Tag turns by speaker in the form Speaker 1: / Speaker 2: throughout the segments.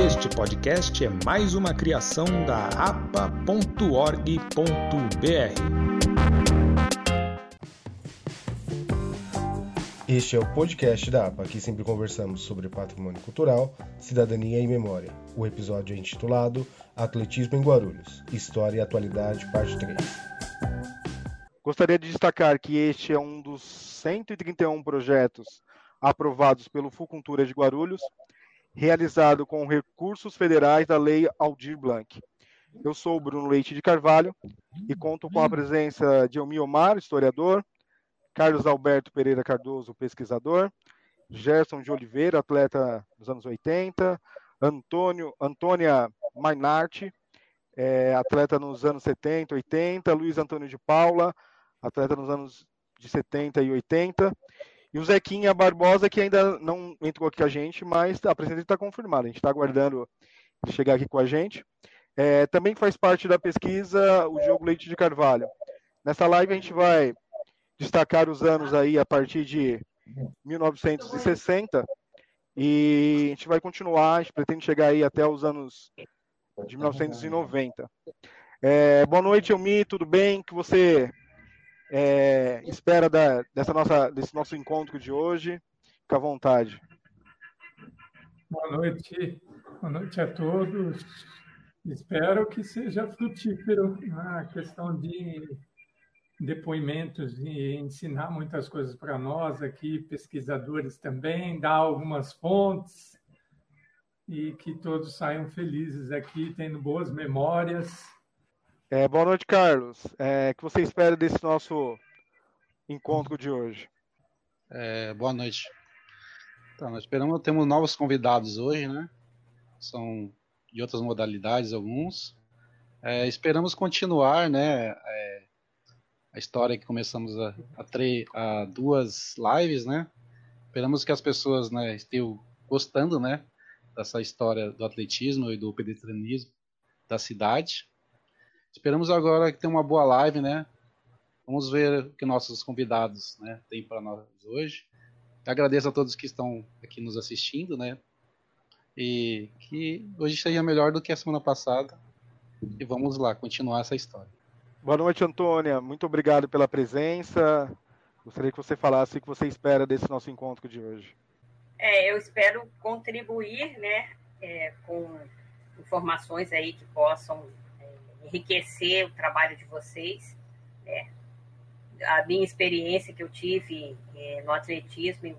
Speaker 1: Este podcast é mais uma criação da apa.org.br.
Speaker 2: Este é o podcast da APA, aqui sempre conversamos sobre patrimônio cultural, cidadania e memória. O episódio é intitulado Atletismo em Guarulhos, História e Atualidade, parte 3.
Speaker 3: Gostaria de destacar que este é um dos 131 projetos aprovados pelo Fucultura de Guarulhos, realizado com recursos federais da Lei Aldir Blanc. Eu sou o Bruno Leite de Carvalho e conto com a presença de Elmi Omar, historiador, Carlos Alberto Pereira Cardoso, pesquisador, Gerson de Oliveira, atleta dos anos 80, Antônio, Antônia Mainart, é, atleta nos anos 70, 80, Luiz Antônio de Paula, atleta nos anos de 70 e 80, e o Zequinha Barbosa, que ainda não entrou aqui com a gente, mas a presença está confirmada. A gente está aguardando chegar aqui com a gente. É, também faz parte da pesquisa o Diogo Leite de Carvalho. Nessa live a gente vai destacar os anos aí a partir de 1960 e a gente vai continuar, a gente pretende chegar aí até os anos de 1990. É, boa noite, Elmi, tudo bem? Que você é, espera da, dessa nossa, desse nosso encontro de hoje? Fica à vontade.
Speaker 4: Boa noite, boa noite a todos. Espero que seja frutífero a questão de depoimentos e ensinar muitas coisas para nós aqui, pesquisadores também, dar algumas fontes e que todos saiam felizes aqui, tendo boas memórias.
Speaker 3: É, boa noite, Carlos. É, que você espera desse nosso encontro de hoje?
Speaker 5: É, boa noite. Então, nós esperamos, temos novos convidados hoje, né? São de outras modalidades, alguns. É, esperamos continuar, né? É, a história que começamos a, a, a, duas lives, né? Esperamos que as pessoas né, estejam gostando, né? Dessa história do atletismo e do pedestrianismo da cidade. Esperamos agora que tenha uma boa live, né? Vamos ver o que nossos convidados né, têm para nós hoje. Agradeço a todos que estão aqui nos assistindo, né? E que hoje seja melhor do que a semana passada. E vamos lá, continuar essa história.
Speaker 3: Boa noite, Antônia. Muito obrigado pela presença. Gostaria que você falasse o que você espera desse nosso encontro de hoje.
Speaker 6: É, eu espero contribuir, né, é, com informações aí que possam enriquecer o trabalho de vocês. Né? A minha experiência que eu tive é, no atletismo em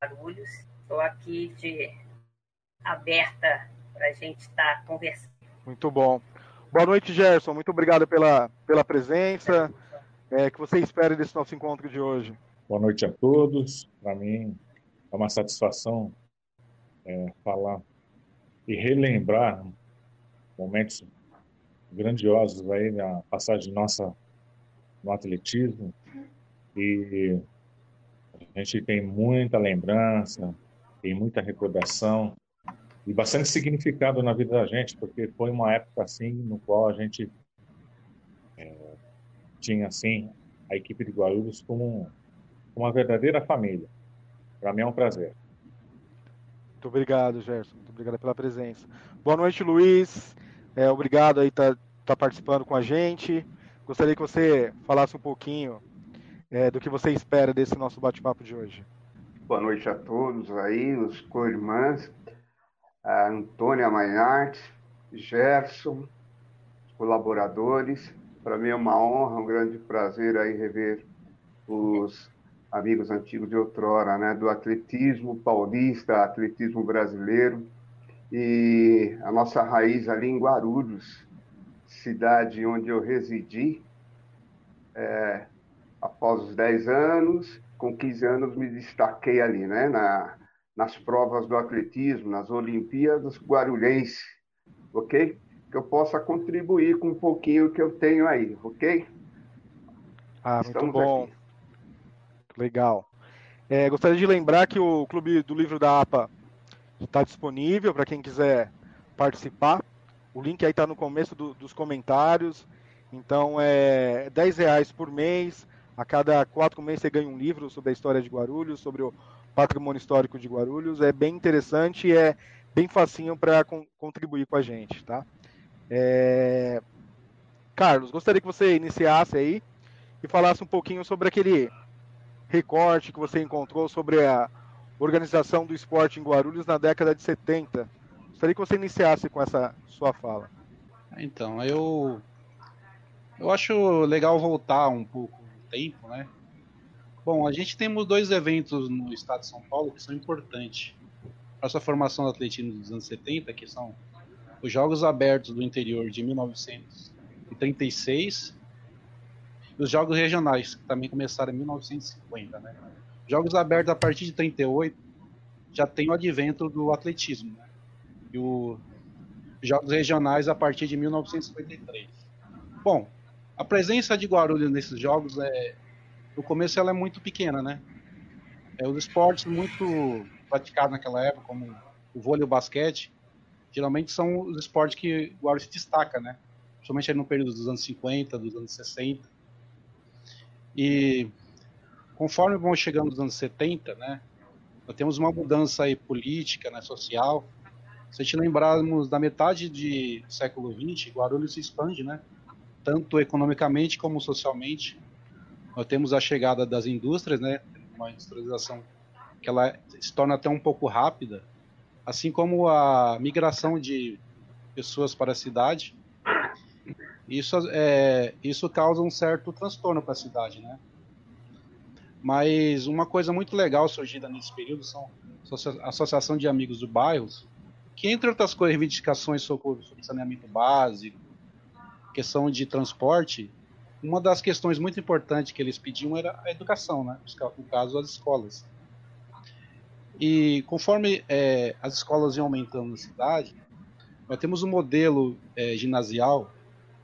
Speaker 6: Guarulhos. Estou aqui de aberta para a gente estar tá conversando.
Speaker 3: Muito bom. Boa noite, Gerson. Muito obrigado pela, pela presença. É, que você espera desse nosso encontro de hoje?
Speaker 7: Boa noite a todos. Para mim é uma satisfação é, falar e relembrar momentos grandiosos aí na passagem nossa no atletismo e a gente tem muita lembrança, tem muita recordação e bastante significado na vida da gente, porque foi uma época assim no qual a gente é, tinha assim a equipe de Guarulhos como uma verdadeira família. Para mim é um prazer.
Speaker 3: Muito obrigado, Gerson. Muito obrigado pela presença. Boa noite, Luiz. É, obrigado aí tá, tá participando com a gente. Gostaria que você falasse um pouquinho é, do que você espera desse nosso bate-papo de hoje.
Speaker 8: Boa noite a todos aí, os co-irmãs a Antônia Mainart, Gerson, colaboradores. Para mim é uma honra, um grande prazer aí rever os amigos antigos de outrora, né, do atletismo paulista, atletismo brasileiro, e a nossa raiz ali em Guarulhos, cidade onde eu residi, é, após os 10 anos, com 15 anos me destaquei ali, né, na, nas provas do atletismo, nas Olimpíadas Guarulhense, ok? Que eu possa contribuir com um pouquinho que eu tenho aí, ok?
Speaker 3: Ah, Estamos muito bom. Aqui. Legal. É, gostaria de lembrar que o Clube do Livro da APA está disponível para quem quiser participar. O link aí está no começo do, dos comentários. Então é 10 reais por mês. A cada quatro meses você ganha um livro sobre a história de Guarulhos, sobre o patrimônio histórico de Guarulhos. É bem interessante e é bem facinho para con contribuir com a gente, tá? É... Carlos, gostaria que você iniciasse aí e falasse um pouquinho sobre aquele recorte que você encontrou sobre a organização do esporte em Guarulhos na década de 70. Gostaria que você iniciasse com essa sua fala.
Speaker 5: Então, eu eu acho legal voltar um pouco no tempo, né? Bom, a gente temos dois eventos no estado de São Paulo que são importantes para a sua formação do atletismo dos anos 70, que são os Jogos Abertos do Interior de 1936 e os Jogos Regionais, que também começaram em 1950, né? Jogos Abertos a partir de 38 já tem o advento do atletismo, né? E os Jogos Regionais a partir de 1953. Bom, a presença de Guarulhos nesses jogos é no começo ela é muito pequena, né? É, os esportes muito praticados naquela época, como o vôlei e o basquete, geralmente são os esportes que Guarulhos se destaca, né? Principalmente no período dos anos 50, dos anos 60. E conforme vão chegando os anos 70, né? Nós temos uma mudança aí política, né, social. Se a gente lembrarmos da metade de, século XX, Guarulhos se expande, né? Tanto economicamente como socialmente nós temos a chegada das indústrias, né? Uma industrialização que ela se torna até um pouco rápida, assim como a migração de pessoas para a cidade. Isso, é, isso causa um certo transtorno para a cidade, né? Mas uma coisa muito legal surgida nesse período são Associação de Amigos do Bairros, que entre outras coisas, reivindicações sobre saneamento básico, questão de transporte, uma das questões muito importantes que eles pediam era a educação, né? no caso, as escolas. E conforme é, as escolas iam aumentando na cidade, nós temos um modelo é, ginasial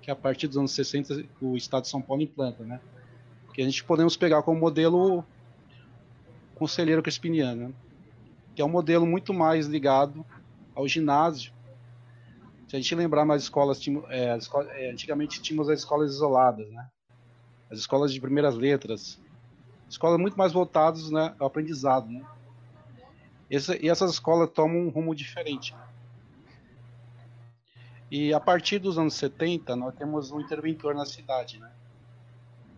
Speaker 5: que a partir dos anos 60 o Estado de São Paulo implanta, né? Que a gente podemos pegar como modelo conselheiro crispiniano, né? que é um modelo muito mais ligado ao ginásio. Se a gente lembrar mais escolas, é, é, antigamente tínhamos as escolas isoladas, né? As escolas de primeiras letras, escolas muito mais voltadas né, ao aprendizado, né? E essas escolas tomam um rumo diferente. E a partir dos anos 70, nós temos um interventor na cidade, né?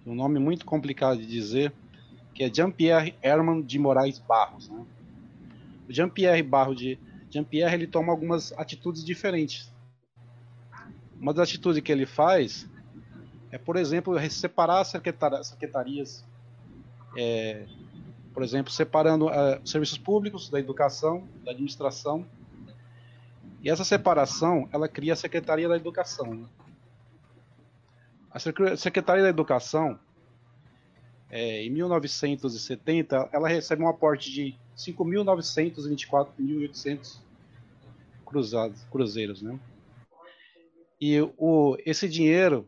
Speaker 5: Um nome muito complicado de dizer, que é Jean-Pierre Herman de Moraes Barros, né? O Jean-Pierre Barros de Jean-Pierre ele toma algumas atitudes diferentes. Uma das atitudes que ele faz é, por exemplo, separar as secretarias, é, por exemplo, separando uh, serviços públicos da educação, da administração. E essa separação, ela cria a Secretaria da Educação. Né? A Secretaria da Educação, é, em 1970, ela recebe um aporte de 5.924.800 cruzeiros, né? E o, esse dinheiro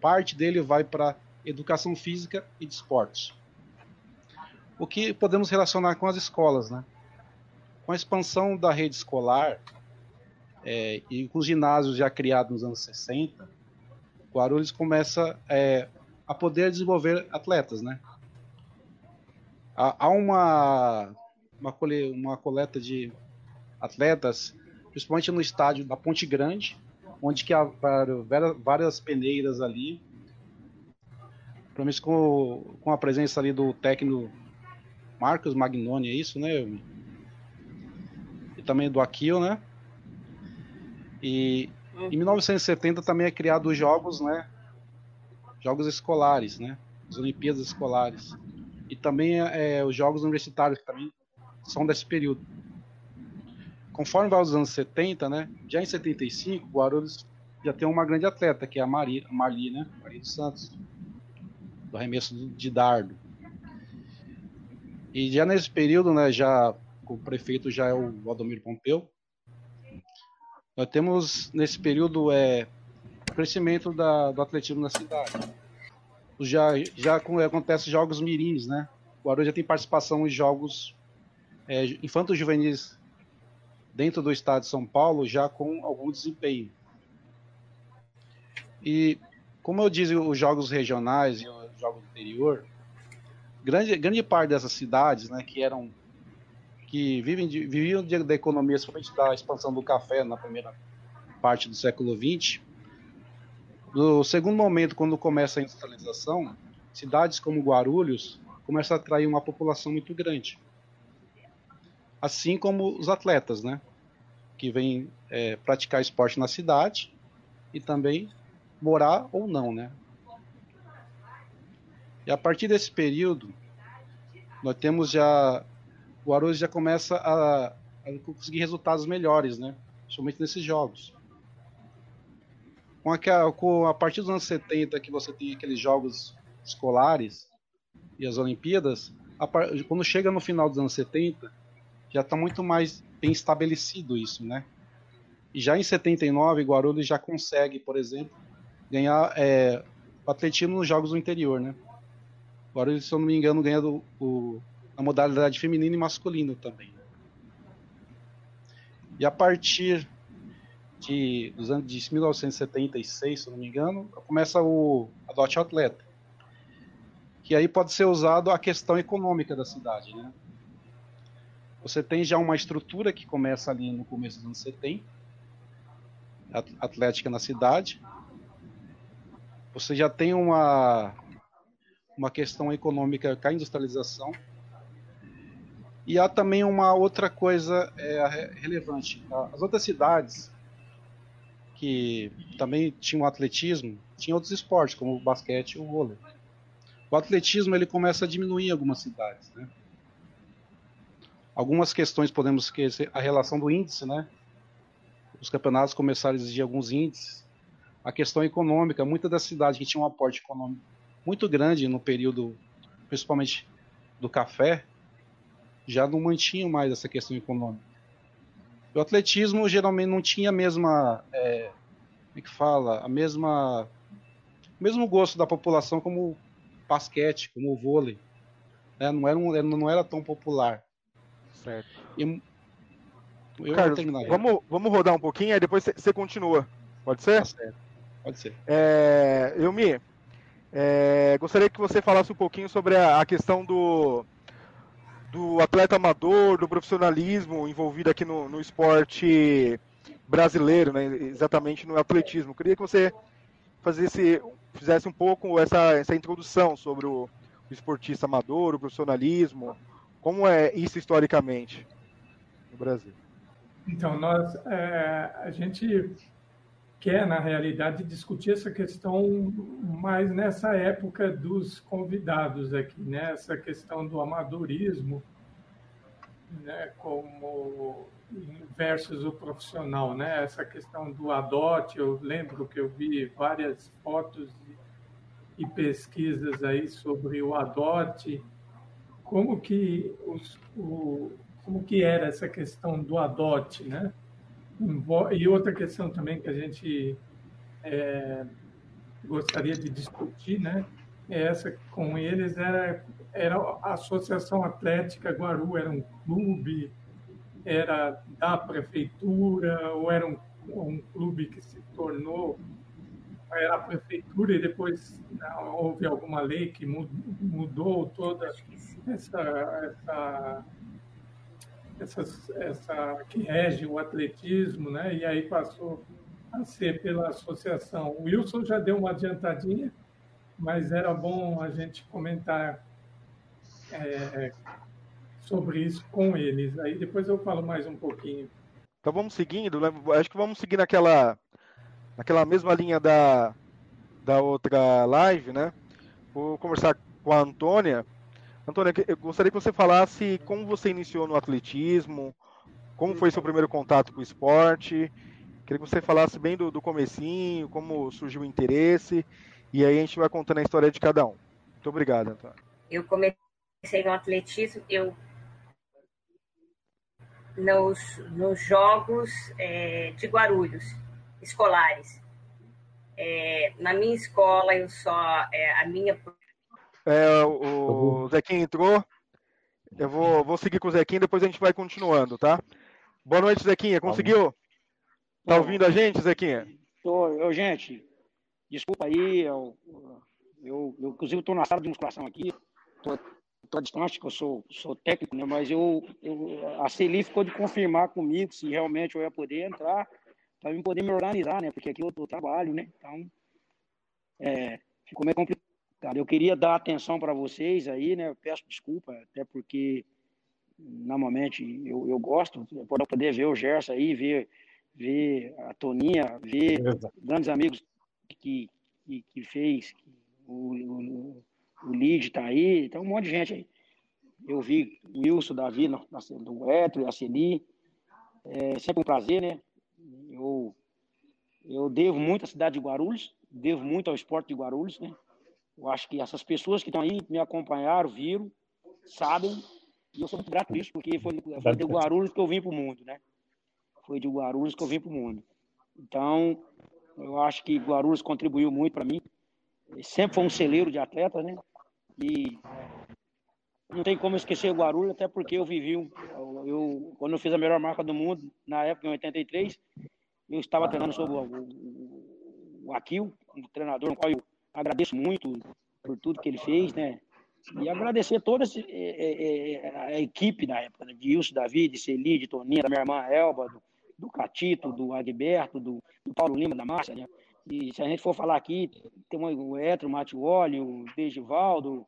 Speaker 5: parte dele vai para educação física e de esporte. O que podemos relacionar com as escolas, né? Com a expansão da rede escolar é, e com os ginásios já criados nos anos 60, Guarulhos começa é, a poder desenvolver atletas, né? Há, há uma, uma, uma coleta de atletas, principalmente no estádio da Ponte Grande, onde que há várias peneiras ali. Pelo menos com, com a presença ali do técnico Marcos Magnoni, é isso, né? E também do Aquil, né? E em 1970 também é criado os jogos, né? Jogos escolares, né? As Olimpíadas escolares. E também é, os jogos universitários, que também são desse período conforme vai os anos 70, né? Já em 75, o Guarulhos já tem uma grande atleta, que é a Mari, Marli, né? Maria dos Santos, do arremesso de dardo. E já nesse período, né, já o prefeito já é o Valdomiro Pompeu. Nós temos nesse período é crescimento da, do atletismo na cidade. Já já acontece jogos mirins, né? O Guarulhos já tem participação em jogos é, infantos juvenis dentro do estado de São Paulo já com algum desempenho. E, como eu disse, os jogos regionais e os jogos do interior, grande, grande parte dessas cidades, né, que eram que vivem de, viviam de, da economia, somente da expansão do café na primeira parte do século XX. No segundo momento, quando começa a industrialização, cidades como Guarulhos começam a atrair uma população muito grande. Assim como os atletas, né? Que vêm é, praticar esporte na cidade e também morar ou não, né? E a partir desse período, nós temos já o Guarulhos já começa a, a conseguir resultados melhores, né? Somente nesses jogos. Com a, com a partir dos anos 70 que você tem aqueles jogos escolares e as Olimpíadas, a, quando chega no final dos anos 70, já está muito mais bem estabelecido isso, né? E já em 79, Guarulhos já consegue, por exemplo, ganhar é, o atletismo nos jogos do interior, né? Guarulhos, se eu não me engano, ganha do, o, a modalidade feminina e masculina também. E a partir de, dos anos de 1976, se eu não me engano, começa o Adote Atleta. Que aí pode ser usado a questão econômica da cidade, né? Você tem já uma estrutura que começa ali no começo dos anos 70, atlética na cidade. Você já tem uma, uma questão econômica com a industrialização. E há também uma outra coisa é, relevante. As outras cidades que também tinham atletismo, tinham outros esportes, como o basquete e o vôlei. O atletismo ele começa a diminuir em algumas cidades, né? Algumas questões podemos esquecer a relação do índice, né? Os campeonatos começaram a exigir alguns índices. A questão econômica, muitas das cidades que tinham um aporte econômico muito grande no período, principalmente do café, já não mantinham mais essa questão econômica. O atletismo geralmente não tinha a mesma, é, como é que fala, a mesma, o mesmo gosto da população como o basquete, como o vôlei. Né? Não, era um, não era tão popular.
Speaker 3: Certo. E, eu Carlos, vamos, vamos rodar um pouquinho, aí depois você continua. Pode ser? Tá.
Speaker 5: Pode ser.
Speaker 3: É, eu me é, gostaria que você falasse um pouquinho sobre a, a, questão do, do atleta amador, do profissionalismo envolvido aqui no, no esporte brasileiro, né, exatamente no atletismo. Queria que você fizesse, fizesse um pouco essa, essa introdução sobre o, o esportista amador, o profissionalismo, como é isso historicamente no Brasil?
Speaker 4: Então, nós, é, a gente quer, na realidade, discutir essa questão mais nessa época dos convidados aqui, né? essa questão do amadorismo, né? como versus o profissional, né? essa questão do adote, eu lembro que eu vi várias fotos e pesquisas aí sobre o adote, como que os, o, como que era essa questão do adote, né? E outra questão também que a gente é, gostaria de discutir, né? É essa com eles era era a Associação Atlética Guaru era um clube, era da prefeitura ou era um, um clube que se tornou a prefeitura e depois não, houve alguma lei que mudou toda essa, essa, essa, essa que rege o atletismo, né? E aí passou a ser pela associação. O Wilson já deu uma adiantadinha, mas era bom a gente comentar é, sobre isso com eles. Aí depois eu falo mais um pouquinho.
Speaker 3: Então vamos seguindo, né? acho que vamos seguir naquela naquela mesma linha da, da outra live, né? Vou conversar com a Antônia. Antônia, eu gostaria que você falasse como você iniciou no atletismo, como foi seu primeiro contato com o esporte. Queria que você falasse bem do, do comecinho, como surgiu o interesse, e aí a gente vai contando a história de cada um. Muito obrigado, Antônia.
Speaker 6: Eu comecei no atletismo, eu nos, nos Jogos é, de Guarulhos escolares. É, na minha escola, eu só. É, a minha.
Speaker 3: É, o, o Zequinha entrou. Eu vou, vou seguir com o Zequinha, depois a gente vai continuando, tá? Boa noite, Zequinha. Conseguiu? Tá ouvindo a gente, Zequinha?
Speaker 9: Tô, eu, gente, desculpa aí, eu, eu, eu inclusive estou na sala de musculação aqui, tô estou distante, que eu sou, sou técnico, né? Mas eu, eu, a Celi ficou de confirmar comigo se realmente eu ia poder entrar para eu poder me organizar, né? Porque aqui eu, eu trabalho, né? Então, é, ficou meio complicado. Eu queria dar atenção para vocês aí, né? Eu peço desculpa, até porque normalmente eu, eu gosto de poder ver o Gerson aí, ver, ver a Toninha, ver Beleza. grandes amigos que, que, que fez, o, o, o Lid está aí, tem um monte de gente aí. Eu vi o Wilson, Davi, do Etro e a Celi. É sempre um prazer, né? Eu, devo muito à cidade de Guarulhos, devo muito ao esporte de Guarulhos, né? Eu acho que essas pessoas que estão aí me acompanharam, viram, sabem, e eu sou muito grato por isso, porque foi, foi de Guarulhos que eu vim para o mundo, né? Foi de Guarulhos que eu vim para o mundo. Então, eu acho que Guarulhos contribuiu muito para mim. Sempre foi um celeiro de atleta, né? E não tem como esquecer Guarulhos, até porque eu vivi, eu, eu, quando eu fiz a melhor marca do mundo, na época, em 83, eu estava treinando sob o, o, o Aquil, um treinador, no qual eu agradeço muito por tudo que ele fez, né? E agradecer toda esse, é, é, a equipe da época, né? de Wilson, Davi, de Celi, de Toninha, da minha irmã Elba, do, do Catito, do Agberto, do, do, Paulo Lima, da Márcia, né? E se a gente for falar aqui, tem o Etro, o Matioli, o Degivaldo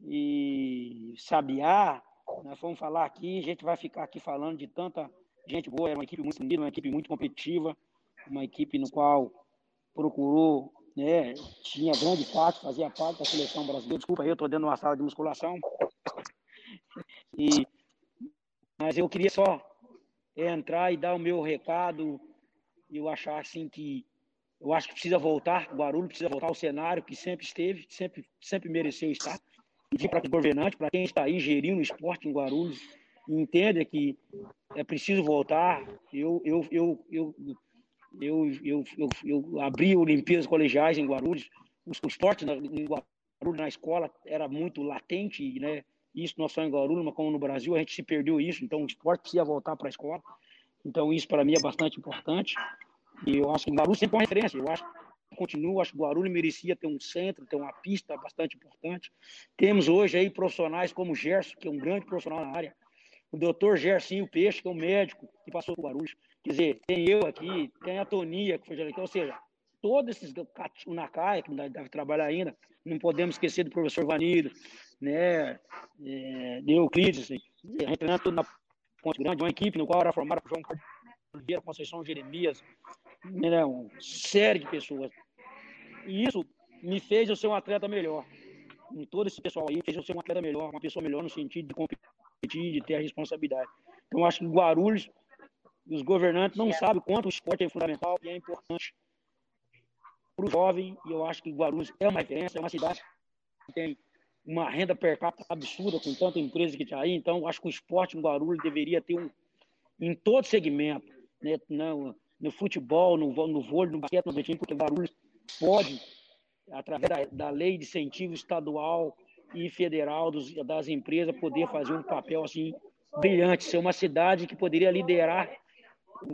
Speaker 9: e Sabiá, nós vamos falar aqui, a gente vai ficar aqui falando de tanta gente boa, era uma equipe muito unida, uma equipe muito competitiva, uma equipe no qual procurou né? Tinha grande parte, fazia parte da seleção brasileira. Desculpa, eu estou dentro de uma sala de musculação. E, mas eu queria só entrar e dar o meu recado. Eu achar assim que eu acho que precisa voltar, Guarulhos precisa voltar ao cenário que sempre esteve, sempre, sempre mereceu estar. Pedir para o governante, para quem está aí gerindo o esporte em Guarulhos, entenda que é preciso voltar. Eu, eu, eu, eu eu, eu, eu, eu abri Olimpíadas Colegiais em Guarulhos. O, esporte em Guarulhos, na escola, era muito latente, né? Isso não só em Guarulhos, mas como no Brasil, a gente se perdeu isso. Então, o esporte precisa voltar para a escola. Então, isso para mim é bastante importante. E eu acho que Guarulhos sempre é uma referência. Eu acho continuo, acho que Guarulhos merecia ter um centro, ter uma pista bastante importante. Temos hoje aí profissionais como o Gerson, que é um grande profissional na área, o doutor Gersinho Peixe, que é um médico que passou por Guarulhos. Quer dizer, tem eu aqui, tem a Tonia, que foi aqui, ou seja, todos esses, o Nakai, que deve trabalhar ainda, não podemos esquecer do professor Vanilo, né, é, de Euclides, a gente tudo na Ponte Grande, uma equipe no qual era formada por João Oliveira, Conceição Jeremias, né, uma série de pessoas. E isso me fez eu ser um atleta melhor. E todo esse pessoal aí fez eu ser um atleta melhor, uma pessoa melhor no sentido de competir, de ter a responsabilidade. Então, acho que Guarulhos os governantes não sabem quanto o esporte é fundamental e é importante para o jovem. E eu acho que Guarulhos é uma referência, é uma cidade que tem uma renda per capita absurda com tanta empresa que está aí. Então, acho que o esporte em Guarulhos deveria ter um, em todo segmento, né? no, no futebol, no, no vôlei, no basquete, no atletismo, porque Guarulhos pode, através da, da, lei de incentivo estadual e federal dos, das empresas, poder fazer um papel assim brilhante, ser uma cidade que poderia liderar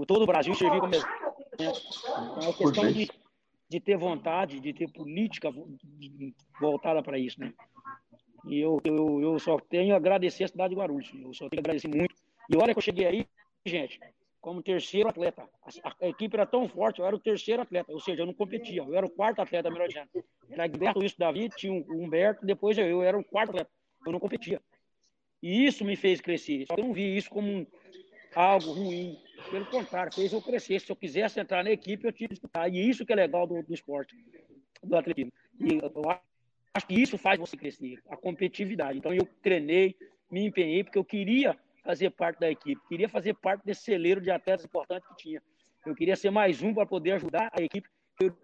Speaker 9: todo o Brasil servir como exemplo. Então, é questão de, de ter vontade, de ter política voltada para isso, né? E eu, eu, eu só tenho a agradecer a cidade de Guarulhos. Eu só tenho a agradecer muito. E olha que eu cheguei aí, gente, como terceiro atleta. A, a, equipe era tão forte, eu era o terceiro atleta, ou seja, eu não competia, eu era o quarto atleta melhor ano. Era Gilberto isso, Davi, tinha o Humberto, depois eu, eu era o quarto atleta, eu não competia. E isso me fez crescer. Só que eu não vi isso como um, algo ruim. Pelo contrário, fez eu crescer. Se eu quisesse entrar na equipe, eu tinha que disputar. E isso que é legal do, do esporte, do atletismo. E eu acho que isso faz você crescer, a competitividade. Então eu treinei, me empenhei, porque eu queria fazer parte da equipe, queria fazer parte desse celeiro de atletas importantes que tinha. Eu queria ser mais um para poder ajudar a equipe eu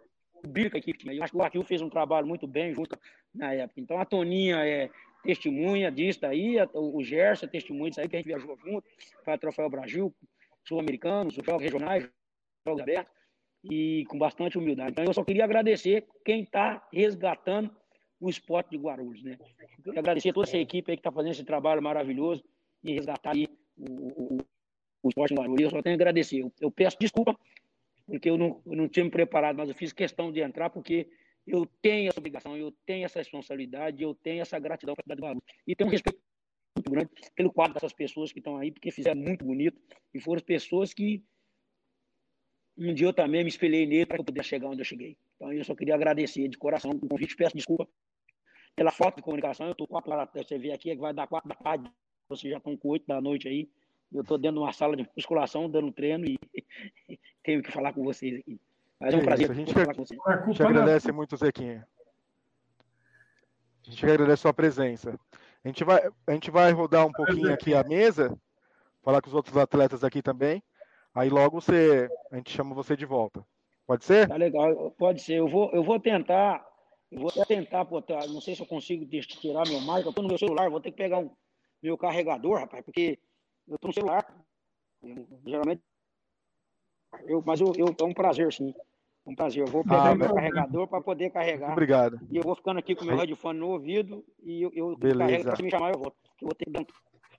Speaker 9: que a equipe tinha. Eu acho que o Aquil fez um trabalho muito bem junto na época. Então a Toninha é, testemunha disso daí, o Gerson é testemunha disso aí, que a gente viajou junto, para Troféu Brasil, Sul-Americanos, jogos regionais, jogos abertos, e com bastante humildade. Então eu só queria agradecer quem está resgatando o esporte de Guarulhos, né? Eu queria agradecer toda essa equipe aí que está fazendo esse trabalho maravilhoso de resgatar aí o, o, o esporte Guarulhos. Eu só tenho a agradecer. Eu, eu peço desculpa, porque eu não, eu não tinha me preparado, mas eu fiz questão de entrar, porque eu tenho essa obrigação, eu tenho essa responsabilidade, eu tenho essa gratidão para a cidade de Guarulhos. E tenho um respeito muito grande pelo quadro dessas pessoas que estão aí, porque fizeram muito bonito e foram pessoas que um dia eu também me espelhei nele para eu poder chegar onde eu cheguei. Então eu só queria agradecer de coração o convite, peço desculpa pela falta de comunicação. Eu estou quatro horas, você vê aqui, é que vai dar quatro da tarde, vocês já estão com oito da noite aí. Eu estou dentro de uma sala de musculação, dando treino e tenho que falar com vocês aqui. Mas é um prazer
Speaker 3: a gente falar com vocês. A gente agradece muito, Zequinha. A gente agradece a sua presença. A gente vai, a gente vai rodar um pouquinho aqui a mesa, falar com os outros atletas aqui também. Aí logo você, a gente chama você de volta. Pode ser?
Speaker 9: Tá legal, pode ser. Eu vou, eu vou tentar, eu vou tentar botar, não sei se eu consigo tirar meu mic, eu tô no meu celular, vou ter que pegar um meu carregador, rapaz, porque eu tô no celular. Eu, geralmente eu, mas eu, eu, é um prazer, sim. É um prazer. Eu vou pegar ah, meu carregador para poder carregar.
Speaker 3: Obrigado.
Speaker 9: E eu vou ficando aqui com o meu headphone no ouvido e eu, eu carrego para me chamar, eu volto. Eu vou ter que dar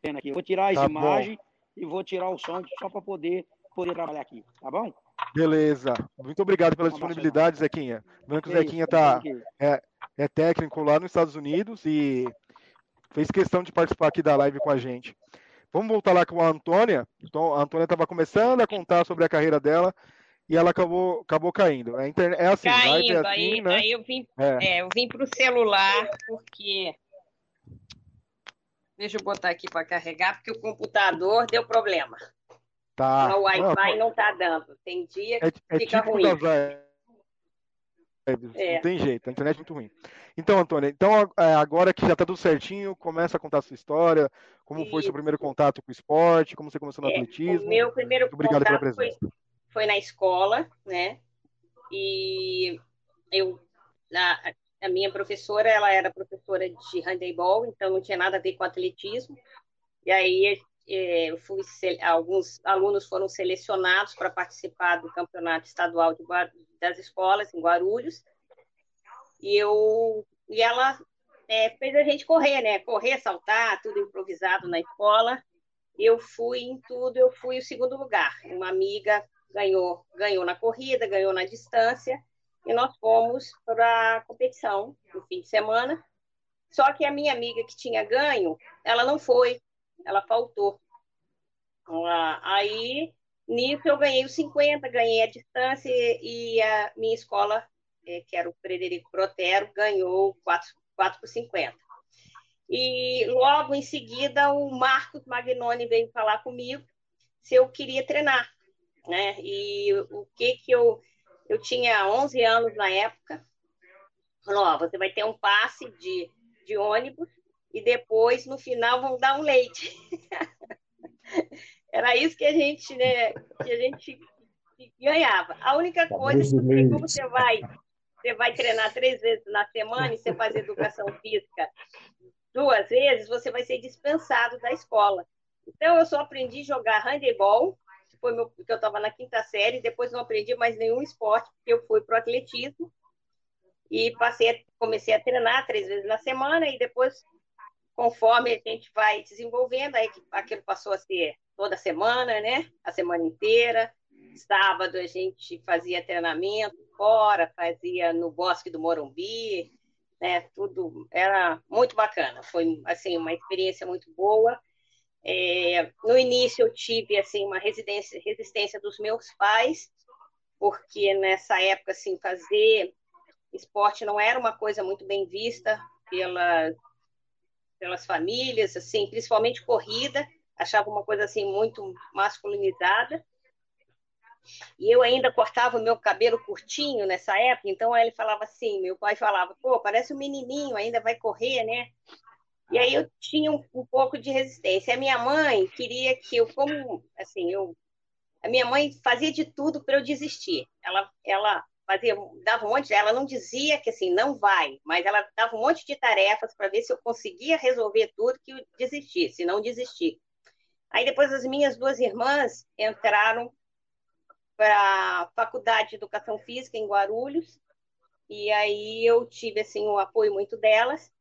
Speaker 9: pena aqui. Eu vou tirar as tá imagens bom. e vou tirar o som só para poder poder trabalhar aqui, tá bom?
Speaker 3: Beleza. Muito obrigado pela disponibilidade, Zequinha. Lembrando que o Zequinha tá, é, é técnico lá nos Estados Unidos e fez questão de participar aqui da live com a gente. Vamos voltar lá com a Antônia. Então, a Antônia estava começando a contar sobre a carreira dela e ela acabou, acabou caindo. É, é assim,
Speaker 6: caindo,
Speaker 3: é assim,
Speaker 6: aí,
Speaker 3: né?
Speaker 6: aí eu vim, é. É, eu vim para o celular porque Deixa eu botar aqui para carregar, porque o computador deu problema.
Speaker 3: Tá.
Speaker 6: O Wi-Fi não está dando. Tem dia que é, é fica ruim.
Speaker 3: É. Não tem jeito, a internet é muito ruim. Então, Antônia, então é, agora que já está tudo certinho, começa a contar a sua história, como Isso. foi seu primeiro contato com o esporte, como você começou no é, atletismo.
Speaker 6: Meu primeiro muito obrigado pela presença. Foi, foi, na escola, né? E eu, a, a minha professora, ela era professora de handebol, então não tinha nada a ver com atletismo. E aí é, eu fui, alguns alunos foram selecionados para participar do campeonato estadual de, das escolas em Guarulhos e eu e ela é, fez a gente correr, né? Correr, saltar, tudo improvisado na escola. Eu fui em tudo, eu fui o segundo lugar. Uma amiga ganhou, ganhou na corrida, ganhou na distância e nós fomos para a competição no fim de semana. Só que a minha amiga que tinha ganho, ela não foi, ela faltou. Aí, nisso, eu ganhei os 50, ganhei a distância e a minha escola, é, que era o Frederico Protero, ganhou 4, 4 por 50. E logo em seguida, o Marcos Magnoni veio falar comigo se eu queria treinar. Né? E o que que eu... Eu tinha 11 anos na época. Falou, você vai ter um passe de, de ônibus e depois, no final, vão dar um leite. Era isso que a gente, né, que a gente ganhava. A única tá coisa é que, como você vai, você vai treinar três vezes na semana e você faz educação física duas vezes, você vai ser dispensado da escola. Então, eu só aprendi a jogar handebol, que foi meu, porque eu estava na quinta série, depois não aprendi mais nenhum esporte, porque eu fui para o atletismo e passei, comecei a treinar três vezes na semana e depois conforme a gente vai desenvolvendo, aí aquilo passou a ser toda semana, né? A semana inteira. Sábado a gente fazia treinamento fora, fazia no Bosque do Morumbi, né? Tudo era muito bacana. Foi assim uma experiência muito boa. É, no início eu tive assim uma resistência dos meus pais, porque nessa época assim fazer esporte não era uma coisa muito bem vista pela pelas famílias, assim, principalmente corrida, achava uma coisa assim muito masculinizada. E eu ainda cortava o meu cabelo curtinho nessa época, então ele falava assim, meu pai falava, pô, parece um menininho, ainda vai correr, né? E aí eu tinha um, um pouco de resistência. A minha mãe queria que eu, como, assim, eu, a minha mãe fazia de tudo para eu desistir. Ela, ela fazia, dava um monte, ela não dizia que assim, não vai, mas ela dava um monte de tarefas para ver se eu conseguia resolver tudo que eu desistisse, se não desistir. Aí depois as minhas duas irmãs entraram para a Faculdade de Educação Física em Guarulhos, e aí eu tive assim o apoio muito delas.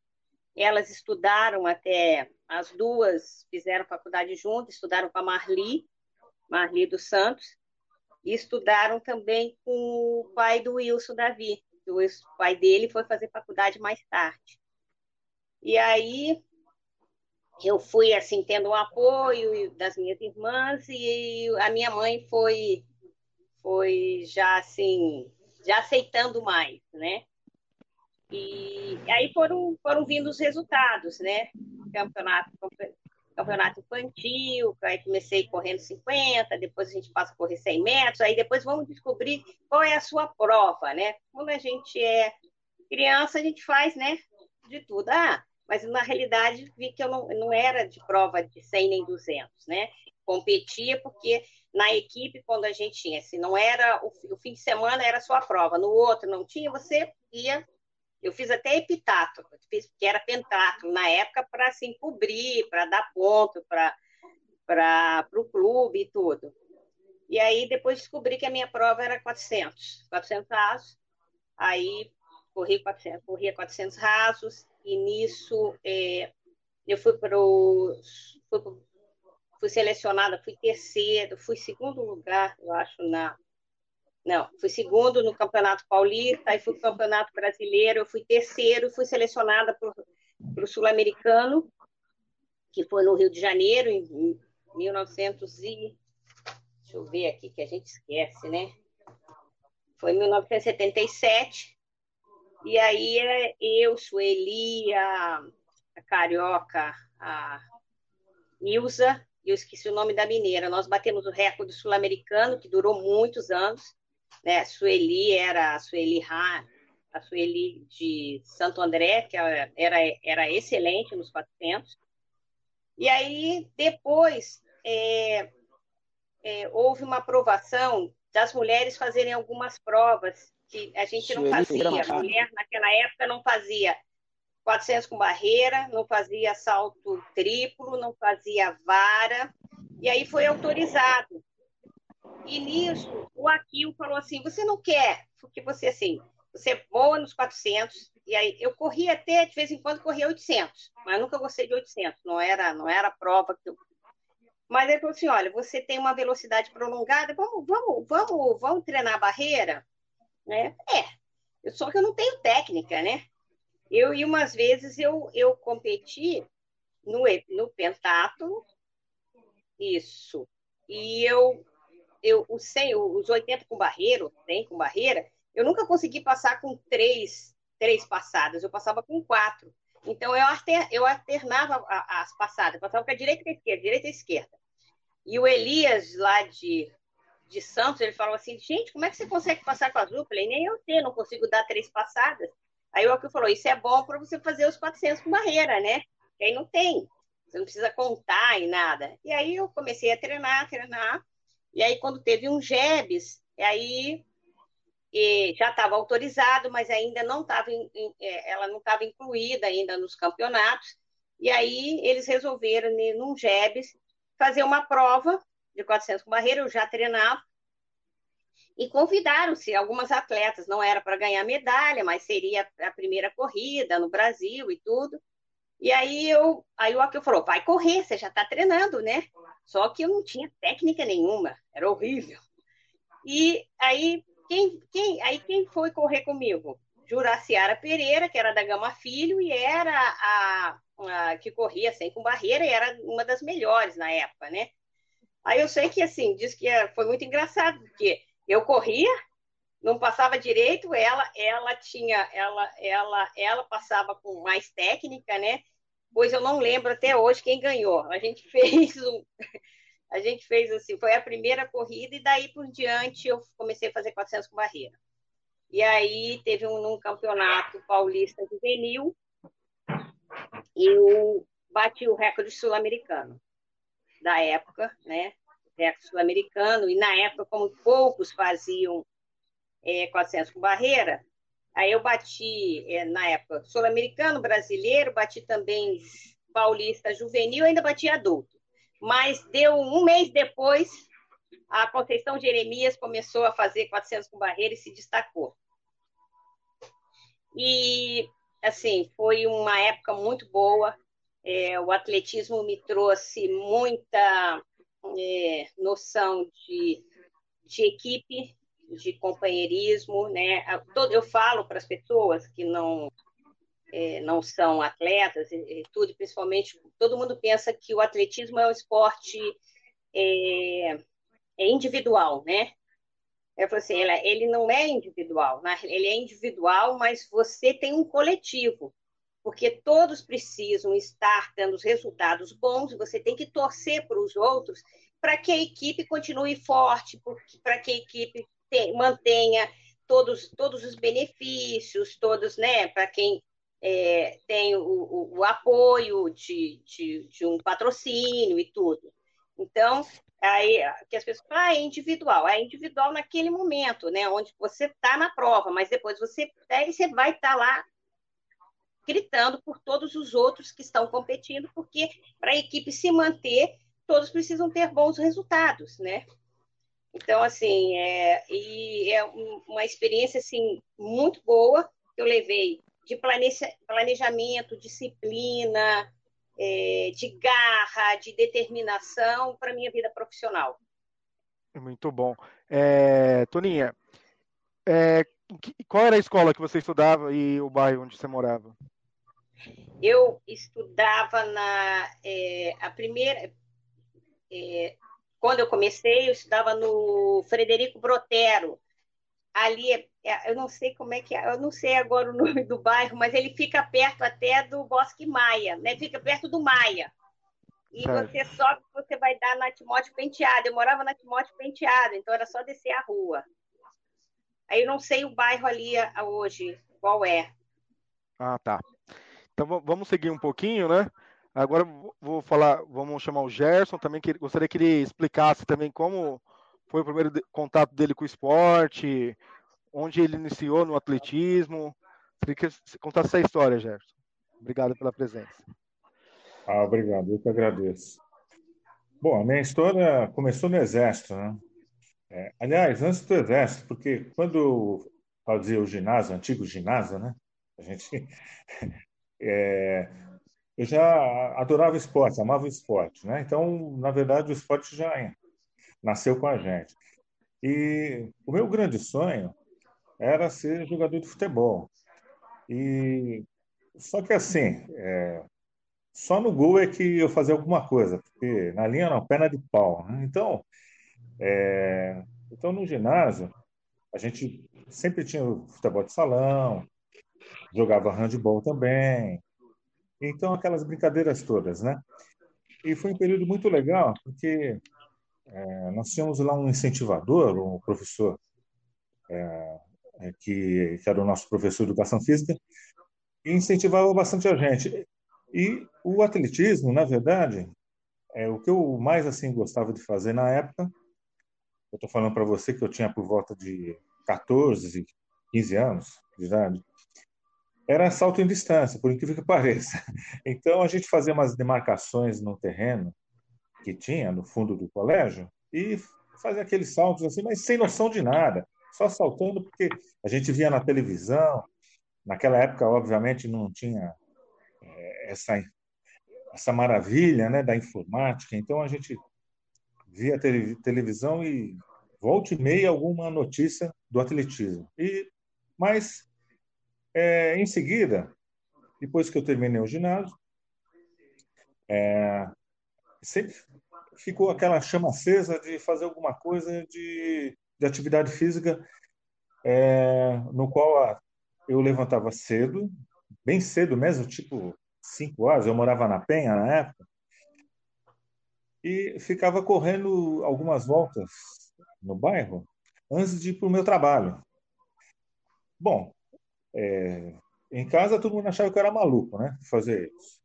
Speaker 6: Elas estudaram até as duas fizeram faculdade juntas, estudaram com a Marli, Marli dos Santos, e estudaram também com o pai do Wilson Davi, o pai dele foi fazer faculdade mais tarde. E aí eu fui assim tendo um apoio das minhas irmãs e a minha mãe foi foi já assim já aceitando mais, né? E aí foram foram vindo os resultados, né? Campeonato campeonato infantil, aí comecei correndo 50, depois a gente passa a correr 100 metros, aí depois vamos descobrir qual é a sua prova, né? Quando a gente é criança, a gente faz, né, de tudo. Ah, mas na realidade vi que eu não, não era de prova de 100 nem 200, né? Competia porque na equipe, quando a gente tinha, se não era o, o fim de semana, era só a prova, no outro não tinha, você ia eu fiz até epitato, que era pentatlo na época para assim, cobrir, para dar ponto para o clube e tudo. E aí depois descobri que a minha prova era 400, 400 rasos. Aí corri 400, corria 400 rasos e nisso é, eu fui para fui, fui selecionada, fui terceiro, fui segundo lugar, eu acho, na não, fui segundo no Campeonato Paulista, aí fui para o Campeonato Brasileiro, eu fui terceiro, fui selecionada para o Sul-Americano, que foi no Rio de Janeiro, em 1900 e... Deixa eu ver aqui, que a gente esquece, né? Foi em 1977, e aí é eu, Sueli, a, a Carioca, a Nilza, eu esqueci o nome da mineira. Nós batemos o recorde sul-americano, que durou muitos anos, né? Sueli era a Sueli Ha, a Sueli de Santo André, que era, era excelente nos 400. E aí, depois, é, é, houve uma aprovação das mulheres fazerem algumas provas que a gente não fazia. A mulher, naquela época, não fazia 400 com barreira, não fazia salto triplo, não fazia vara. E aí foi autorizado. E nisso, o Aquil falou assim: você não quer, porque você assim, você voa nos 400, e aí eu corria até, de vez em quando, corria 800, mas nunca gostei de 800, não era, não era a prova que eu. Mas ele falou assim: olha, você tem uma velocidade prolongada, vamos, vamos, vamos, vamos treinar a barreira? Né? É, só que eu não tenho técnica, né? Eu, e umas vezes, eu, eu competi no, no pentatlo, isso, e eu eu, os 100, os 80 com barreiro, 100 com barreira, eu nunca consegui passar com três, três passadas, eu passava com quatro. Então, eu, alter, eu alternava as passadas, passava com a direita e a esquerda, direita e esquerda. E o Elias, lá de, de Santos, ele falou assim, gente, como é que você consegue passar com as duplas? falei, nem eu sei, não consigo dar três passadas. Aí o Akil falou, isso é bom para você fazer os 400 com barreira, né? Que aí não tem, você não precisa contar e nada. E aí eu comecei a treinar, treinar, e aí, quando teve um GEBS, aí já estava autorizado, mas ainda não estava, é, ela não estava incluída ainda nos campeonatos. E aí eles resolveram, num GEBS, fazer uma prova de 400 com barreira, eu já treinava, e convidaram-se algumas atletas, não era para ganhar medalha, mas seria a primeira corrida no Brasil e tudo. E aí eu, aí o Akil falou, vai correr, você já está treinando, né? Só que eu não tinha técnica nenhuma, era horrível. E aí quem, quem, aí quem foi correr comigo? Juraciara Pereira, que era da Gama Filho e era a, a que corria sem com barreira e era uma das melhores na época, né? Aí eu sei que assim, diz que é, foi muito engraçado, porque eu corria, não passava direito, ela ela tinha ela ela ela passava com mais técnica, né? pois eu não lembro até hoje quem ganhou. A gente fez um, a gente fez assim, foi a primeira corrida e daí por diante eu comecei a fazer 400 com barreira. E aí teve um, um campeonato paulista juvenil e eu bati o recorde sul-americano da época, né? Recorde sul-americano e na época como poucos faziam é, 400 com barreira, Aí eu bati, é, na época, sul-americano, brasileiro, bati também paulista juvenil, ainda bati adulto. Mas deu um mês depois, a Conceição Jeremias começou a fazer 400 com barreira e se destacou. E, assim, foi uma época muito boa. É, o atletismo me trouxe muita é, noção de, de equipe, de companheirismo, né? Eu falo para as pessoas que não é, não são atletas e, tudo, principalmente todo mundo pensa que o atletismo é um esporte é, é individual, né? Eu falei assim, ele, ele não é individual, né? ele é individual, mas você tem um coletivo, porque todos precisam estar tendo os resultados bons, você tem que torcer para os outros para que a equipe continue forte, para que a equipe mantenha todos, todos os benefícios, todos, né, para quem é, tem o, o, o apoio de, de, de, um patrocínio e tudo. Então, aí que as pessoas falam, ah, é individual, é individual naquele momento, né, onde você está na prova, mas depois você, aí você vai estar tá lá gritando por todos os outros que estão competindo, porque para a equipe se manter, todos precisam ter bons resultados, né? Então, assim, é, e é uma experiência assim muito boa que eu levei de planejamento, disciplina, é, de garra, de determinação para minha vida profissional.
Speaker 3: Muito bom. É, Toninha, é, qual era a escola que você estudava e o bairro onde você morava?
Speaker 6: Eu estudava na é, a primeira é, quando eu comecei, eu estudava no Frederico Brotero. Ali, é, é, eu não sei como é que é, eu não sei agora o nome do bairro, mas ele fica perto até do Bosque Maia, né? Fica perto do Maia. E você sobe, você vai dar na Timóteo Penteado. Eu morava na Timóteo Penteado, então era só descer a rua. Aí eu não sei o bairro ali hoje, qual é.
Speaker 3: Ah, tá. Então vamos seguir um pouquinho, né? Agora vou falar, vamos chamar o Gerson também, que gostaria que ele explicasse também como foi o primeiro contato dele com o esporte, onde ele iniciou no atletismo. Queria que você contasse essa história, Gerson. Obrigado pela presença.
Speaker 10: Ah, obrigado, eu que agradeço. Bom, a minha história começou no Exército, né? É, aliás, antes do Exército, porque quando fazia o ginásio, o antigo ginásio, né? A gente é, eu já adorava esporte, amava esporte, né? Então, na verdade, o esporte já nasceu com a gente. E o meu grande sonho era ser jogador de futebol. E só que assim, é... só no gol é que eu fazia alguma coisa, porque na linha não, perna de pau. Né? Então, é... então no ginásio a gente sempre tinha futebol de salão, jogava handball também, então, aquelas brincadeiras todas, né? E foi um período muito legal, porque é, nós tínhamos lá um incentivador, um professor, é, é, que, que, era o nosso professor de educação física, e incentivava bastante a gente. E o atletismo, na verdade, é o que eu mais assim gostava de fazer na época. Eu estou falando para você que eu tinha por volta de 14, 15 anos de idade era salto em distância, por incrível que pareça. Então a gente fazia umas demarcações no terreno que tinha no fundo do colégio e fazia aqueles saltos assim, mas sem noção de nada, só saltando porque a gente via na televisão. Naquela época, obviamente, não tinha é, essa essa maravilha, né, da informática. Então a gente via televisão e volta e meia alguma notícia do atletismo. E mas é, em seguida, depois que eu terminei o ginásio, é, sempre ficou aquela chama acesa de fazer alguma coisa de, de atividade física, é, no qual eu levantava cedo, bem cedo mesmo, tipo 5 horas, eu morava na Penha na época, e ficava correndo algumas voltas no bairro antes de ir para o meu trabalho. Bom, é, em casa todo mundo achava que eu era maluco, né? Fazer isso.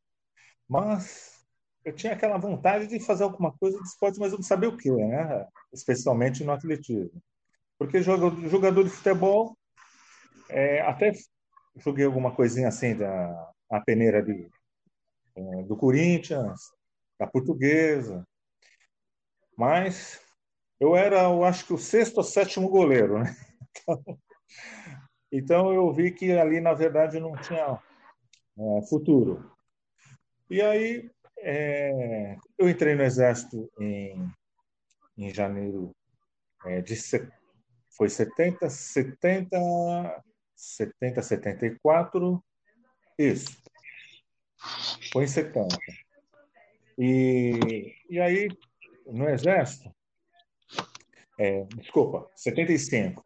Speaker 10: Mas eu tinha aquela vontade de fazer alguma coisa de esporte, mas eu não sabia o que, né? Especialmente no atletismo. Porque jogador de futebol, é, até joguei alguma coisinha assim da a peneira de, é, do Corinthians, da Portuguesa, mas eu era, eu acho que o sexto ou sétimo goleiro, né? Então, então eu vi que ali, na verdade, não tinha é, futuro. E aí é, eu entrei no Exército em, em janeiro é, de foi 70, 70, 70, 74, isso. Foi em 70. E, e aí, no Exército, é, desculpa, 75.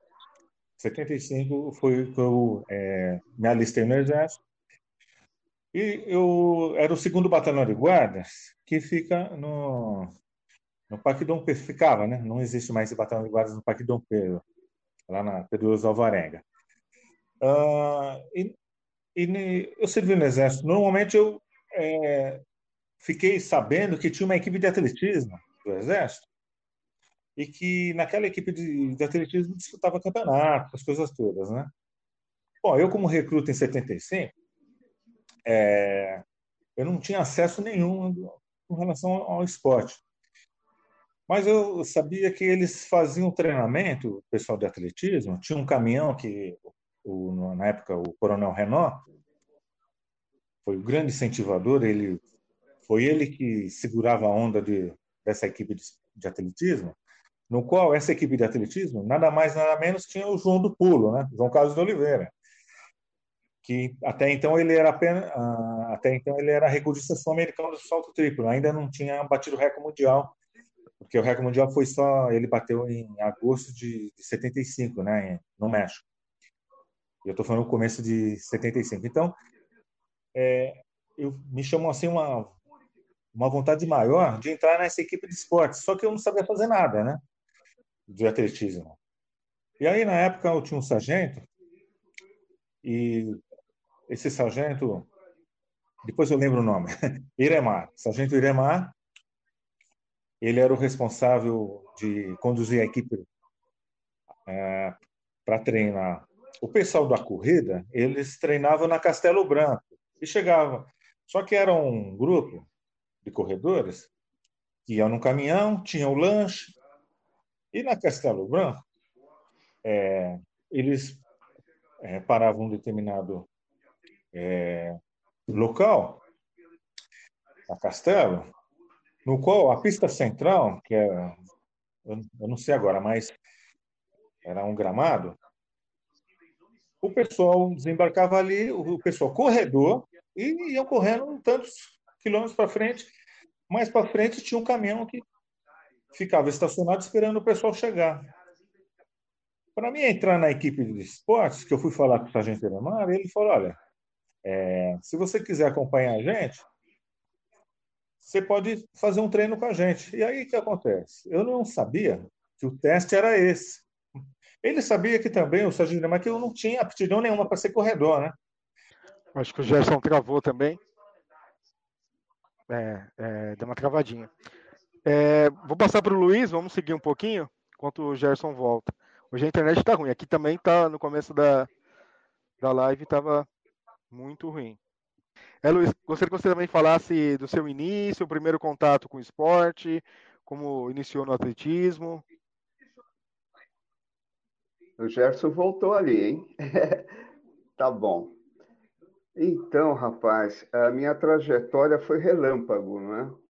Speaker 10: 75 foi que eu é, me alistei no Exército. E eu era o segundo batalhão de guardas que fica no, no Parque Dom Pedro. Ficava, né? Não existe mais esse batalhão de guardas no Parque Dom Pedro, lá na Pedroso Alvarenga. Uh, e, e, eu servi no Exército. Normalmente eu é, fiquei sabendo que tinha uma equipe de atletismo do Exército e que naquela equipe de, de atletismo disputava campeonato, as coisas todas, né? Bom, eu como recruta em 75, é, eu não tinha acesso nenhum com relação ao esporte. Mas eu sabia que eles faziam treinamento, o pessoal de atletismo, tinha um caminhão que, o, na época, o Coronel Renault, foi o grande incentivador, ele foi ele que segurava a onda de, dessa equipe de, de atletismo, no qual essa equipe de atletismo, nada mais nada menos, tinha o João do Pulo, né? João Carlos de Oliveira, que até então ele era apenas, ah, até então ele era recordista sul-americano do salto triplo, ainda não tinha batido o recorde mundial, porque o recorde mundial foi só ele bateu em agosto de, de 75, né, no México. Eu estou falando no começo de 75. Então, é, eu me chamou assim uma uma vontade maior de entrar nessa equipe de esportes, só que eu não sabia fazer nada, né? De atletismo. E aí, na época, eu tinha um sargento, e esse sargento, depois eu lembro o nome, Iremar, sargento Iremar, ele era o responsável de conduzir a equipe é, para treinar. O pessoal da corrida, eles treinavam na Castelo Branco e chegavam. Só que era um grupo de corredores que iam no caminhão, tinham o lanche, e na Castelo Branco, é, eles é, paravam um determinado é, local, a Castelo, no qual a pista central, que é, eu não sei agora, mas era um gramado, o pessoal desembarcava ali, o pessoal corredor, e iam correndo tantos quilômetros para frente. Mais para frente tinha um caminhão que ficava estacionado esperando o pessoal chegar. Para mim entrar na equipe de esportes, que eu fui falar com o sargento Elemar, ele falou: olha, é, se você quiser acompanhar a gente, você pode fazer um treino com a gente. E aí o que acontece? Eu não sabia que o teste era esse. Ele sabia que também, o sargento Elemar, que eu não tinha aptidão nenhuma para ser corredor, né?
Speaker 3: Acho que o Gerson travou também. É, é, deu uma travadinha. É, vou passar para o Luiz, vamos seguir um pouquinho, enquanto o Gerson volta. Hoje a internet está ruim. Aqui também está no começo da, da live, estava muito ruim. É, Luiz, gostaria que você também falasse do seu início, o primeiro contato com o esporte, como iniciou no atletismo.
Speaker 8: O Gerson voltou ali, hein? tá bom. Então, rapaz, a minha trajetória foi relâmpago, não é?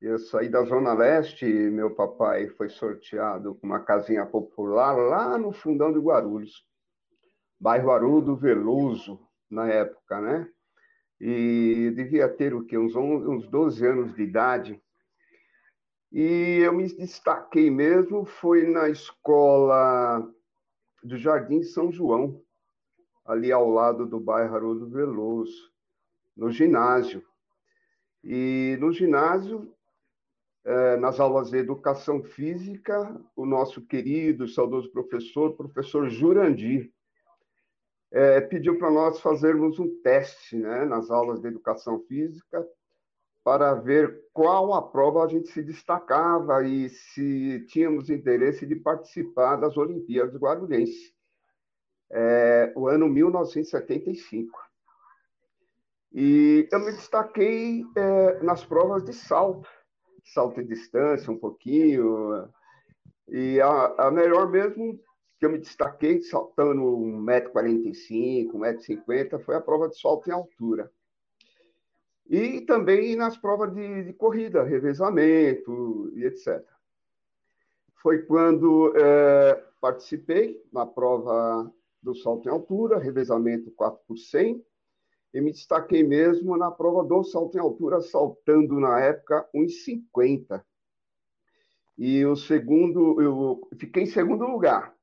Speaker 8: Eu saí da Zona Leste, meu papai foi sorteado com uma casinha popular lá no fundão de Guarulhos, bairro Arudo Veloso, na época, né? E devia ter o quê? Uns, uns 12 anos de idade. E eu me destaquei mesmo, foi na escola do Jardim São João, ali ao lado do bairro Arudo Veloso, no ginásio. E no ginásio é, nas aulas de educação física, o nosso querido, saudoso professor, professor Jurandir, é, pediu para nós fazermos um teste né, nas aulas de educação física para ver qual a prova a gente se destacava e se tínhamos interesse de participar das Olimpíadas Guarulhenses. É, o ano 1975. E eu me destaquei é, nas provas de salto salto em distância um pouquinho. E a, a melhor mesmo que eu me destaquei saltando 1,45m, 1,50m, foi a prova de salto em altura. E também nas provas de, de corrida, revezamento e etc. foi quando é, participei na prova do salto em altura, revezamento 4 por 100, e me destaquei mesmo na prova do salto em altura, saltando na época 1,50. E o segundo, eu fiquei em segundo lugar.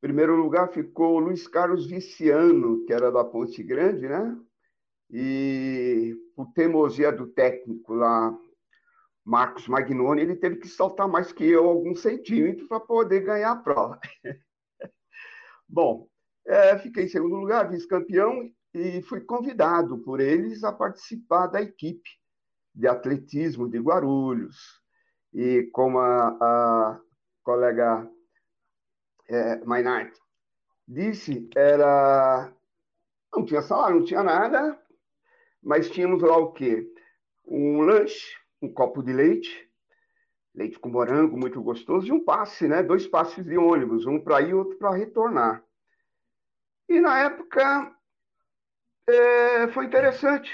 Speaker 8: Primeiro lugar ficou Luiz Carlos Viciano, que era da Ponte Grande, né? E por teimosia do técnico lá, Marcos Magnoni, ele teve que saltar mais que eu alguns centímetros para poder ganhar a prova. Bom, é, fiquei em segundo lugar, vice-campeão, e fui convidado por eles a participar da equipe de atletismo de Guarulhos. E como a, a colega é, disse, era não tinha salário, não tinha nada, mas tínhamos lá o quê? Um lanche, um copo de leite, leite com morango, muito gostoso, e um passe, né? Dois passes de ônibus, um para ir e outro para retornar. E na época é, foi interessante.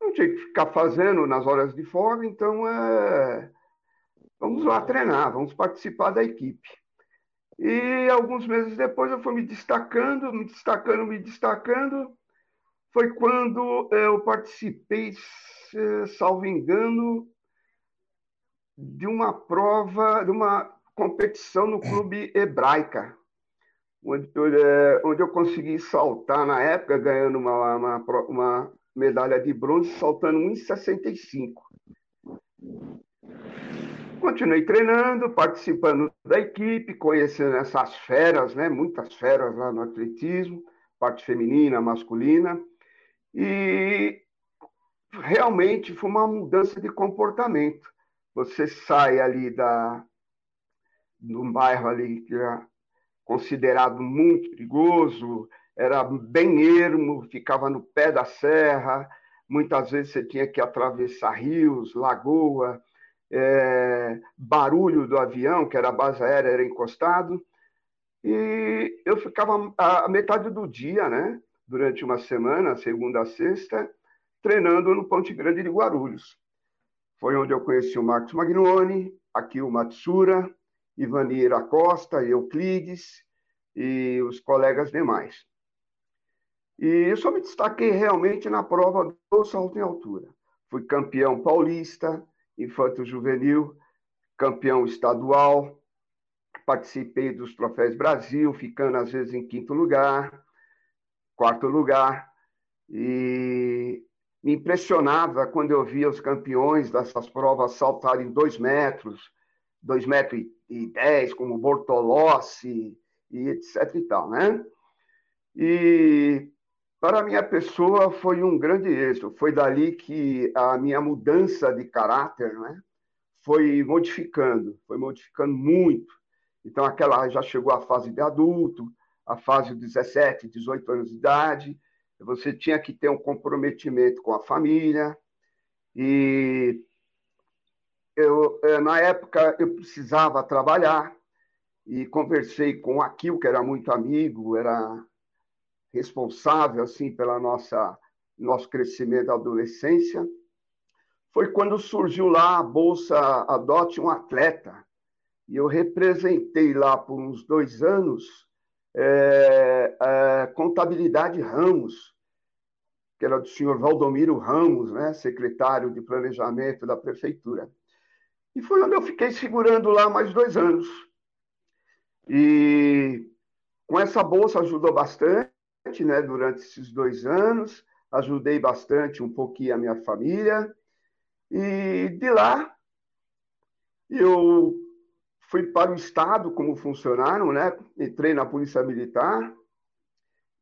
Speaker 8: Não tinha que ficar fazendo nas horas de folga, então é, vamos lá treinar, vamos participar da equipe. E alguns meses depois eu fui me destacando, me destacando, me destacando. Foi quando eu participei, salvo engano, de uma prova, de uma competição no clube hebraica, onde, é, onde eu consegui saltar na época, ganhando uma, uma, uma medalha de bronze, saltando 1,65. Continuei treinando, participando da equipe, conhecendo essas feras, né? muitas feras lá no atletismo, parte feminina, masculina, e realmente foi uma mudança de comportamento. Você sai ali da, um bairro ali que considerado muito perigoso, era bem ermo, ficava no pé da serra, muitas vezes você tinha que atravessar rios, lagoa, é, barulho do avião, que era a base aérea, era encostado. E eu ficava a metade do dia, né, durante uma semana, segunda a sexta, treinando no Ponte Grande de Guarulhos. Foi onde eu conheci o Marcos Magnoni, aqui o Matsura, Ivanir Acosta, Euclides e os colegas demais. E eu só me destaquei realmente na prova do salto em altura. Fui campeão paulista, infanto juvenil, campeão estadual, participei dos troféus Brasil, ficando às vezes em quinto lugar, quarto lugar, e me impressionava quando eu via os campeões dessas provas saltarem dois metros, dois metros e dez, como Bortolossi e etc e tal, né? E para a minha pessoa foi um grande êxito. Foi dali que a minha mudança de caráter né, foi modificando, foi modificando muito. Então, aquela já chegou à fase de adulto, a fase de 17, 18 anos de idade. Você tinha que ter um comprometimento com a família. E eu, eh, na época eu precisava trabalhar e conversei com o Aquil, que era muito amigo, era responsável assim pela nossa nosso crescimento da adolescência, foi quando surgiu lá a bolsa Adote um Atleta. E eu representei lá por uns dois anos é, é, Contabilidade Ramos, que era do senhor Valdomiro Ramos, né, secretário de Planejamento da Prefeitura. E foi onde eu fiquei segurando lá mais dois anos. E com essa bolsa ajudou bastante né, durante esses dois anos, ajudei bastante um pouquinho a minha família, e de lá eu fui para o Estado como funcionário, né? entrei na Polícia Militar,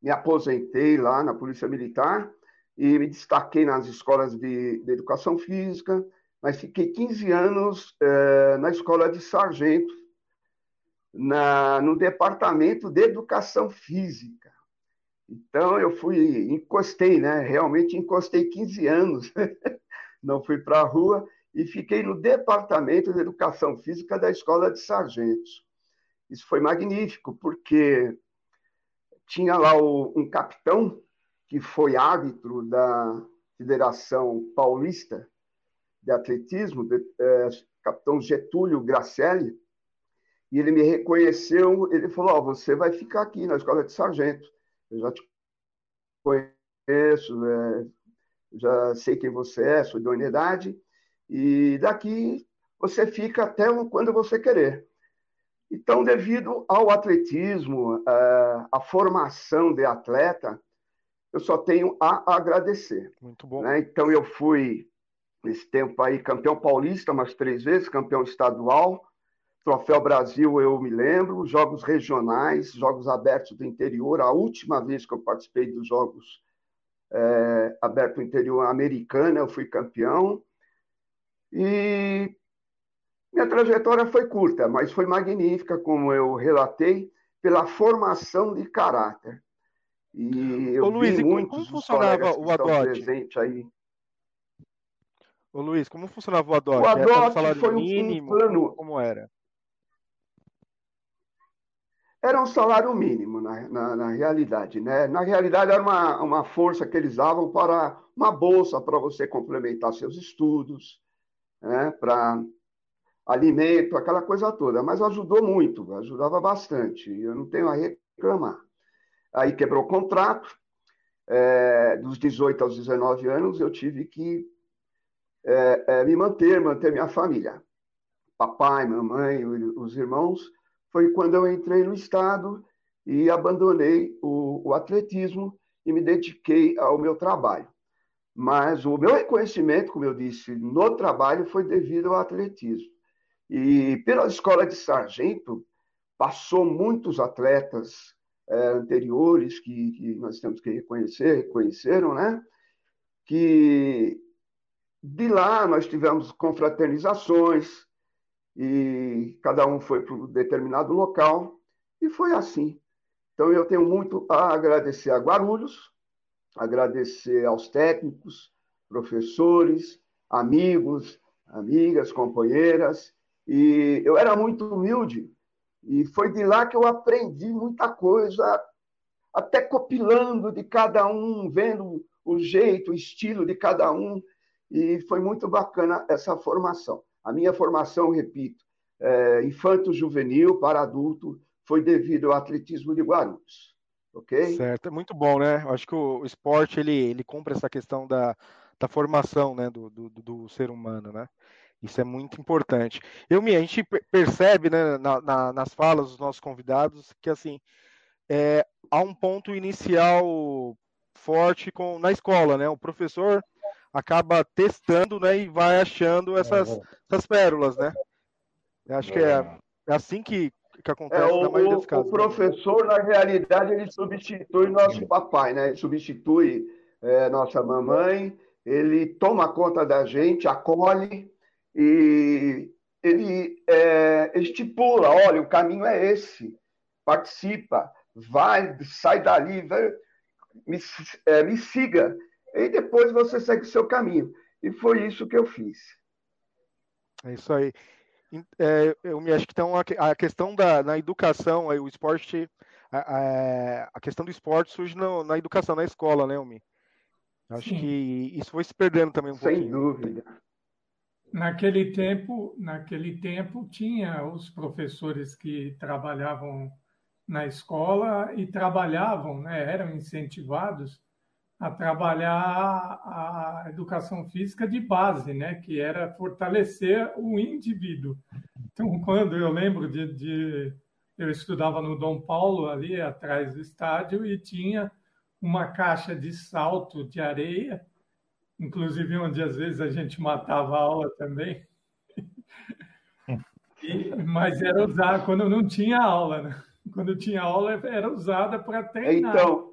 Speaker 8: me aposentei lá na Polícia Militar e me destaquei nas escolas de, de educação física, mas fiquei 15 anos eh, na escola de sargento, na, no departamento de educação física. Então eu fui, encostei, né? Realmente encostei 15 anos. Não fui para a rua e fiquei no departamento de educação física da escola de sargentos. Isso foi magnífico, porque tinha lá o, um capitão que foi árbitro da Federação Paulista de Atletismo, de, é, capitão Getúlio Gracelli, e ele me reconheceu, ele falou, oh, você vai ficar aqui na escola de sargento, eu já te conheço, é, já sei quem você é, sua idoneidade, e daqui você fica até quando você querer. Então, devido ao atletismo, à formação de atleta, eu só tenho a agradecer.
Speaker 3: Muito bom.
Speaker 8: Né? Então, eu fui, nesse tempo aí, campeão paulista umas três vezes, campeão estadual, Troféu Brasil, eu me lembro, jogos regionais, jogos abertos do interior. A última vez que eu participei dos jogos é, abertos do interior americano, eu fui campeão. E minha trajetória foi curta, mas foi magnífica, como eu relatei, pela formação de caráter. E eu
Speaker 3: Ô, Luiz,
Speaker 8: vi muitos
Speaker 3: como funcionava o ADOT?
Speaker 8: aí.
Speaker 3: Ô, Luiz, como funcionava o ADOT?
Speaker 8: O ADOT
Speaker 3: era
Speaker 8: foi um,
Speaker 3: mínimo?
Speaker 8: um plano.
Speaker 3: Como era?
Speaker 8: Era um salário mínimo, na, na, na, realidade. Né? Na realidade, era uma, uma força que eles davam para uma bolsa para você complementar seus estudos, né? para alimento, aquela coisa toda. Mas ajudou muito, ajudava bastante. Eu não tenho a reclamar. Aí quebrou o contrato. É, dos 18 aos 19 anos, eu tive que é, é, me manter, manter minha família. Papai, mamãe, os irmãos foi quando eu entrei no Estado e abandonei o, o atletismo e me dediquei ao meu trabalho. Mas o meu reconhecimento, como eu disse, no trabalho foi devido ao atletismo. E pela escola de sargento, passou muitos atletas é, anteriores que, que, nós temos que reconhecer, reconheceram, né? Que de lá nós tivemos confraternizações, e cada um foi para um determinado local, e foi assim. Então, eu tenho muito a agradecer a Guarulhos, agradecer aos técnicos, professores, amigos, amigas, companheiras, e eu era muito humilde, e foi de lá que eu aprendi muita coisa, até copilando de cada um, vendo o jeito, o estilo de cada um, e foi muito bacana essa formação. A minha formação, repito, é, infanto-juvenil para adulto, foi devido ao atletismo de Guarulhos. Ok?
Speaker 3: Certo, é muito bom, né? Eu acho que o, esporte ele, ele cumpre essa questão da, da formação né, do, do, do ser humano, né? Isso é muito importante. Eu, a gente percebe né, na, na, nas falas dos nossos convidados que assim é, há um ponto inicial forte com, na escola, né? O professor acaba testando, né, e vai achando essas, é, essas pérolas, né? Eu acho que é, é, é assim que, que acontece
Speaker 8: é, o, na maioria dos casos. O né? professor, né? na realidade, ele substitui nosso papai, né? Ele substitui é, nossa mamãe, ele toma conta da gente, acolhe e ele é, estipula, olha, o caminho é esse, participa, vai, sai dali, vai, me, é, me siga e depois você segue o seu caminho. E foi isso que eu fiz.
Speaker 3: É isso aí. É, eu me acho que então a, questão da na educação, o esporte, a, a, a, questão do esporte surge no, na educação, na escola, né, Umi? Acho Sim. que isso foi se perdendo também um
Speaker 8: Sem
Speaker 3: pouquinho.
Speaker 8: dúvida.
Speaker 4: Naquele tempo, naquele tempo tinha os professores que trabalhavam na escola e trabalhavam, né, eram incentivados a trabalhar a educação física de base, né, que era fortalecer o indivíduo. Então, quando eu lembro de, de eu estudava no Dom Paulo ali atrás do estádio e tinha uma caixa de salto de areia, inclusive onde às vezes a gente matava a aula também. E, mas era usada quando não tinha aula, né? Quando tinha aula era usada para treinar.
Speaker 8: Então,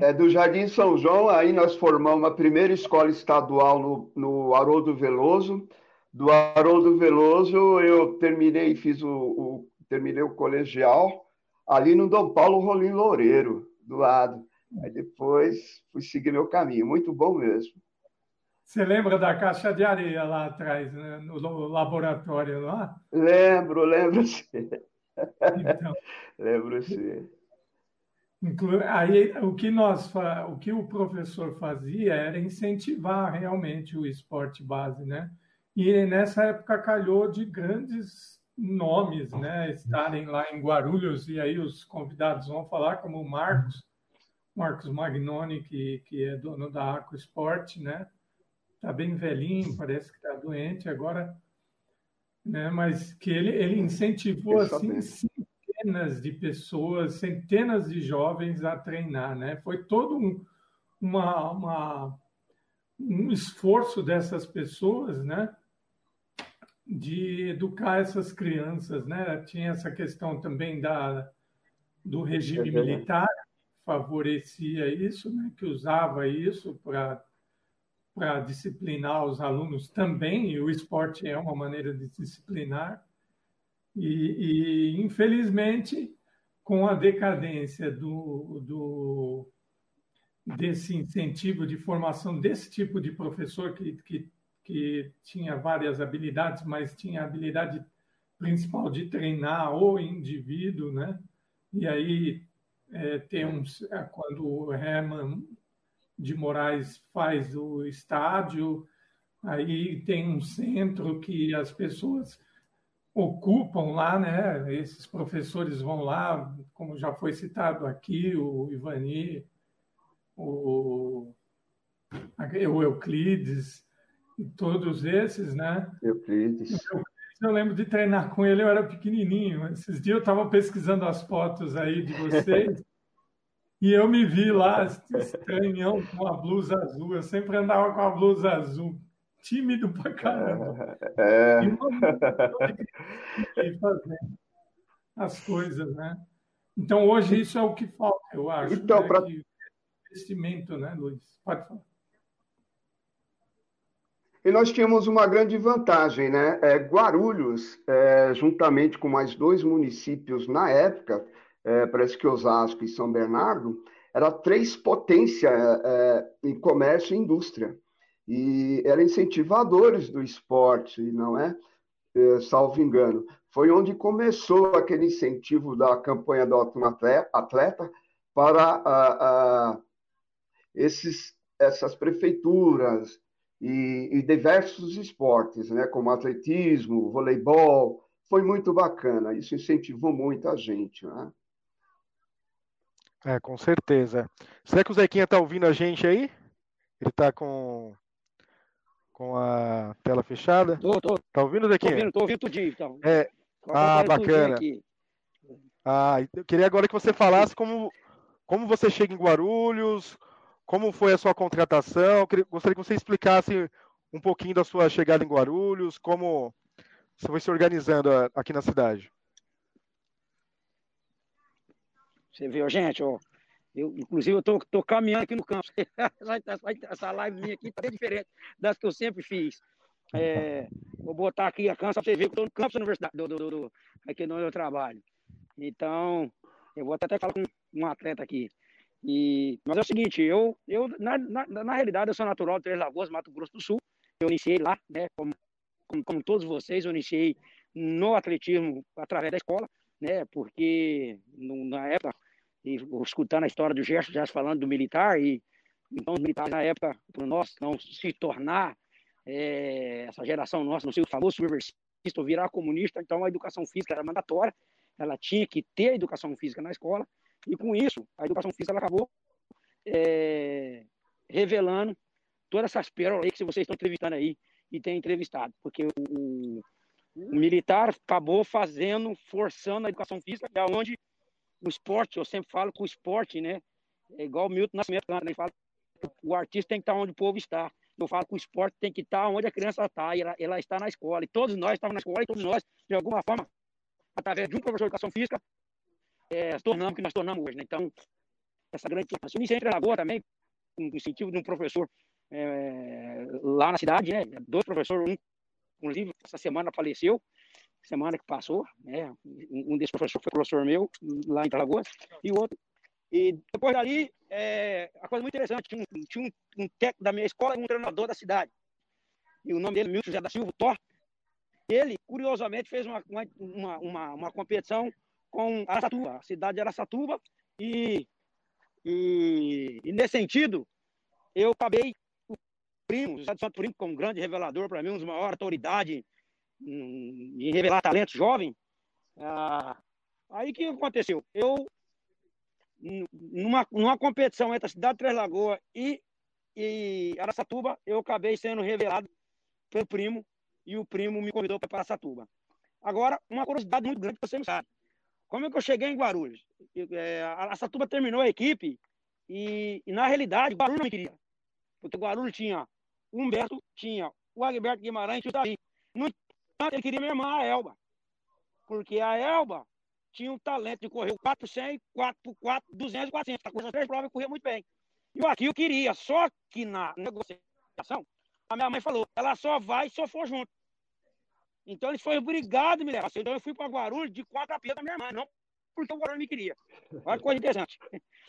Speaker 8: é, do Jardim São João, aí nós formamos a primeira escola estadual no, no Haroldo Veloso. Do Haroldo Veloso, eu terminei, fiz o, o, terminei o colegial ali no Dom Paulo Rolim Loureiro, do lado. Aí depois fui seguir meu caminho, muito bom mesmo.
Speaker 4: Você lembra da caixa de areia lá atrás, né? no laboratório lá?
Speaker 8: Lembro, lembro sim. Então... lembro sim.
Speaker 4: Aí o que nós o que o professor fazia era incentivar realmente o esporte base, né? E nessa época calhou de grandes nomes né, estarem lá em Guarulhos, e aí os convidados vão falar, como o Marcos, Marcos Magnoni, que, que é dono da Aqua Sport, né? Está bem velhinho, parece que está doente agora, né? Mas que ele, ele incentivou assim centenas de pessoas, centenas de jovens a treinar, né? Foi todo um, uma, uma, um esforço dessas pessoas, né? De educar essas crianças, né? Tinha essa questão também da, do regime é militar, favorecia isso, né? Que usava isso para para disciplinar os alunos também, e o esporte é uma maneira de disciplinar. E, e infelizmente, com a decadência do, do, desse incentivo de formação desse tipo de professor que, que, que tinha várias habilidades, mas tinha a habilidade principal de treinar o indivíduo, né? E aí é, é, quando o Herman de Moraes faz o estádio, aí tem um centro que as pessoas ocupam lá, né? Esses professores vão lá, como já foi citado aqui, o Ivani, o, o Euclides, e todos esses, né?
Speaker 8: Euclides.
Speaker 4: Eu lembro de treinar com ele, eu era pequenininho. Esses dias eu estava pesquisando as fotos aí de vocês e eu me vi lá, estranhão, com a blusa azul. Eu sempre andava com a blusa azul. Tímido pra caramba.
Speaker 8: É.
Speaker 4: E fazendo as coisas, né? Então, hoje, isso é o que falta, eu acho.
Speaker 8: Então,
Speaker 4: né?
Speaker 8: pra...
Speaker 4: Investimento, né, Luiz? Pode falar.
Speaker 8: E nós tínhamos uma grande vantagem, né? É, Guarulhos, é, juntamente com mais dois municípios na época, é, parece que Osasco e São Bernardo, era três potências é, em comércio e indústria. E eram incentivadores do esporte, não é? é? Salvo engano. Foi onde começou aquele incentivo da campanha do Atleta para a, a, esses, essas prefeituras e, e diversos esportes, né? como atletismo, voleibol. Foi muito bacana, isso incentivou muito a gente. Né?
Speaker 3: É, com certeza. Será que o Zequinha tá ouvindo a gente aí? Ele tá com, com a tela fechada?
Speaker 9: Tô, tô.
Speaker 3: Tá ouvindo, Zequinha?
Speaker 9: Tô ouvindo, tô ouvindo tudinho, então.
Speaker 3: É. Ah, bacana. Ah, eu queria agora que você falasse como, como você chega em Guarulhos, como foi a sua contratação. Eu gostaria que você explicasse um pouquinho da sua chegada em Guarulhos, como você foi se organizando aqui na cidade.
Speaker 9: Você viu, gente, ó. Eu, inclusive, eu tô, tô caminhando aqui no campus. Essa live minha aqui tá bem diferente das que eu sempre fiz. É, vou botar aqui a cansa para você ver que eu tô no campus da universidade, do, do, do, aqui no meu trabalho. Então, eu vou até falar com um atleta aqui. E, mas é o seguinte, eu, eu na, na, na realidade, eu sou natural de Três Lagoas, Mato Grosso do Sul. Eu iniciei lá, né, como, como, como todos vocês, eu iniciei no atletismo através da escola né? Porque no, na época, e, escutando a história do Gerson já falando do militar, e então os militares na época, para nós não se tornar, é, essa geração nossa, não sei o famoso subversista virar comunista, então a educação física era mandatória, ela tinha que ter educação física na escola, e com isso, a educação física ela acabou é, revelando todas essas pérolas que vocês estão entrevistando aí e têm entrevistado, porque o, o militar acabou fazendo, forçando a educação física, é onde o esporte, eu sempre falo que o esporte, né, é igual o Milton Nascimento né, fala o artista tem que estar onde o povo está. Eu falo que o esporte tem que estar onde a criança está, e ela, ela está na escola. E todos nós estamos na escola, e todos nós, de alguma forma, através de um professor de educação física, é, tornamos o que nós tornamos hoje. Né? Então, essa grande formação. Iniciei em Lagoa também, com o incentivo de um professor é, lá na cidade, né? Dois professores, um inclusive essa semana faleceu, semana que passou, né? Um desses professores foi professor meu, lá em Alagoas, e o outro. E depois dali, é, a coisa muito interessante, tinha, um, tinha um, técnico da minha escola um treinador da cidade. E o nome dele, Milton José da Silva, Thor. Ele, curiosamente, fez uma, uma, uma, uma competição com Aracatuba, a cidade de Aracatuba, e, e, e nesse sentido, eu acabei Primo, José Santo Primo, como um grande revelador para mim, um dos maiores autoridades em revelar talento jovem. Ah, aí o que aconteceu? Eu, numa, numa competição entre a cidade de Três Lagoas e, e Araçatuba, eu acabei sendo revelado pelo primo e o primo me convidou para Araçatuba. Agora, uma curiosidade muito grande que você não sabe. Como é que eu cheguei em Guarulhos? É, Araçatuba terminou a equipe e, e, na realidade, Guarulhos não me queria. Porque Guarulhos tinha Humberto, tinha o Agberto Guimarães e o Davi. No ele queria minha irmã, a Elba. Porque a Elba tinha o talento de correr o 4 por 100, 4 por 4, 200 e 400. A coisa três provas e corria muito bem. E aqui eu queria, só que na negociação, a minha mãe falou, ela só vai se eu for junto. Então eles foram obrigados a me levar. Então eu fui para Guarulhos de quatro a da minha irmã, não porque o Guarulhos me queria. Olha que coisa interessante.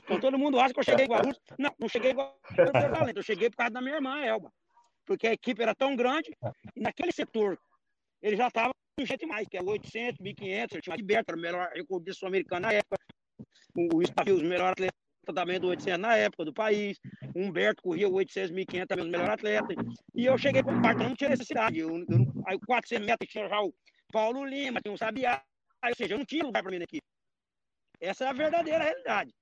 Speaker 9: Então todo mundo acha que eu cheguei em Guarulhos. Não, não cheguei em Guarulhos eu cheguei por causa da minha irmã, Elba. Porque a equipe era tão grande, e naquele setor ele já estava gente mais, que é 800, 1500, ele tinha Gilberto, era o melhor recordista sul-americano na época, o Estafios, o melhor atleta também do 800 na época do país, o Humberto corria o 800, 1500 também, o melhor atleta, e eu cheguei como quarto, não tinha necessidade, eu, eu, aí 400 metros tinha já o Paulo Lima, tinha um Sabiá, ou seja, eu não tinha lugar para mim na equipe. Essa é a verdadeira realidade.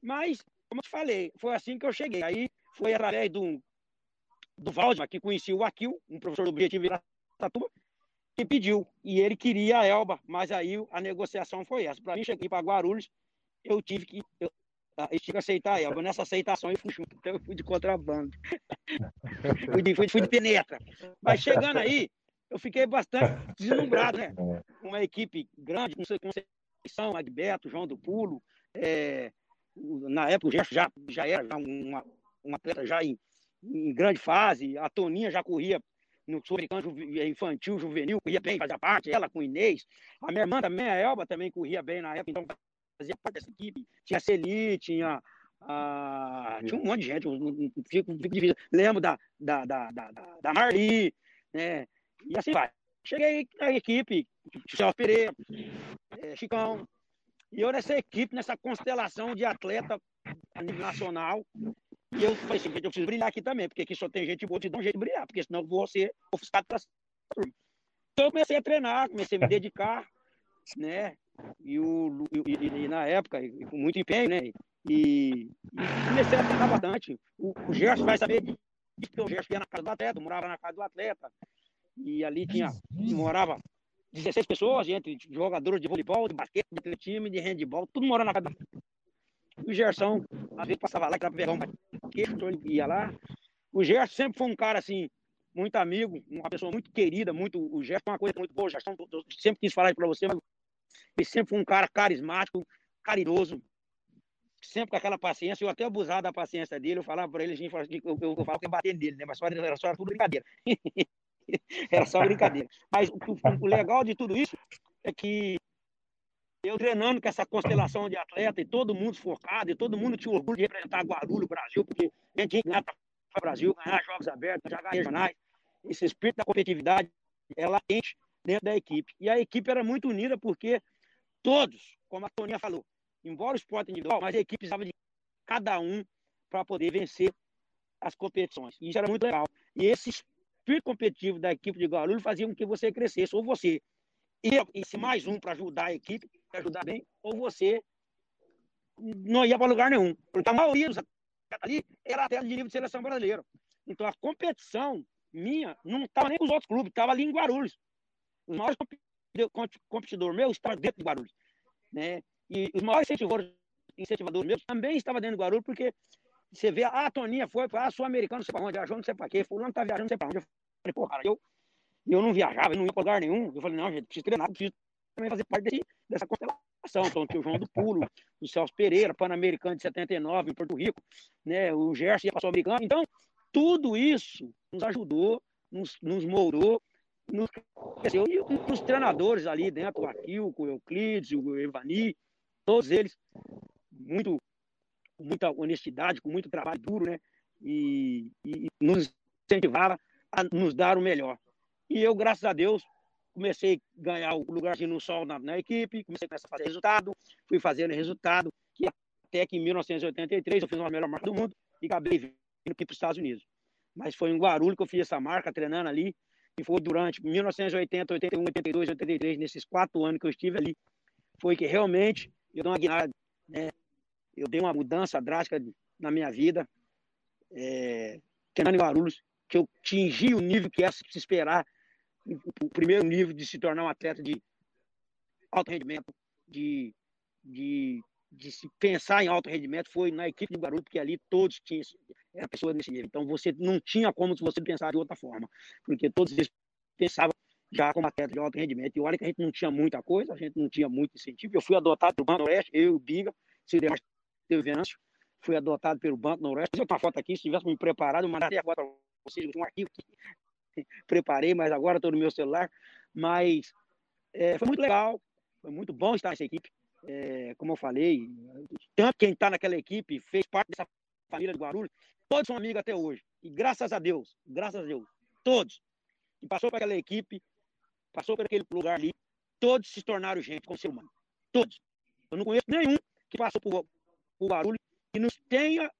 Speaker 9: Mas, como eu te falei, foi assim que eu cheguei. Aí foi através do, do Valdemar, que conhecia o Aquil, um professor do Objetivo Tatuba, que pediu. E ele queria a Elba, mas aí a negociação foi essa. Para mim, cheguei para Guarulhos, eu tive que. Eu, eu tive que aceitar a Elba. Nessa aceitação eu fui junto, então eu fui de contrabando. fui, de, fui, fui de penetra. Mas chegando aí, eu fiquei bastante deslumbrado, né? Uma equipe grande, com Conceição, Agbeto, João do Pulo. É, na época o Gerson já, já era já uma, uma atleta já em, em grande fase. A Toninha já corria no sul-americano infantil, juvenil, corria bem, fazia parte, ela com o Inês. A minha irmã também, a Elba, também corria bem na época, então fazia parte dessa equipe. Tinha a Celi, tinha. a tinha um monte de gente, fico, fico difícil. Lembro da, da, da, da, da Marli, né? E assim vai. Cheguei na equipe, Celso Pereira, é, Chicão, e eu nessa equipe, nessa constelação de atleta nacional, e eu falei assim, eu preciso brilhar aqui também, porque aqui só tem gente boa, te dá um jeito de brilhar, porque senão eu vou ser ofuscado para. Então eu comecei a treinar, comecei a me dedicar, né? E, o, e, e na época, e, com muito empenho, né? E, e, comecei a treinar bastante. O, o Gerson vai saber disso, porque o Gerson ia na casa do atleta, morava na casa do atleta. E ali tinha, morava 16 pessoas, entre jogadores de voleibol, de basquete, de atletismo, de handball, tudo morando na casa do o Gerson, às vezes passava lá e pegar um queixo, então ele ia lá. O Gerson sempre foi um cara assim, muito amigo, uma pessoa muito querida, muito. O Gerson é uma coisa muito boa, o Gerson, sempre quis falar isso para você, mas ele sempre foi um cara carismático, caridoso, sempre com aquela paciência. Eu até abusava da paciência dele, eu falava para ele, assim, eu, eu, eu falava que ia bater nele, né? Mas só, era só tudo brincadeira. era só brincadeira. Mas o, o legal de tudo isso é que eu treinando com essa constelação de atleta e todo mundo focado, e todo mundo tinha orgulho de representar Guarulhos, Brasil, porque a gente tinha que ganhar o Brasil, ganhar jogos abertos, jogar regionais. Esse espírito da competitividade é latente dentro da equipe. E a equipe era muito unida porque todos, como a Toninha falou, embora o esporte individual, mas a equipe precisava de cada um para poder vencer as competições. E isso era muito legal. E esse espírito competitivo da equipe de Guarulhos fazia com que você crescesse, ou você e se mais um para ajudar a equipe, ajudar bem, ou você não ia para lugar nenhum. Porque a maioria dos ali era até de nível de seleção brasileira. Então a competição minha não estava nem com os outros clubes, estava ali em Guarulhos. Os maiores competidores meus estavam dentro de Guarulhos. Né? E os maiores incentivadores, incentivadores meus também estavam dentro de Guarulhos, porque você vê, ah, a Toninha foi para a Sul-Americana, não sei para onde, viajou não sei para quê, fulano está viajando não sei para onde. Eu falei, pô, cara, eu, eu não viajava, eu não ia para lugar nenhum. Eu falei, não, gente, preciso treinar, preciso também fazer parte desse, dessa constelação. Então, tinha o João do Pulo, o Celso Pereira, Pan-Americano de 79 em Porto Rico, né? o Gerson o americano Então, tudo isso nos ajudou, nos, nos moldou, nos cresceu. E os treinadores ali dentro, o Aquil, o Euclides, o Evani, todos eles, muito, com muita honestidade, com muito trabalho duro, né? E, e nos incentivava a nos dar o melhor. E eu, graças a Deus, comecei a ganhar o lugarzinho no sol na, na equipe, comecei a fazer resultado, fui fazendo resultado, que até que em 1983 eu fiz uma melhor marca do mundo e acabei vindo aqui para os Estados Unidos. mas foi em Guarulhos que eu fiz essa marca, treinando ali, e foi durante 1980, 81, 82, 83, nesses quatro anos que eu estive ali, foi que realmente eu dei uma guinada, né? eu dei uma mudança drástica na minha vida, é, treinando em Guarulhos, que eu atingi o nível que é se esperar, o primeiro nível de se tornar um atleta de alto rendimento, de, de, de se pensar em alto rendimento, foi na equipe de Guarulhos, porque ali todos tinham, era pessoa nesse nível. Então você não tinha como você pensar de outra forma, porque todos eles pensavam já como atleta de alto rendimento. E olha que a gente não tinha muita coisa, a gente não tinha muito incentivo. Eu fui adotado pelo Banco Oeste, eu e o Biga, se demais teve Venâncio, fui adotado pelo Banco Noroeste. Eu uma foto aqui, se tivesse me preparado, eu mandaria agora para vocês, um arquivo que preparei, mas agora estou no meu celular. Mas é, foi muito legal, foi muito bom estar nessa equipe. É, como eu falei, tanto quem está naquela equipe fez parte dessa família de Guarulhos, todos são amigos até hoje. E graças a Deus, graças a Deus, todos que passou por aquela equipe, passou por aquele lugar ali, todos se tornaram gente como ser humano. Todos. Eu não conheço nenhum que passou por, por Guarulhos que não tenha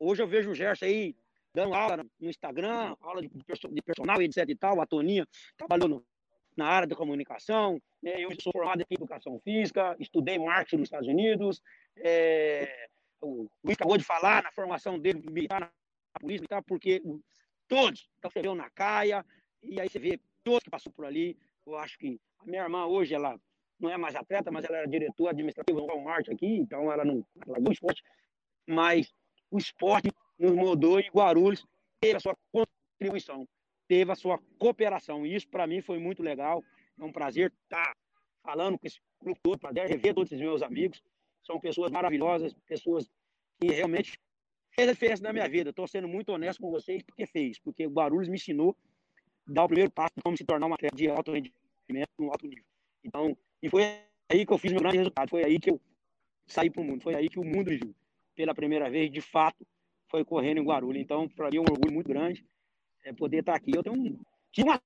Speaker 9: Hoje eu vejo o Gerson aí dando aula no Instagram, aula de, de personal, etc e tal. A Toninha trabalhou na área da comunicação. Né? Eu sou formado em educação física, estudei marketing nos Estados Unidos. É, o Luiz acabou de falar na formação dele militar na polícia, militar, porque todos, então você vê na CAIA, e aí você vê todos que passou por ali. Eu acho que a minha irmã hoje, ela não é mais atleta, mas ela era diretora administrativa no Walmart aqui, então ela não ela do esporte, mas o esporte nos mudou e Guarulhos teve a sua contribuição, teve a sua cooperação, e isso para mim foi muito legal, é um prazer estar falando com esse grupo todo, para rever todos esses meus amigos, são pessoas maravilhosas, pessoas que realmente fez a diferença na minha vida. Estou sendo muito honesto com vocês porque fez, porque Guarulhos me ensinou a dar o primeiro passo de como se tornar um atleta de alto rendimento, um alto nível. Então, e foi aí que eu fiz meu grande resultado, foi aí que eu saí para o mundo, foi aí que o mundo viu pela primeira vez, de fato, foi correndo em Guarulhos. Então, para mim é um orgulho muito grande é, poder estar aqui. Eu tenho um, uma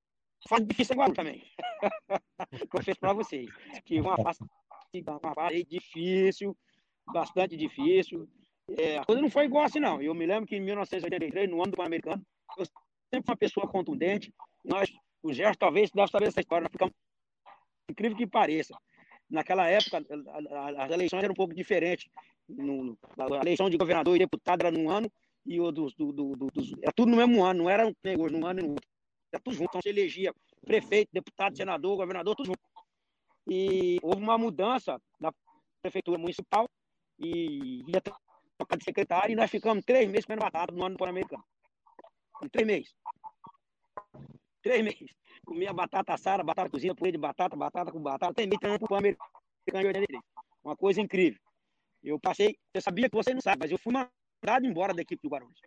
Speaker 9: fase difícil em Guarulhos também. Confesso para vocês. Tive uma fase, uma fase difícil, bastante difícil. É, a coisa não foi igual assim, não. Eu me lembro que em 1983, no ano do Pan-Americano, eu sempre uma pessoa contundente. Nós, o Gerson talvez deve saber essa história, ficamos, incrível que pareça. Naquela época, as eleições eram um pouco diferentes. A eleição de governador e deputado era num ano, e o dos, do, do, do, dos, era tudo no mesmo ano, não era hoje, num ano e no outro. Era tudo junto. Então você elegia prefeito, deputado, senador, governador, tudo junto. E houve uma mudança na prefeitura municipal e ia trocar de secretário, e nós ficamos três meses comendo batata no ano Pan-Americano. Três meses. Três meses. Comia batata assada, batata cozida, purê de batata, batata com batata, treinando pro Pan-Americano de 83. Uma coisa incrível. Eu passei, você sabia que você não sabe, mas eu fui mandado embora da equipe do Guarulhos.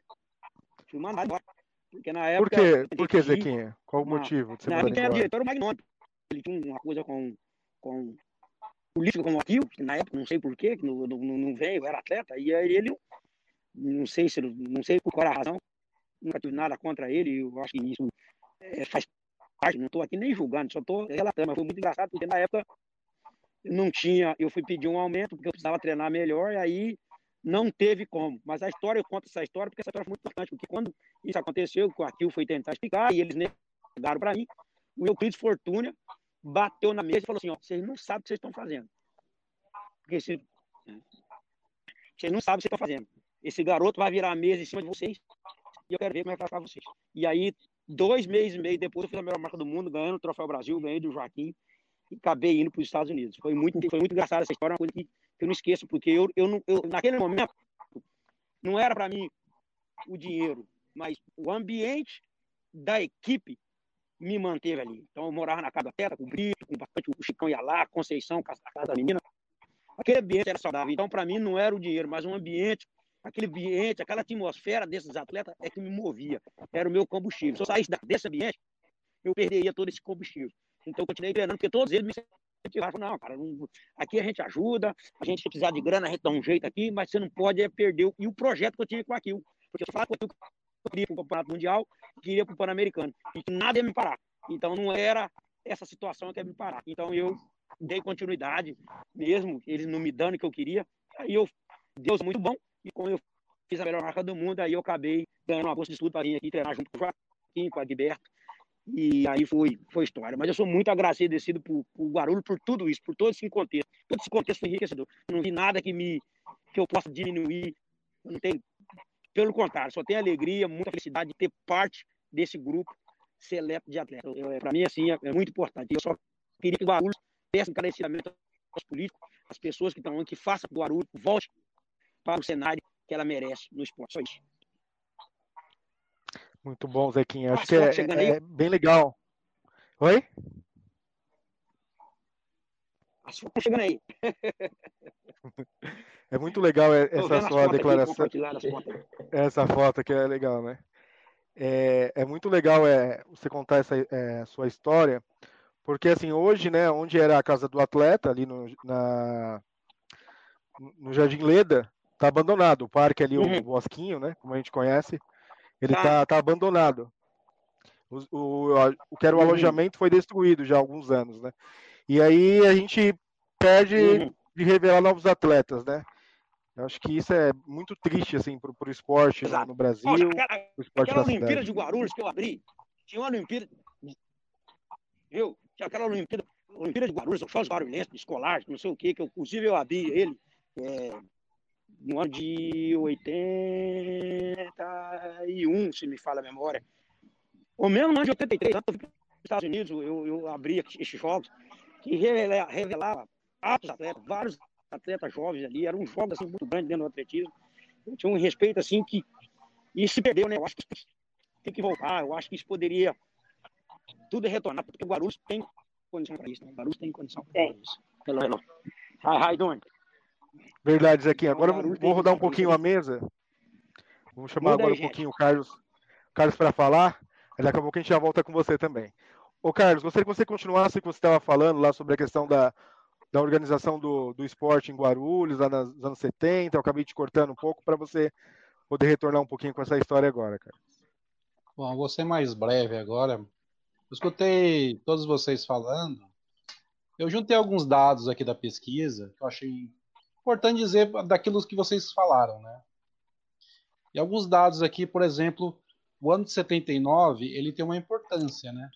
Speaker 9: Fui mandado embora. Porque na época.
Speaker 3: Por quê? Por que, Zequinha? Qual o motivo de
Speaker 9: você Na época era diretor o Magnônio. Ele tinha uma coisa com, com política como aquilo, que na época não sei porquê, que não, não, não veio, era atleta, e aí ele, não sei se, não sei por qual era a razão, nunca tive nada contra ele, eu acho que isso é, faz parte, não estou aqui nem julgando, só estou relatando, mas foi muito engraçado, porque na época não tinha, eu fui pedir um aumento, porque eu precisava treinar melhor, e aí não teve como. Mas a história, eu conto essa história, porque essa história foi muito importante, porque quando isso aconteceu, o Aquil foi tentar explicar, e eles negaram para mim, o Euclides Fortuna bateu na mesa e falou assim, ó, vocês não sabem o que vocês estão fazendo. Porque se, vocês não sabem o que vocês estão fazendo. Esse garoto vai virar a mesa em cima de vocês e eu quero ver como é que vai ficar vocês. E aí, dois meses e meio depois, eu fiz a melhor marca do mundo, ganhando o Troféu Brasil, ganhei do Joaquim e acabei indo para os Estados Unidos. Foi muito, foi muito engraçado essa história, uma coisa que, que eu não esqueço, porque eu, eu, eu naquele momento não era para mim o dinheiro, mas o ambiente da equipe me manteve ali. Então eu morava na casa da Teta, com o Brito, com bastante, o Chicão ia lá, Conceição, a casa da menina. Aquele ambiente era saudável. Então, para mim, não era o dinheiro, mas um ambiente, aquele ambiente, aquela atmosfera desses atletas é que me movia. Era o meu combustível. Se eu saísse desse ambiente, eu perderia todo esse combustível. Então, eu continuei treinando, porque todos eles me incentivaram. Não, cara, não, aqui a gente ajuda, a gente precisar de grana, a gente dá um jeito aqui, mas você não pode é perder. E o projeto que eu tinha com aquilo. Porque eu falava aquilo eu queria para o Campeonato Mundial, queria para o Pan-Americano. E que nada ia me parar. Então não era essa situação que ia me parar. Então eu dei continuidade, mesmo eles não me dando o que eu queria. Aí eu, Deus muito bom, e quando eu fiz a melhor marca do mundo, aí eu acabei ganhando uma bolsa de estudo para vir aqui treinar junto com o Joaquim, com a Gilberto. E aí foi, foi história. Mas eu sou muito agradecido por, por Guarulhos, por tudo isso, por todo esse contexto. Todo esse contexto foi enriquecedor. Não vi nada que me que eu possa diminuir. não pelo contrário, só tenho alegria, muita felicidade de ter parte desse grupo seleto de atletas. Para mim, assim, é, é, muito importante. Eu só queria que o Guarulhos desse encarecimento aos políticos, às pessoas que estão façam que o Guarulhos volte para o cenário que ela merece no esporte. Só isso.
Speaker 3: Muito bom, Zequinha. Acho que é, é bem legal. Oi?
Speaker 9: As fotos chegando aí.
Speaker 3: É muito legal essa sua declaração. Essa foto que é legal, né? É, é muito legal é, você contar essa é, sua história, porque assim, hoje, né, onde era a casa do atleta, ali no, na, no Jardim Leda, tá abandonado. O parque ali, uhum. o Bosquinho, né, como a gente conhece, ele tá, tá, tá abandonado. O, o, o que era o uhum. alojamento foi destruído já há alguns anos, né? E aí a gente perde uhum. de revelar novos atletas, né? Eu acho que isso é muito triste, assim, pro, pro esporte no, no, Brasil. Poxa, esporte
Speaker 9: aquela Olimpíada cidade. de Guarulhos que eu abri, tinha uma Olimpíada. Viu? Tinha aquela Olimpíada, Olimpíada de Guarulhos, os Jogos Guarulhenses, escolares, não sei o que, que eu, inclusive eu abri ele é, no ano de 81, se me fala a memória. Ou mesmo no ano de 83, antes eu fui para os Estados Unidos, eu, eu abri esses jogos que revelava, revelava altos atletas, vários atletas jovens ali, era um jogo assim, muito grande dentro do atletismo. Eu tinha um respeito assim que. E se perdeu, né? Eu acho que tem que voltar, eu acho que isso poderia tudo retornar, porque o Guarulhos tem condição para isso, né? O Guarulhos tem condição para isso. Pelo relógio. Hi, hi, doing?
Speaker 3: Verdade, Zequinha. Agora vou rodar um pouquinho a mesa. Vamos chamar agora aí, um pouquinho o Carlos, Carlos para falar. Daqui a pouco a gente já volta com você também. Ô, Carlos, gostaria que você continuasse o que você estava falando lá sobre a questão da, da organização do, do esporte em Guarulhos, lá nos anos 70. Eu acabei te cortando um pouco para você poder retornar um pouquinho com essa história agora, cara.
Speaker 5: Bom, vou ser mais breve agora. Eu escutei todos vocês falando. Eu juntei alguns dados aqui da pesquisa que eu achei importante dizer daquilo que vocês falaram, né? E alguns dados aqui, por exemplo, o ano de 79, ele tem uma importância, né?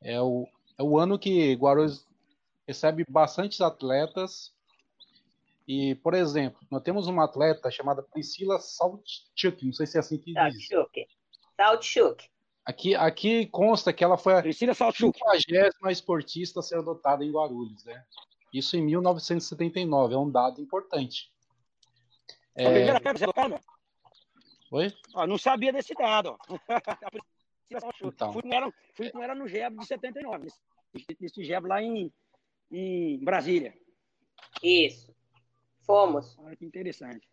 Speaker 5: É o, é o ano que Guarulhos recebe bastantes atletas. E, por exemplo, nós temos uma atleta chamada Priscila Saltchuk, não sei se é assim que diz.
Speaker 6: Saltchuk. Saltchuk.
Speaker 5: Aqui, aqui consta que ela foi a
Speaker 9: Priscila Saltchuk.
Speaker 5: 50 esportista a ser adotada em Guarulhos, né? Isso em 1979, é um dado importante.
Speaker 9: É... primeira
Speaker 5: Oi?
Speaker 9: Ah, não sabia desse dado. então. fui, com ela, fui com ela no GEB de 79, nesse, nesse GEB lá em, em Brasília.
Speaker 6: Isso. Fomos.
Speaker 9: Olha que interessante.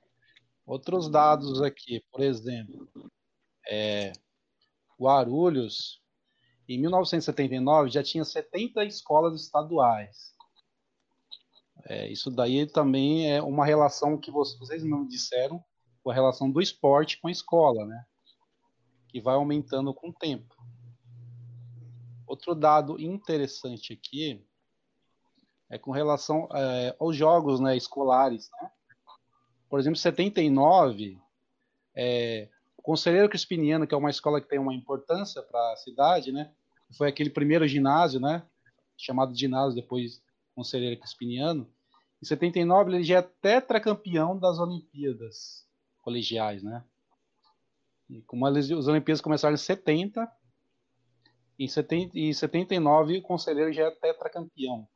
Speaker 5: Outros dados aqui, por exemplo, é, Guarulhos, em 1979, já tinha 70 escolas estaduais. É, isso daí também é uma relação que vocês não disseram, a relação do esporte com a escola, né? Que vai aumentando com o tempo. Outro dado interessante aqui é com relação é, aos jogos né, escolares. Né? Por exemplo, em 79, é, o Conselheiro Crispiniano, que é uma escola que tem uma importância para a cidade, né? foi aquele primeiro ginásio, né? chamado ginásio, depois Conselheiro Crispiniano. Em 79, ele já é tetracampeão das Olimpíadas colegiais. Né? E como as Olimpíadas começaram em 70, em, 70, em 79 o Conselheiro já é tetracampeão.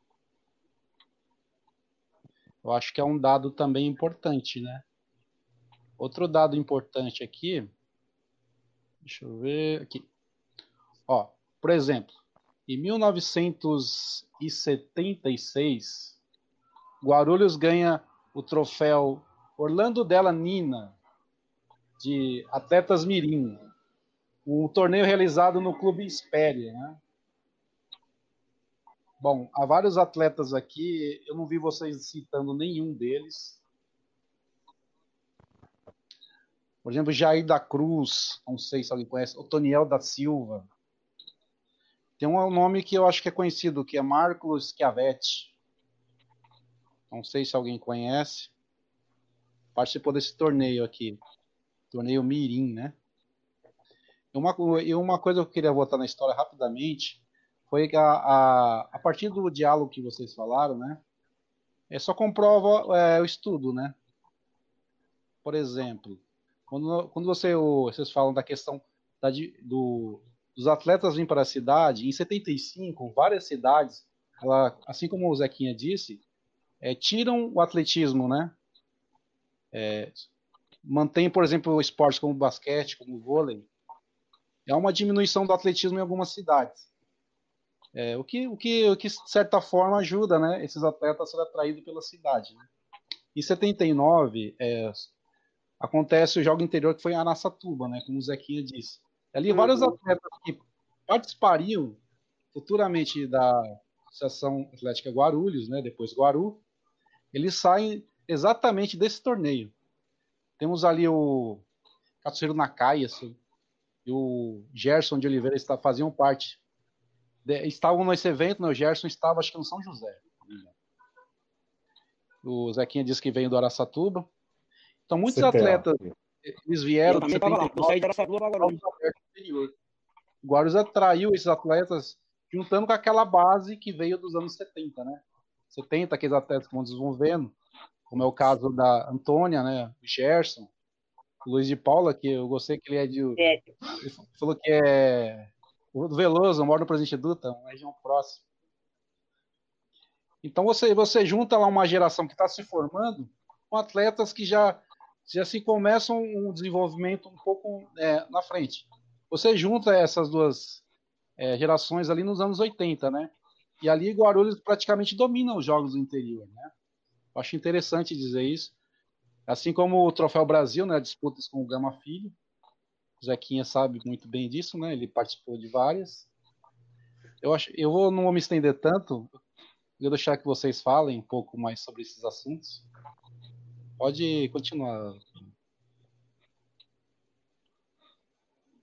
Speaker 5: Eu acho que é um dado também importante, né? Outro dado importante aqui, deixa eu ver aqui. Ó, por exemplo, em 1976, Guarulhos ganha o troféu Orlando Della Nina de atletas mirim, um torneio realizado no Clube Espéria, né? Bom, há vários atletas aqui, eu não vi vocês citando nenhum deles. Por exemplo, Jair da Cruz, não sei se alguém conhece, o Toniel da Silva. Tem um nome que eu acho que é conhecido, que é Marcos Schiavetti. Não sei se alguém conhece. Participou desse torneio aqui. Torneio Mirim, né? Uma, e uma coisa que eu queria voltar na história rapidamente foi que a, a, a partir do diálogo que vocês falaram, né? É só comprova é, o estudo, né? Por exemplo, quando, quando você, vocês falam da questão da, do, dos atletas virem para a cidade, em 75, várias cidades, ela, assim como o Zequinha disse, é, tiram o atletismo, né? É, mantém, por exemplo, esportes como basquete, como vôlei. É uma diminuição do atletismo em algumas cidades. É, o, que, o, que, o que, de certa forma, ajuda né, esses atletas a serem atraídos pela cidade. Né? Em 79, é, acontece o jogo interior que foi em Araçatuba, né, como o Zequinha disse. Ali, uhum. vários atletas que participariam futuramente da Associação Atlética Guarulhos, né, depois Guaru, eles saem exatamente desse torneio. Temos ali o Katsuhiro Nakai e o Gerson de Oliveira está, faziam parte de, estavam nesse evento, né? o Gerson estava, acho que no São José. O Zequinha disse que veio do Araçatuba. Então, muitos CTA. atletas, eles vieram do 79 O Guarulhos atraiu esses atletas juntando com aquela base que veio dos anos 70, né? 70, aqueles atletas que vão desenvolvendo, como é o caso da Antônia, né? O Gerson, o Luiz de Paula, que eu gostei que ele é de. É. Ele falou que é o do Veloso, mora no Presidente Dutra, uma região próxima. Então você, você junta lá uma geração que está se formando com atletas que já, já se começam um desenvolvimento um pouco é, na frente. Você junta essas duas é, gerações ali nos anos 80, né? E ali Guarulhos praticamente domina os jogos do interior, né? Eu acho interessante dizer isso. Assim como o Troféu Brasil, né? Disputas com o Gama Filho. Zequinha sabe muito bem disso, né? Ele participou de várias. Eu acho, eu vou, não vou me estender tanto. Vou deixar que vocês falem um pouco mais sobre esses assuntos. Pode continuar.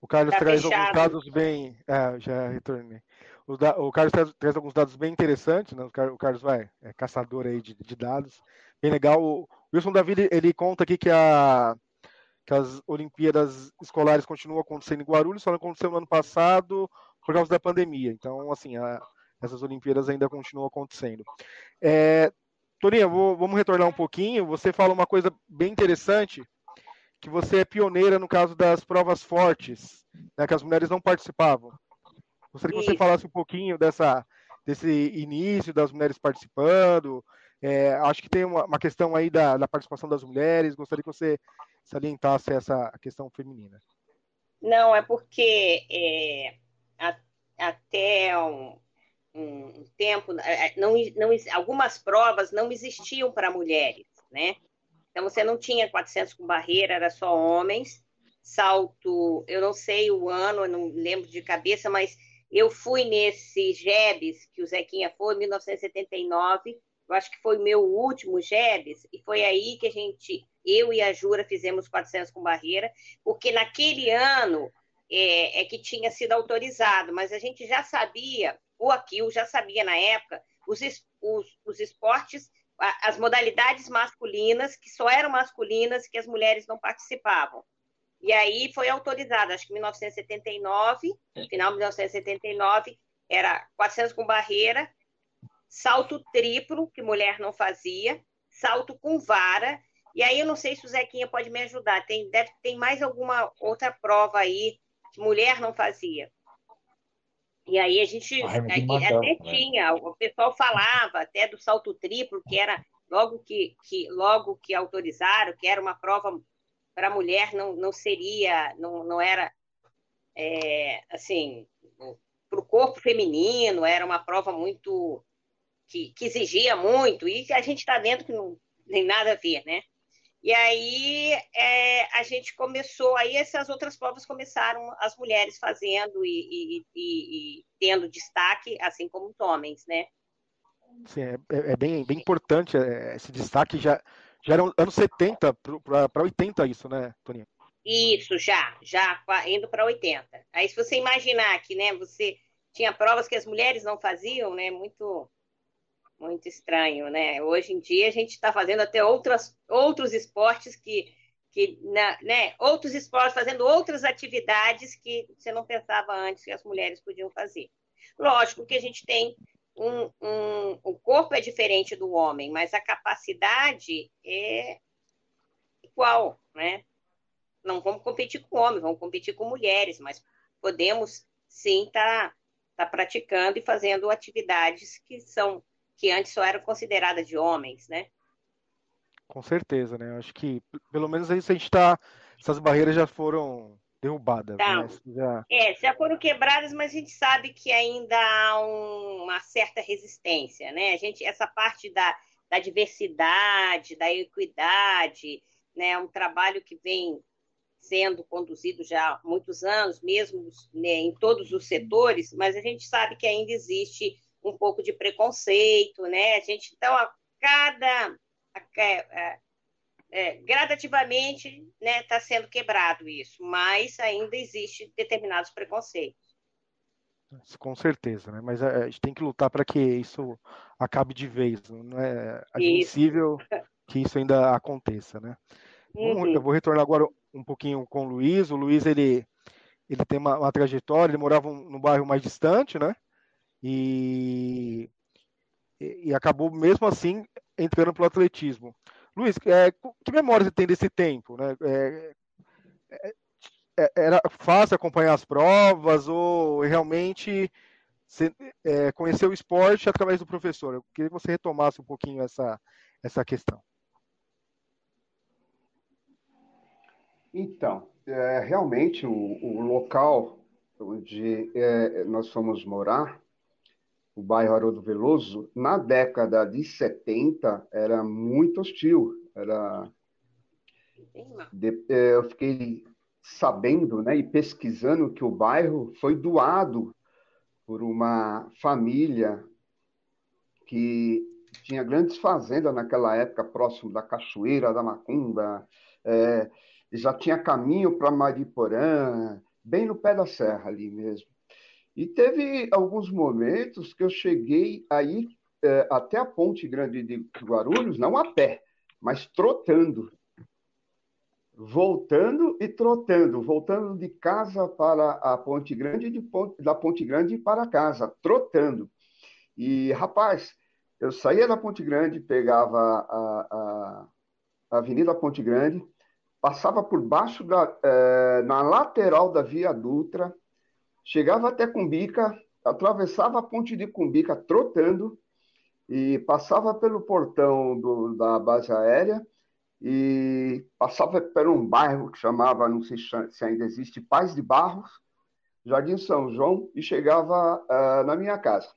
Speaker 3: O Carlos tá traz fechado. alguns dados bem. É, já retornei. O, da... o Carlos traz, traz, alguns dados bem interessantes, né? O Carlos vai, é caçador aí de, de dados. Bem legal. O Wilson Davi ele conta aqui que a que as Olimpíadas escolares continuam acontecendo em Guarulhos, só não aconteceu no ano passado por causa da pandemia. Então, assim, a, essas Olimpíadas ainda continuam acontecendo. É, Torinha, vou, vamos retornar um pouquinho. Você fala uma coisa bem interessante, que você é pioneira no caso das provas fortes, né, que as mulheres não participavam. Gostaria que você falasse um pouquinho dessa, desse início das mulheres participando. É, acho que tem uma, uma questão aí da, da, participação das mulheres. Gostaria que você salientasse essa questão feminina.
Speaker 6: Não, é porque é, a, até um, um, tempo, é, é, não, não, algumas provas não existiam para mulheres, né? Então você não tinha 400 com barreira, era só homens. Salto, eu não sei o ano, eu não lembro de cabeça, mas eu fui nesse GEBS que o Zequinha foi, em 1979. Eu acho que foi o meu último GEBS, e foi aí que a gente eu e a Jura fizemos 400 com barreira, porque naquele ano é, é que tinha sido autorizado, mas a gente já sabia, o Aquil já sabia na época, os, os, os esportes, as modalidades masculinas, que só eram masculinas, que as mulheres não participavam. E aí foi autorizado, acho que em 1979, final de 1979, era 400 com barreira, salto triplo, que mulher não fazia, salto com vara e aí eu não sei se o Zequinha pode me ajudar. Tem, deve, tem mais alguma outra prova aí que mulher não fazia. E aí a gente Ai, até né? tinha, o pessoal falava até do salto triplo, que era logo que, que logo que autorizaram, que era uma prova para mulher, não, não seria, não, não era é, assim para o corpo feminino, era uma prova muito que, que exigia muito, e a gente está vendo que não tem nada a ver, né? E aí é, a gente começou, aí essas outras provas começaram as mulheres fazendo e, e, e, e tendo destaque, assim como os homens, né?
Speaker 3: Sim, é, é, é bem, bem importante é, esse destaque, já, já eram anos 70 para 80 isso, né, Toninho?
Speaker 6: Isso, já, já indo para 80. Aí se você imaginar que, né, você tinha provas que as mulheres não faziam, né, muito muito estranho, né? Hoje em dia a gente está fazendo até outras, outros esportes que, que né, outros esportes, fazendo outras atividades que você não pensava antes que as mulheres podiam fazer. Lógico que a gente tem um, um, o corpo é diferente do homem, mas a capacidade é igual, né? Não vamos competir com homens, vamos competir com mulheres, mas podemos sim estar tá, tá praticando e fazendo atividades que são que antes só eram consideradas de homens, né?
Speaker 3: Com certeza, né? Acho que pelo menos isso a gente está, essas barreiras já foram derrubadas. Né?
Speaker 6: Já... É, já foram quebradas, mas a gente sabe que ainda há um, uma certa resistência, né? A gente, essa parte da, da diversidade, da equidade, né? É um trabalho que vem sendo conduzido já há muitos anos, mesmo né, em todos os setores, mas a gente sabe que ainda existe um pouco de preconceito, né? A gente, então, a cada. A, é, é, gradativamente está né, tá sendo quebrado isso, mas ainda existe determinados preconceitos.
Speaker 3: Com certeza, né? Mas é, a gente tem que lutar para que isso acabe de vez. Não é admissível isso. que isso ainda aconteça, né? Uhum. Eu vou retornar agora um pouquinho com o Luiz. O Luiz ele, ele tem uma, uma trajetória. Ele morava no bairro mais distante, né? E, e acabou mesmo assim entrando para o atletismo. Luiz, é, que memória você tem desse tempo? Né? É, é, é, era fácil acompanhar as provas ou realmente você é, conheceu o esporte através do professor? Eu queria que você retomasse um pouquinho essa, essa questão.
Speaker 8: Então, é, realmente o, o, local onde nós fomos morar o bairro Haroldo Veloso, na década de 70, era muito hostil. Era... De... É, eu fiquei sabendo né, e pesquisando que o bairro foi doado por uma família que tinha grandes fazendas naquela época, próximo da Cachoeira da Macumba, é, já tinha caminho para Mariporã, bem no pé da serra ali mesmo. E teve alguns momentos que eu cheguei aí é, até a Ponte Grande de Guarulhos, não a pé, mas trotando. Voltando e trotando, voltando de casa para a Ponte Grande, de ponte, da Ponte Grande para casa, trotando. E, rapaz, eu saía da Ponte Grande, pegava a, a, a Avenida Ponte Grande, passava por baixo da, é, na lateral da Via Dutra, chegava até Cumbica, atravessava a ponte de Cumbica trotando e passava pelo portão do, da base aérea e passava por um bairro que chamava, não sei se ainda existe, Paz de Barros, Jardim São João, e chegava uh, na minha casa.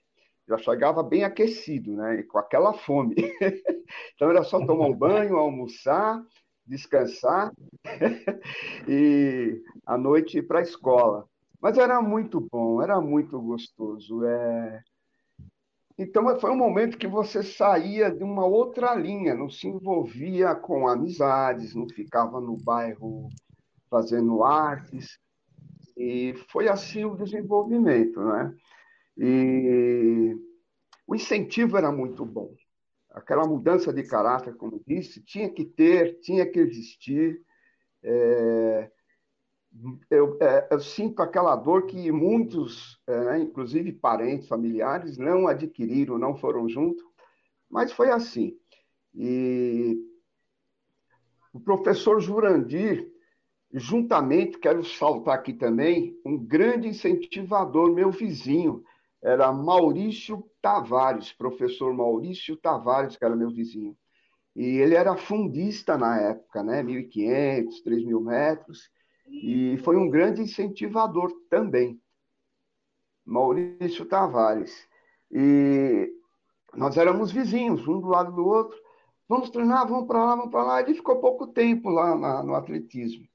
Speaker 8: Já chegava bem aquecido, né? E com aquela fome. então era só tomar um banho, almoçar, descansar e à noite ir para a escola. Mas era muito bom, era muito gostoso. É... Então foi um momento que você saía de uma outra linha, não se envolvia com amizades, não ficava no bairro fazendo artes. E foi assim o desenvolvimento, né? E o incentivo era muito bom. Aquela mudança de caráter, como disse, tinha que ter, tinha que existir. É eu, é, eu, sinto aquela dor que muitos, é, né, inclusive parentes, familiares, não adquiriram, não foram junto, mas foi assim. E o professor Jurandir, juntamente, quero saltar aqui também, um grande incentivador, meu vizinho, era Maurício Tavares, professor Maurício Tavares, que era meu vizinho. E ele era fundista na época, né? 1.500, 3.000 metros e foi um grande incentivador também, Maurício Tavares. E nós éramos vizinhos, um do lado do outro. Vamos treinar, vamos para lá, vamos para lá. Ele ficou pouco tempo lá na, no atletismo.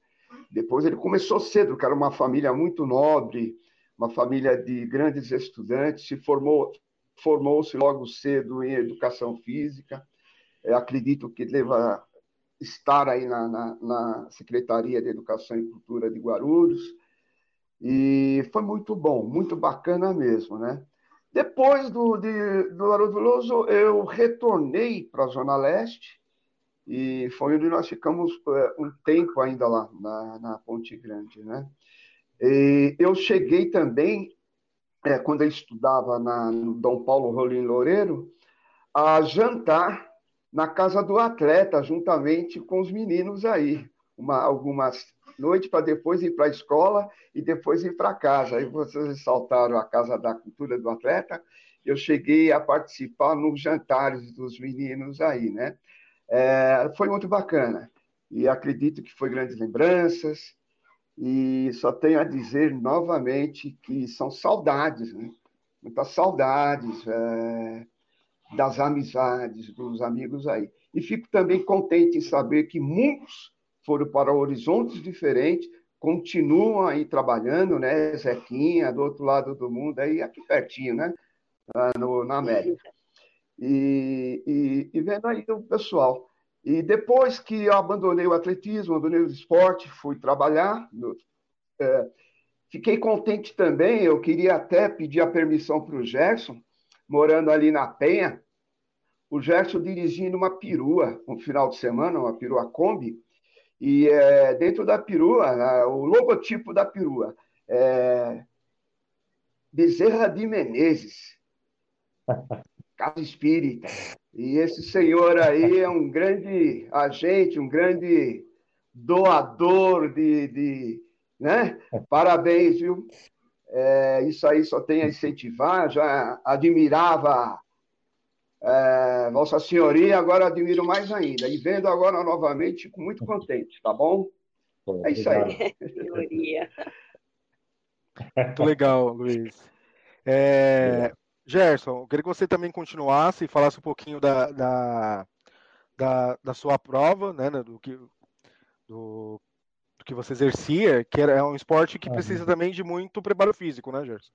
Speaker 8: Depois ele começou cedo, que era uma família muito nobre, uma família de grandes estudantes, se formou formou-se logo cedo em educação física. Eu acredito que leva estar aí na, na, na, Secretaria de Educação e Cultura de Guarulhos. E foi muito bom, muito bacana mesmo, né? Depois do, de, do Haroldo eu retornei para a Zona Leste e foi onde nós ficamos é, um tempo ainda lá, na, na Ponte Grande, né? E eu cheguei também, é, quando eu estudava na, no Dom Paulo Rolim Loureiro, a jantar na casa do atleta, juntamente com os meninos aí. Uma, algumas noites para depois ir para a escola e depois ir para casa. Aí vocês ressaltaram a Casa da Cultura do Atleta. Eu cheguei a participar nos jantares dos meninos aí, né? É, foi muito bacana. E acredito que foi grandes lembranças. E só tenho a dizer novamente que são saudades, né? Muitas saudades é, das amizades, dos amigos aí. E fico também contente em saber que muitos foram para horizontes diferentes, continuam aí trabalhando, né? Zequinha, do outro lado do mundo, aí aqui pertinho, né? No, na América e, e, e vendo aí o pessoal. E depois que eu abandonei o atletismo, abandonei o esporte, fui trabalhar. No, é, fiquei contente também, eu queria até pedir a permissão para o Gerson, morando ali na Penha, o Gerson dirigindo uma perua, um final de semana, uma perua Kombi, e é, dentro da perua, o logotipo da perua, é, Bezerra de Menezes. casa espírita. E esse senhor aí é um grande agente, um grande doador de. de né? Parabéns, viu? É, isso aí só tem a incentivar. Já admirava é, Vossa Senhoria, agora admiro mais ainda. E vendo agora novamente, fico muito contente, tá bom? É isso aí. Senhoria.
Speaker 3: Muito legal, Luiz. É, Gerson, eu queria que você também continuasse e falasse um pouquinho da, da, da, da sua prova, né, do que, do, que você exercia, que é um esporte que precisa também de muito preparo físico, né, Gerson?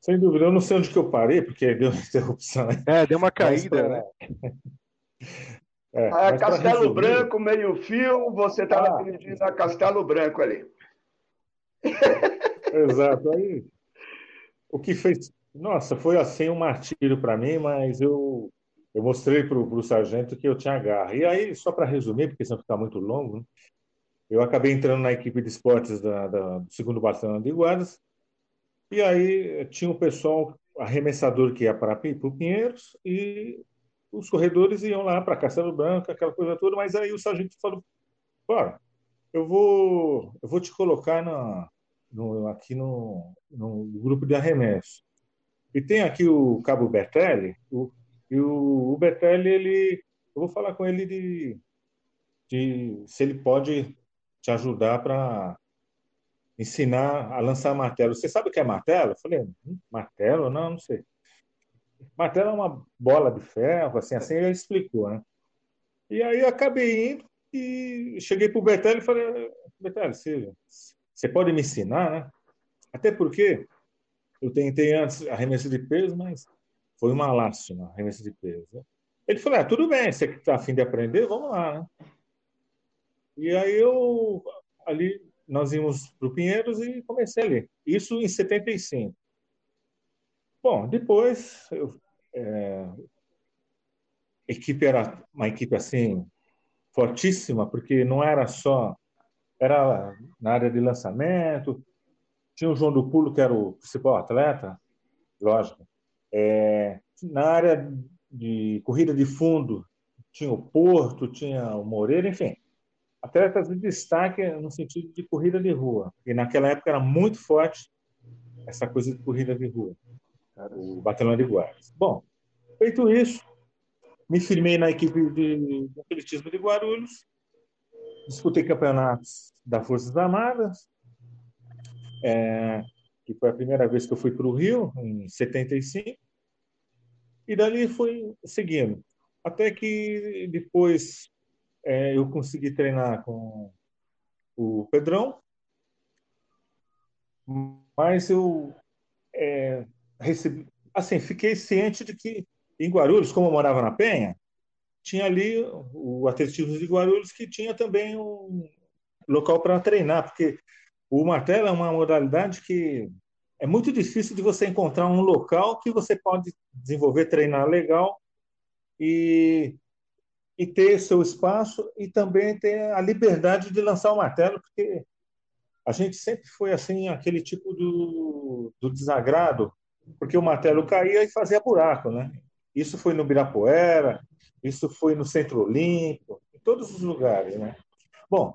Speaker 10: Sem dúvida, eu não sei onde que eu parei, porque deu uma interrupção.
Speaker 3: É, deu uma caída,
Speaker 8: né? É, ah, Castelo resumir... Branco, meio fio, você estava ah. dirigindo a Castelo Branco ali.
Speaker 10: Exato. Aí, o que fez. Nossa, foi assim um martírio para mim, mas eu, eu mostrei para o sargento que eu tinha garra. E aí, só para resumir, porque senão fica muito longo, né? Eu acabei entrando na equipe de esportes da, da, do segundo batalhão de guardas. E aí tinha o pessoal arremessador que ia para o Pinheiros e os corredores iam lá para Castelo Branco, aquela coisa toda. Mas aí o sargento falou: Bora, eu vou, eu vou te colocar na, no, aqui no, no grupo de arremesso. E tem aqui o Cabo Bertelli, o, e o, o Bertelli, ele, eu vou falar com ele de, de se ele pode te ajudar para ensinar a lançar martelo. Você sabe o que é martelo? Eu falei, hum, martelo? Não, não sei. Martelo é uma bola de ferro, assim, assim ele explicou, né? E aí acabei indo e cheguei para o Bertelli e falei, Bertelli, você, você pode me ensinar, né? Até porque eu tentei antes arremesso de peso, mas foi uma lástima arremesso de peso. Né? Ele falou: ah, tudo bem, você que está afim de aprender, vamos lá, né? E aí eu ali nós íamos para o Pinheiros e comecei ali. Isso em 75. Bom, depois eu, é, equipe era uma equipe assim fortíssima, porque não era só era na área de lançamento. Tinha o João do Pulo, que era o principal atleta, lógico. É, na área de corrida de fundo, tinha o Porto, tinha o Moreira, enfim. Atletas de destaque no sentido de corrida de rua. E naquela época era muito forte essa coisa de corrida de rua, o batalhão de guardas. Bom, feito isso, me firmei na equipe de, de atletismo de Guarulhos, disputei campeonatos da Forças Armadas, é, que foi a primeira vez que eu fui para o Rio, em 75, e dali fui seguindo. Até que depois é, eu consegui treinar com o Pedrão, mas eu é, recebi, assim, fiquei ciente de que em Guarulhos, como eu morava na Penha, tinha ali o atletismo de Guarulhos que tinha também um local para treinar, porque o martelo é uma modalidade que é muito difícil de você encontrar um local que você pode desenvolver, treinar legal e, e ter seu espaço e também ter a liberdade de lançar o martelo, porque a gente sempre foi assim aquele tipo do, do desagrado, porque o martelo caía e fazia buraco, né? Isso foi no Birapuera, isso foi no Centro Olímpico, em todos os lugares, né? Bom,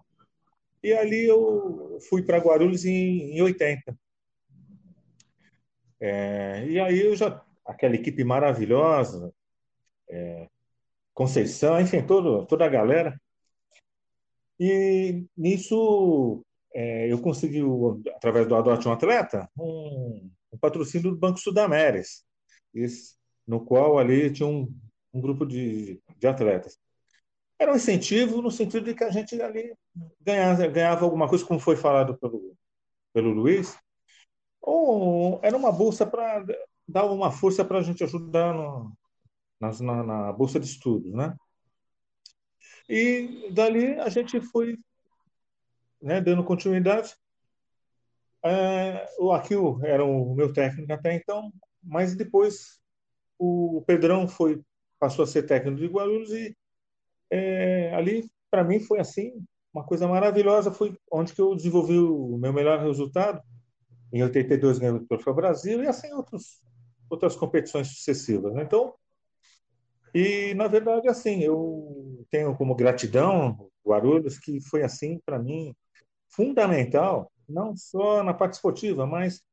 Speaker 10: e ali eu fui para Guarulhos em, em 80. É, e aí eu já aquela equipe maravilhosa, é, Conceição, enfim, todo, toda a galera. E nisso é, eu consegui, através do Adote um Atleta, um, um patrocínio do Banco Sudameres, no qual ali tinha um, um grupo de, de atletas. Era um incentivo no sentido de que a gente ali ganhava, ganhava alguma coisa, como foi falado pelo, pelo Luiz, ou era uma bolsa para dar uma força para a gente ajudar no, na, na, bolsa de estudos, né? E dali a gente foi né, dando continuidade. É, o Aquil era o meu técnico até então, mas depois o Pedrão foi passou a ser técnico de Guarulhos e é, ali para mim foi assim uma coisa maravilhosa, foi onde que eu desenvolvi o meu melhor resultado. Em 82 ganhei o Troféu Brasil e assim outros outras competições sucessivas. Né? Então e, na verdade, assim, eu tenho como gratidão Guarulhos, que foi, assim, para mim, fundamental, não só na parte esportiva, mas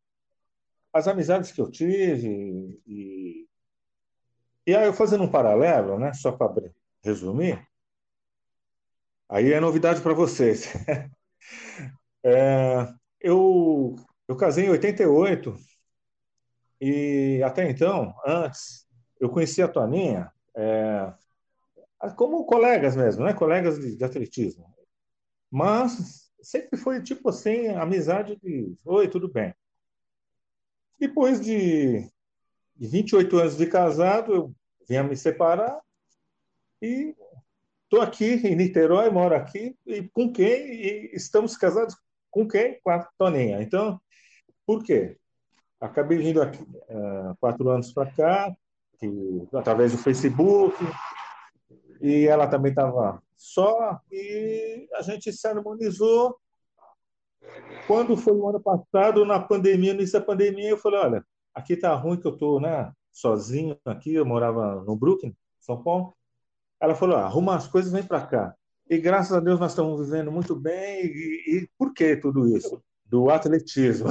Speaker 10: as amizades que eu tive. E, e aí, eu fazendo um paralelo, né, só para resumir, aí é novidade para vocês. é, eu, eu casei em 88 e até então, antes, eu conhecia a Toninha é, como colegas mesmo, né? Colegas de, de, atletismo. Mas sempre foi tipo assim, amizade de, oi, tudo bem. Depois de, de 28 anos de casado, eu vinha me separar e estou aqui em Niterói, moro aqui, e com quem? E estamos casados com quem? Com a Toninha. Então, por quê? Acabei vindo aqui uh, quatro anos para cá, que, através do Facebook, e ela também estava só, e a gente se harmonizou. Quando foi o ano passado, na pandemia, no início da pandemia, eu falei, olha, aqui tá ruim que eu estou né, sozinho aqui, eu morava no Brooklyn, São Paulo. Ela falou, ah, arruma as coisas, vem para cá. E graças a Deus nós estamos vivendo muito bem. E, e por que tudo isso? Do atletismo.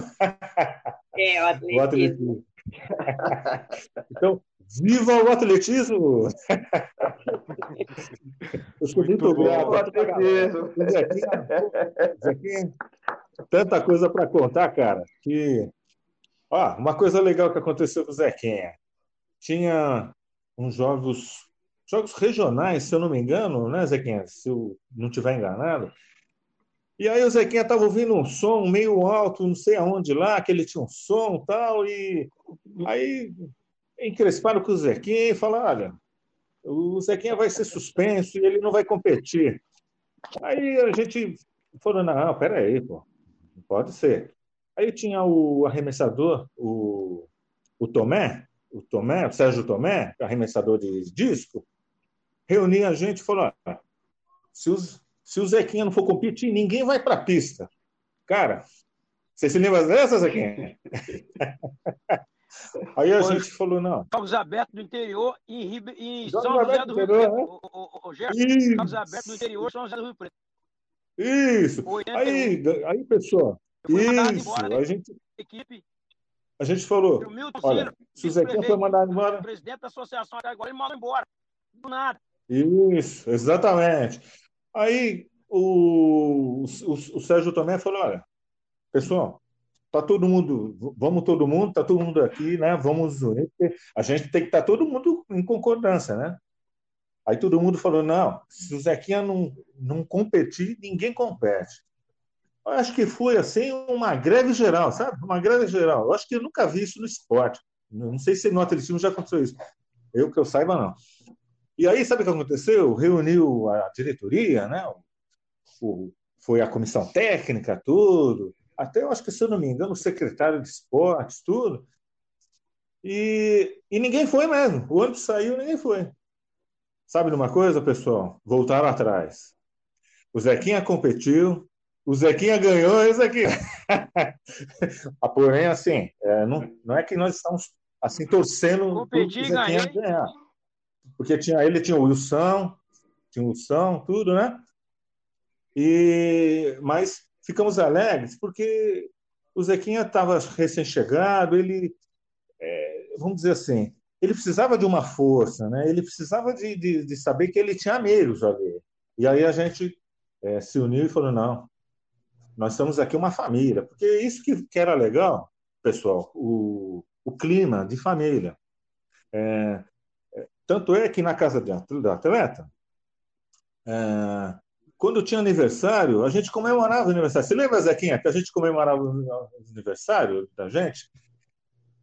Speaker 6: É, o atletismo. o atletismo.
Speaker 10: então, Viva o atletismo! Eu sou muito, muito grato. Zequinha, tanta coisa para contar, cara. Que, ó, uma coisa legal que aconteceu com o Zequinha. Tinha uns jogos, jogos regionais, se eu não me engano, né, Zequinha? Se eu não estiver enganado. E aí o Zequinha estava ouvindo um som meio alto, não sei aonde lá, que ele tinha um som tal, e aí encresparam com o Zequinha e falaram: olha, o Zequinha vai ser suspenso e ele não vai competir. Aí a gente falou: não, peraí, pô, não pode ser. Aí tinha o arremessador, o, o Tomé, o Tomé, o Sérgio Tomé, arremessador de disco, reunia a gente e falou: se, os, se o Zequinha não for competir, ninguém vai para a pista. Cara, você se lembra dessa, Zequinha? Aí a gente falou, não.
Speaker 9: Jogos abertos do interior em, Ribe... São José do Rio Preto. Né? O, o, o Gerson, Jogos abertos do interior, São José do Rio Preto.
Speaker 10: Isso. Aí, aí, pessoal. Isso. A gente, equipe, a gente falou. Olha, se o Zequinha foi mandado embora.
Speaker 9: O presidente da associação agora ele mandou embora. Do nada.
Speaker 10: Isso, exatamente. Aí o, o, o Sérgio Tomé falou: olha, pessoal, tá todo mundo, vamos todo mundo, tá todo mundo aqui, né? Vamos a gente tem que estar tá todo mundo em concordância, né? Aí todo mundo falou: não, se o Zequinha não, não competir, ninguém compete. Eu acho que foi assim uma greve geral, sabe? Uma greve geral. Eu acho que eu nunca vi isso no esporte. Não sei se no atletismo já aconteceu isso. Eu que eu saiba, não. E aí, sabe o que aconteceu? Reuniu a diretoria, né? Foi a comissão técnica, tudo até eu acho que, se eu não me engano, o secretário de esportes, tudo. E, e ninguém foi mesmo. O ônibus saiu, ninguém foi. sabe de uma coisa, pessoal? Voltaram atrás. O Zequinha competiu, o Zequinha ganhou e o Zequinha. Ah, porém, assim, é, não, não é que nós estamos assim torcendo
Speaker 9: Competi,
Speaker 10: o Zequinha
Speaker 9: ganhei.
Speaker 10: ganhar. Porque tinha, ele tinha o Wilson, tinha o Wilson, tudo, né? E, mas ficamos alegres porque o Zequinha estava recém-chegado, ele, é, vamos dizer assim, ele precisava de uma força, né? ele precisava de, de, de saber que ele tinha amigos. E aí a gente é, se uniu e falou: não, nós estamos aqui uma família. Porque isso que, que era legal, pessoal, o, o clima de família. É, é, tanto é que na casa do atleta, é, quando tinha aniversário, a gente comemorava o aniversário. Você lembra, Zequinha, que a gente comemorava o aniversário da gente?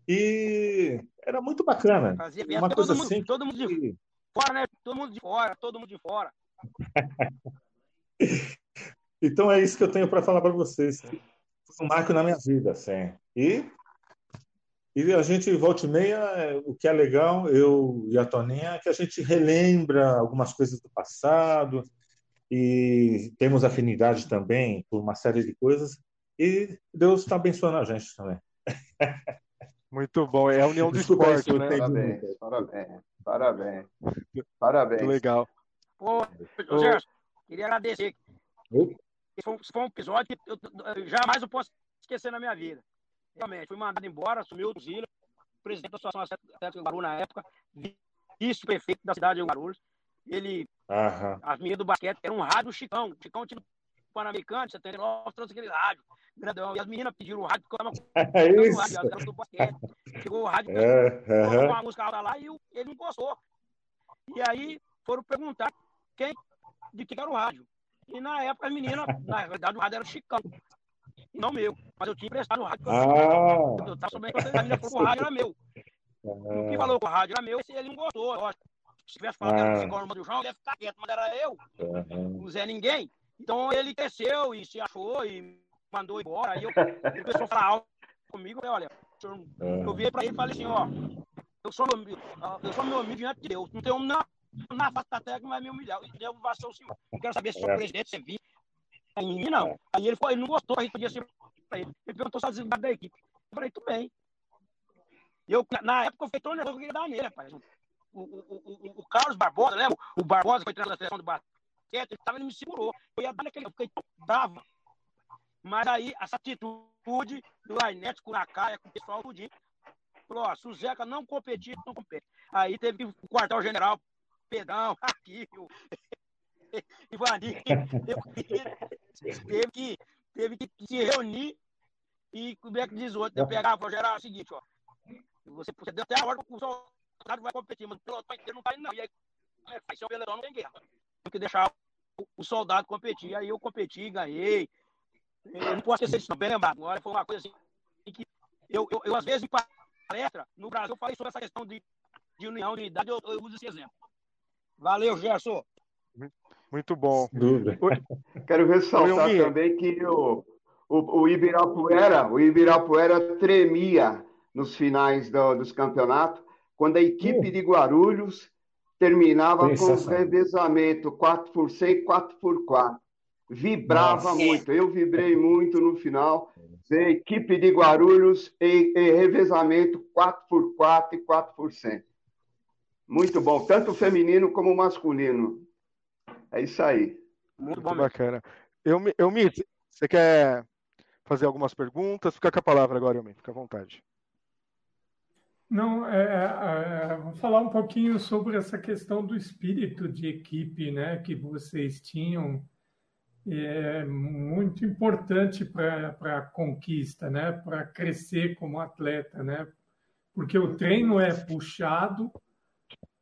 Speaker 10: E era muito bacana.
Speaker 9: Fazia
Speaker 10: Uma coisa
Speaker 9: mundo,
Speaker 10: assim.
Speaker 9: todo mundo de fora, né? Todo mundo de fora, todo mundo de fora.
Speaker 10: Então é isso que eu tenho para falar para vocês. Foi um marco na minha vida, assim. E, e a gente, volta e meia, é, o que é legal, eu e a Toninha, é que a gente relembra algumas coisas do passado e temos afinidade também por uma série de coisas e Deus está abençoando a gente também.
Speaker 3: Muito bom. É a união do
Speaker 10: Desculpa
Speaker 3: esporte,
Speaker 10: eu
Speaker 3: né?
Speaker 10: tenho-
Speaker 8: Parabéns, parabéns, parabéns. Parabéns.
Speaker 3: Muito legal.
Speaker 9: Pô,
Speaker 3: Ô.
Speaker 9: ô, Gerson, queria agradecer.
Speaker 10: Oi?
Speaker 9: Esse foi, um- esse foi um episódio que eu, eu jamais eu posso esquecer na minha vida. Realmente, fui mandado embora, assumiu o Zila, presidente da Associação Atlética de Guarulhos na época, vice-prefeito da cidade de Guarulhos. Ele,
Speaker 10: Aham.
Speaker 9: as meninas do basquete, era um rádio Chicão. Chicão tinha Pan-Americano, 79, trouxe aquele rádio grandão. E as meninas pediram o rádio, porque tava
Speaker 10: É
Speaker 9: o
Speaker 10: isso.
Speaker 9: rádio, elas do basquete. Chegou o rádio,
Speaker 10: É,
Speaker 9: colocou
Speaker 10: aham.
Speaker 9: uma música lá e ele não gostou. E aí foram perguntar quem, de que era o rádio. E na época as meninas, na verdade o rádio era o Chicão. E não meu. Mas eu tinha emprestado o rádio.
Speaker 10: Ah.
Speaker 9: Eu tava sabendo que a menina falou que o rádio era meu. O que falou que o rádio era meu, ele não gostou. Eu acho. Se tivesse falado que era
Speaker 10: Ah.
Speaker 9: o no do João, ele ia ficar quieto, mas era eu,
Speaker 10: Aham.
Speaker 9: não Zé Ninguém. Então ele cresceu e se achou e mandou embora. Aí eu, a falar alto comigo. Eu olha, senhor, eu virei pra ele e falei assim, ó, eu sou, meu, amigo- eu sou meu amigo diante de Deus. Não tem um na, na face da terra que vai me humilhar. E Deus vai ser o senhor. Eu quero saber se o senhor
Speaker 10: É.
Speaker 9: é presidente, você viu. Em mim, não. Aí ele, foi, ele não gostou, a gente podia ser pra ele. Ele perguntou se desligado da equipe. Eu falei, tudo bem. Eu, na- época, eu fiquei tão nervoso que queria dar nele, rapaz. O, o, o, o, Carlos Barbosa, lembra? O Barbosa foi treinador da seleção do basquete, ele, tava, ele me segurou. Eu ia dar naquele, eu fiquei bravo. Mas aí, essa atitude do Lainete com a cara, com o pessoal tudinho, falou, ó, se o Zeca não competir, não compete. Aí teve o quartel-general, Pedrão, aqui, o Ivani, teve que, teve que se reunir e como é que diz o outro? Eu pegava e falava, geral, é o seguinte, ó, você, você deu até a hora que o soldado vai competir, mas o pelotão inteiro não vai não. E aí, é? Se é o pelotão, não tem guerra. Tem que deixar o, o soldado competir. Aí eu competi, ganhei. Eu não posso esquecer disso, não, bem lembrado. Agora foi uma coisa assim que eu, eu, eu às vezes, em palestra, no Brasil, eu falei sobre essa questão de, de união, de unidade, eu, eu uso esse exemplo. Valeu, Gerson.
Speaker 3: Muito bom.
Speaker 10: Dúvida.
Speaker 8: Quero ressaltar
Speaker 3: Almir.
Speaker 8: também que o, o, o Ibirapuera, o Ibirapuera tremia nos finais do- dos campeonatos, quando a equipe de Guarulhos terminava com
Speaker 10: Sensacional.
Speaker 8: revezamento 4 por 100 e 4 por 4 Vibrava
Speaker 10: Nossa.
Speaker 8: muito, eu vibrei muito no final. A equipe de Guarulhos em, em revezamento 4 por 4 e 4 por 100 Muito bom, tanto o feminino como o masculino. É isso aí.
Speaker 9: Muito bom
Speaker 3: Muito
Speaker 9: mesmo.
Speaker 3: bacana. Eu, Elmi, você quer fazer algumas perguntas? Fica com a palavra agora, Elmi. Fica à vontade.
Speaker 4: Não, é, é, vou falar um pouquinho sobre essa questão do espírito de equipe, né, que vocês tinham. É muito importante para a conquista, né, para crescer como atleta, né, porque o treino é puxado,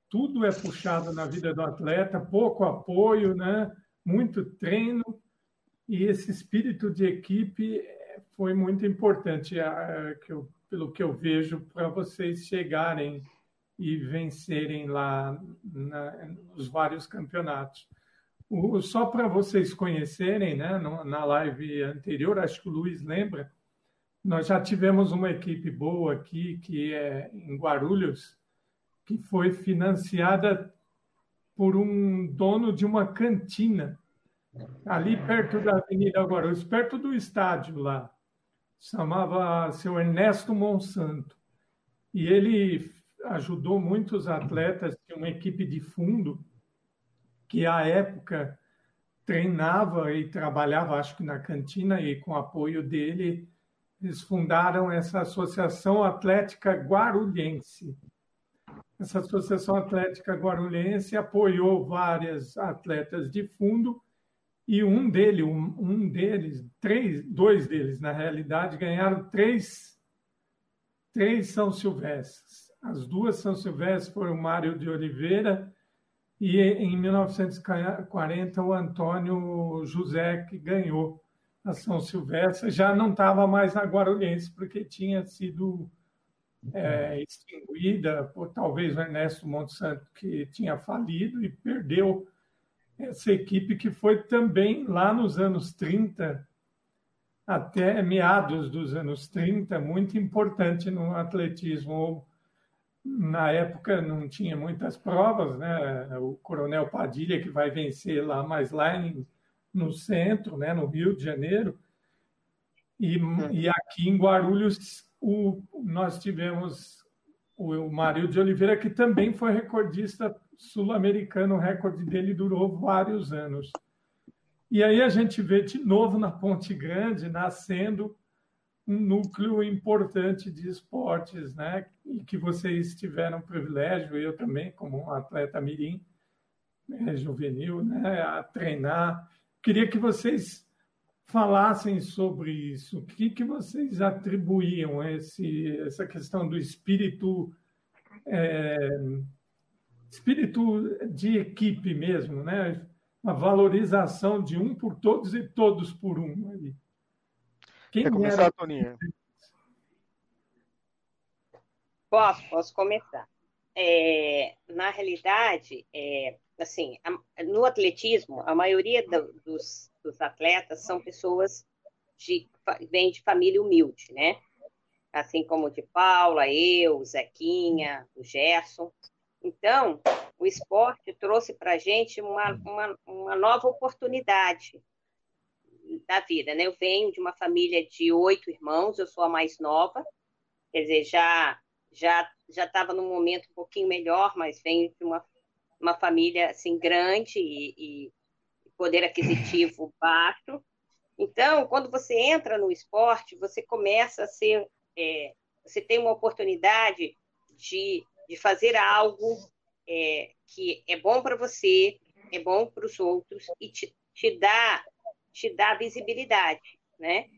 Speaker 4: tudo é puxado na vida do atleta, pouco apoio, né, muito treino e esse espírito de equipe foi muito importante, que eu- pelo que eu vejo, para vocês chegarem e vencerem lá na- nos vários campeonatos. O- só para vocês conhecerem, né, na live anterior, acho que o Luiz lembra, nós já tivemos uma equipe boa aqui, que é em Guarulhos, que foi financiada por um dono de uma cantina ali perto da Avenida Guarulhos, perto do estádio lá. Chamava seu Ernesto Monsanto. E ele ajudou muitos atletas, tinha uma equipe de fundo que à época treinava e trabalhava, acho que na cantina, e com apoio dele, eles fundaram essa Associação Atlética Guarulhense. Essa Associação Atlética Guarulhense apoiou várias atletas de fundo e um dele, um, um deles, três, dois deles, na realidade, ganharam três, três São Silvestres. As duas São Silvestres foram Mário de Oliveira e em 1940 o Antônio José que ganhou a São Silvestre já não estava mais na Guarulhense porque tinha sido é, extinguida por talvez o Ernesto Monsanto que tinha falido e perdeu essa equipe que foi também lá nos anos 30 até meados dos anos 30 muito importante no atletismo na época não tinha muitas provas, né? O Coronel Padilha que vai vencer lá, mas lá em, no centro, né? No Rio de Janeiro e, hum. e aqui em Guarulhos o, nós tivemos o, Mário de Oliveira que também foi recordista sul-americano, o recorde dele durou vários anos. E aí a gente vê de novo na Ponte Grande nascendo um núcleo importante de esportes, né? E que vocês tiveram privilégio, eu também, como um atleta mirim, né, juvenil, né? A treinar. Queria que vocês falassem sobre isso. O que, que vocês atribuíam esse, essa questão do espírito, é, espírito de equipe mesmo, né? Uma valorização de um por todos e todos por um. Ali.
Speaker 3: Quem Quer começar, era... Toninha?
Speaker 6: Posso, posso começar. É, na realidade, é, assim, a, no atletismo, a maioria do, dos, dos, atletas são pessoas de vêm de família humilde, né? Assim como de Paula, eu, Zequinha, o Gerson. Então, o esporte trouxe para a gente uma, uma, uma nova oportunidade, da vida, né? Eu venho de uma família de oito irmãos, eu sou a mais nova, quer dizer, já já já estava num momento um pouquinho melhor, mas venho de uma, uma família assim grande e, e poder aquisitivo baixo. Então, quando você entra no esporte, você começa a ser, é, você tem uma oportunidade de, de fazer algo é, que é bom para você, é bom para os outros e te, te dá te dá visibilidade, né?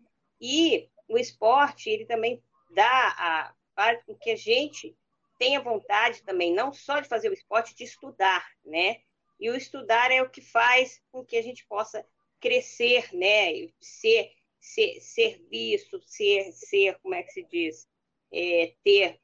Speaker 6: E o esporte, ele também dá a faz com que a gente tenha vontade também, não só de fazer o esporte, de estudar, né? E o estudar é o que faz com que a gente possa crescer, né? Ser, ser, ser visto, ser, ser, como é que se diz? É, ter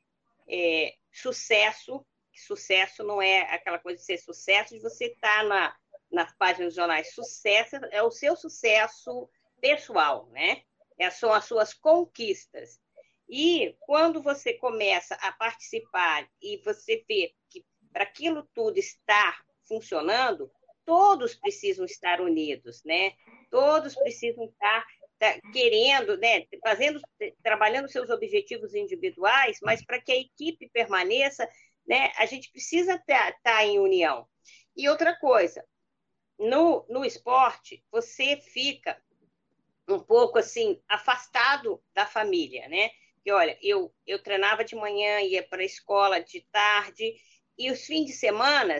Speaker 6: é, sucesso. Sucesso não é aquela coisa de ser sucesso de você estar tá na, nas páginas dos jornais, sucesso é o seu sucesso pessoal, né? É, são as suas conquistas. E quando você começa a participar e você vê que para aquilo tudo estar funcionando, todos precisam estar unidos, né? Todos precisam estar tá, querendo, né, fazendo, trabalhando seus objetivos individuais, mas para que a equipe permaneça, né, a gente precisa estar tá, tá em união. E outra coisa, no, no esporte, você fica um pouco assim, afastado da família, né? Que olha, eu, eu treinava de manhã, ia para a escola de tarde, e os fins de semana,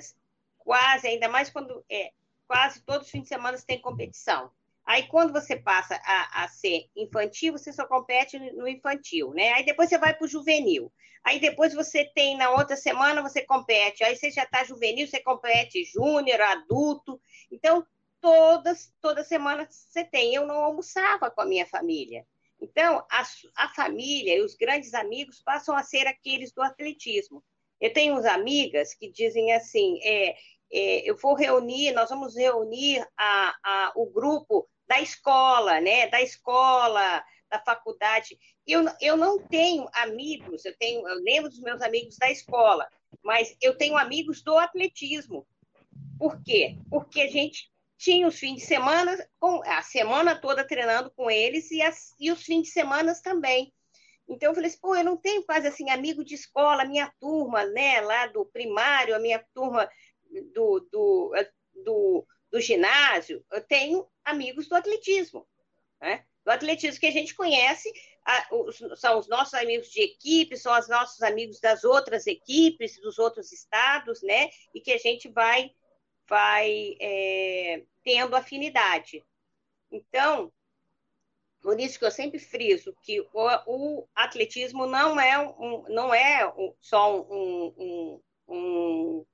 Speaker 6: quase, ainda mais quando é, quase todos os fins de semana tem competição. Aí, quando você passa a, a, ser infantil, você só compete no infantil, né? Aí depois você vai para o juvenil. Aí depois você tem, na outra semana, você compete. Aí você já está juvenil, você compete júnior, adulto. Então, todas, toda semana você tem. Eu não almoçava com a minha família. Então, a, a família e os grandes amigos passam a ser aqueles do atletismo. Eu tenho uns amigas que dizem assim, é, é, eu vou reunir, nós vamos reunir a, a, o grupo da escola, né? Da escola, da faculdade. Eu, eu não tenho amigos, eu tenho, eu lembro dos meus amigos da escola, mas eu tenho amigos do atletismo. Por quê? Porque a gente tinha os fins de semana, a semana toda treinando com eles e, as, e os fins de semana também. Então eu falei assim, pô, eu não tenho quase assim amigo de escola, minha turma, né, lá do primário, a minha turma do, do, do, do ginásio, eu tenho amigos do atletismo, né? Do atletismo que a gente conhece, a, os, são os nossos amigos de equipe, são os nossos amigos das outras equipes, dos outros estados, né? E que a gente vai, vai é, tendo afinidade. Então, por isso que eu sempre friso que o, o atletismo não é, um, não é só um, um, um,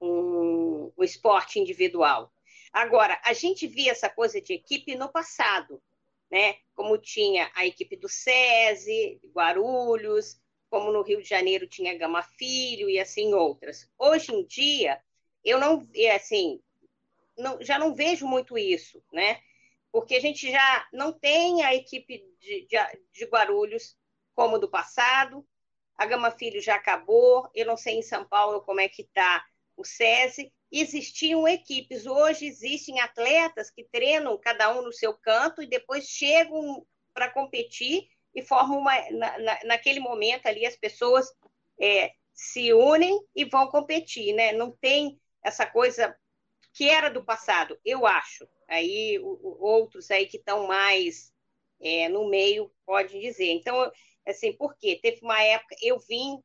Speaker 6: um, um esporte individual. Agora, a gente via essa coisa de equipe no passado, né? Como tinha a equipe do SESI, Guarulhos, como no Rio de Janeiro tinha Gama Filho e assim outras. Hoje em dia, eu não, assim, não, já não vejo muito isso, né? porque a gente já não tem a equipe de, de, de Guarulhos como do passado, a Gama Filho já acabou, eu não sei em São Paulo como é que está o SESI, existiam equipes, hoje existem atletas que treinam cada um no seu canto e depois chegam para competir e formam uma, na, na, naquele momento ali as pessoas é, se unem e vão competir, né? Não tem essa coisa que era do passado, eu acho. Aí o, o, outros aí que estão mais é, no meio podem dizer. Então, assim, por quê? Teve uma época, eu vim,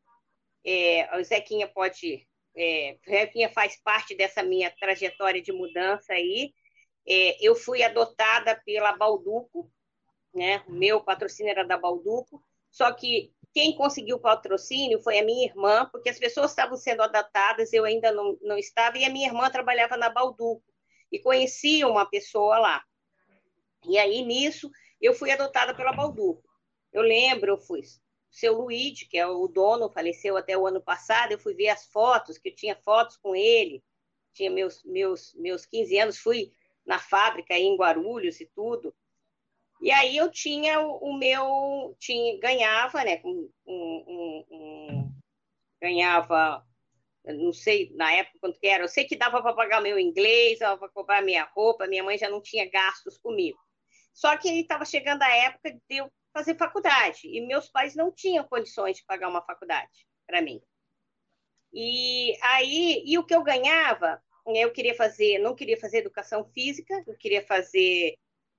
Speaker 6: é, o Zequinha pode, é, o Zequinha faz parte dessa minha trajetória de mudança aí. É, eu fui adotada pela Balduco, né? Meu patrocínio era da Balduco, só que quem conseguiu o patrocínio foi a minha irmã, porque as pessoas estavam sendo adotadas, eu ainda não, não estava, e a minha irmã trabalhava na Balduco, e conhecia uma pessoa lá. E aí, nisso, eu fui adotada pela Balduco. Eu lembro, eu fui. O seu Luiz, que é o dono, faleceu até o ano passado, eu fui ver as fotos, que eu tinha fotos com ele, tinha meus, meus, meus 15 anos, fui na fábrica aí em Guarulhos e tudo. E aí eu tinha o, o meu, tinha, ganhava, né, um, um, um, ganhava, não sei na época quanto que era, eu sei que dava para pagar meu inglês, dava para comprar minha roupa, minha mãe já não tinha gastos comigo. Só que estava chegando a época de eu fazer faculdade, e meus pais não tinham condições de pagar uma faculdade para mim. E aí, e o que eu ganhava, eu queria fazer, não queria fazer educação física, eu queria fazer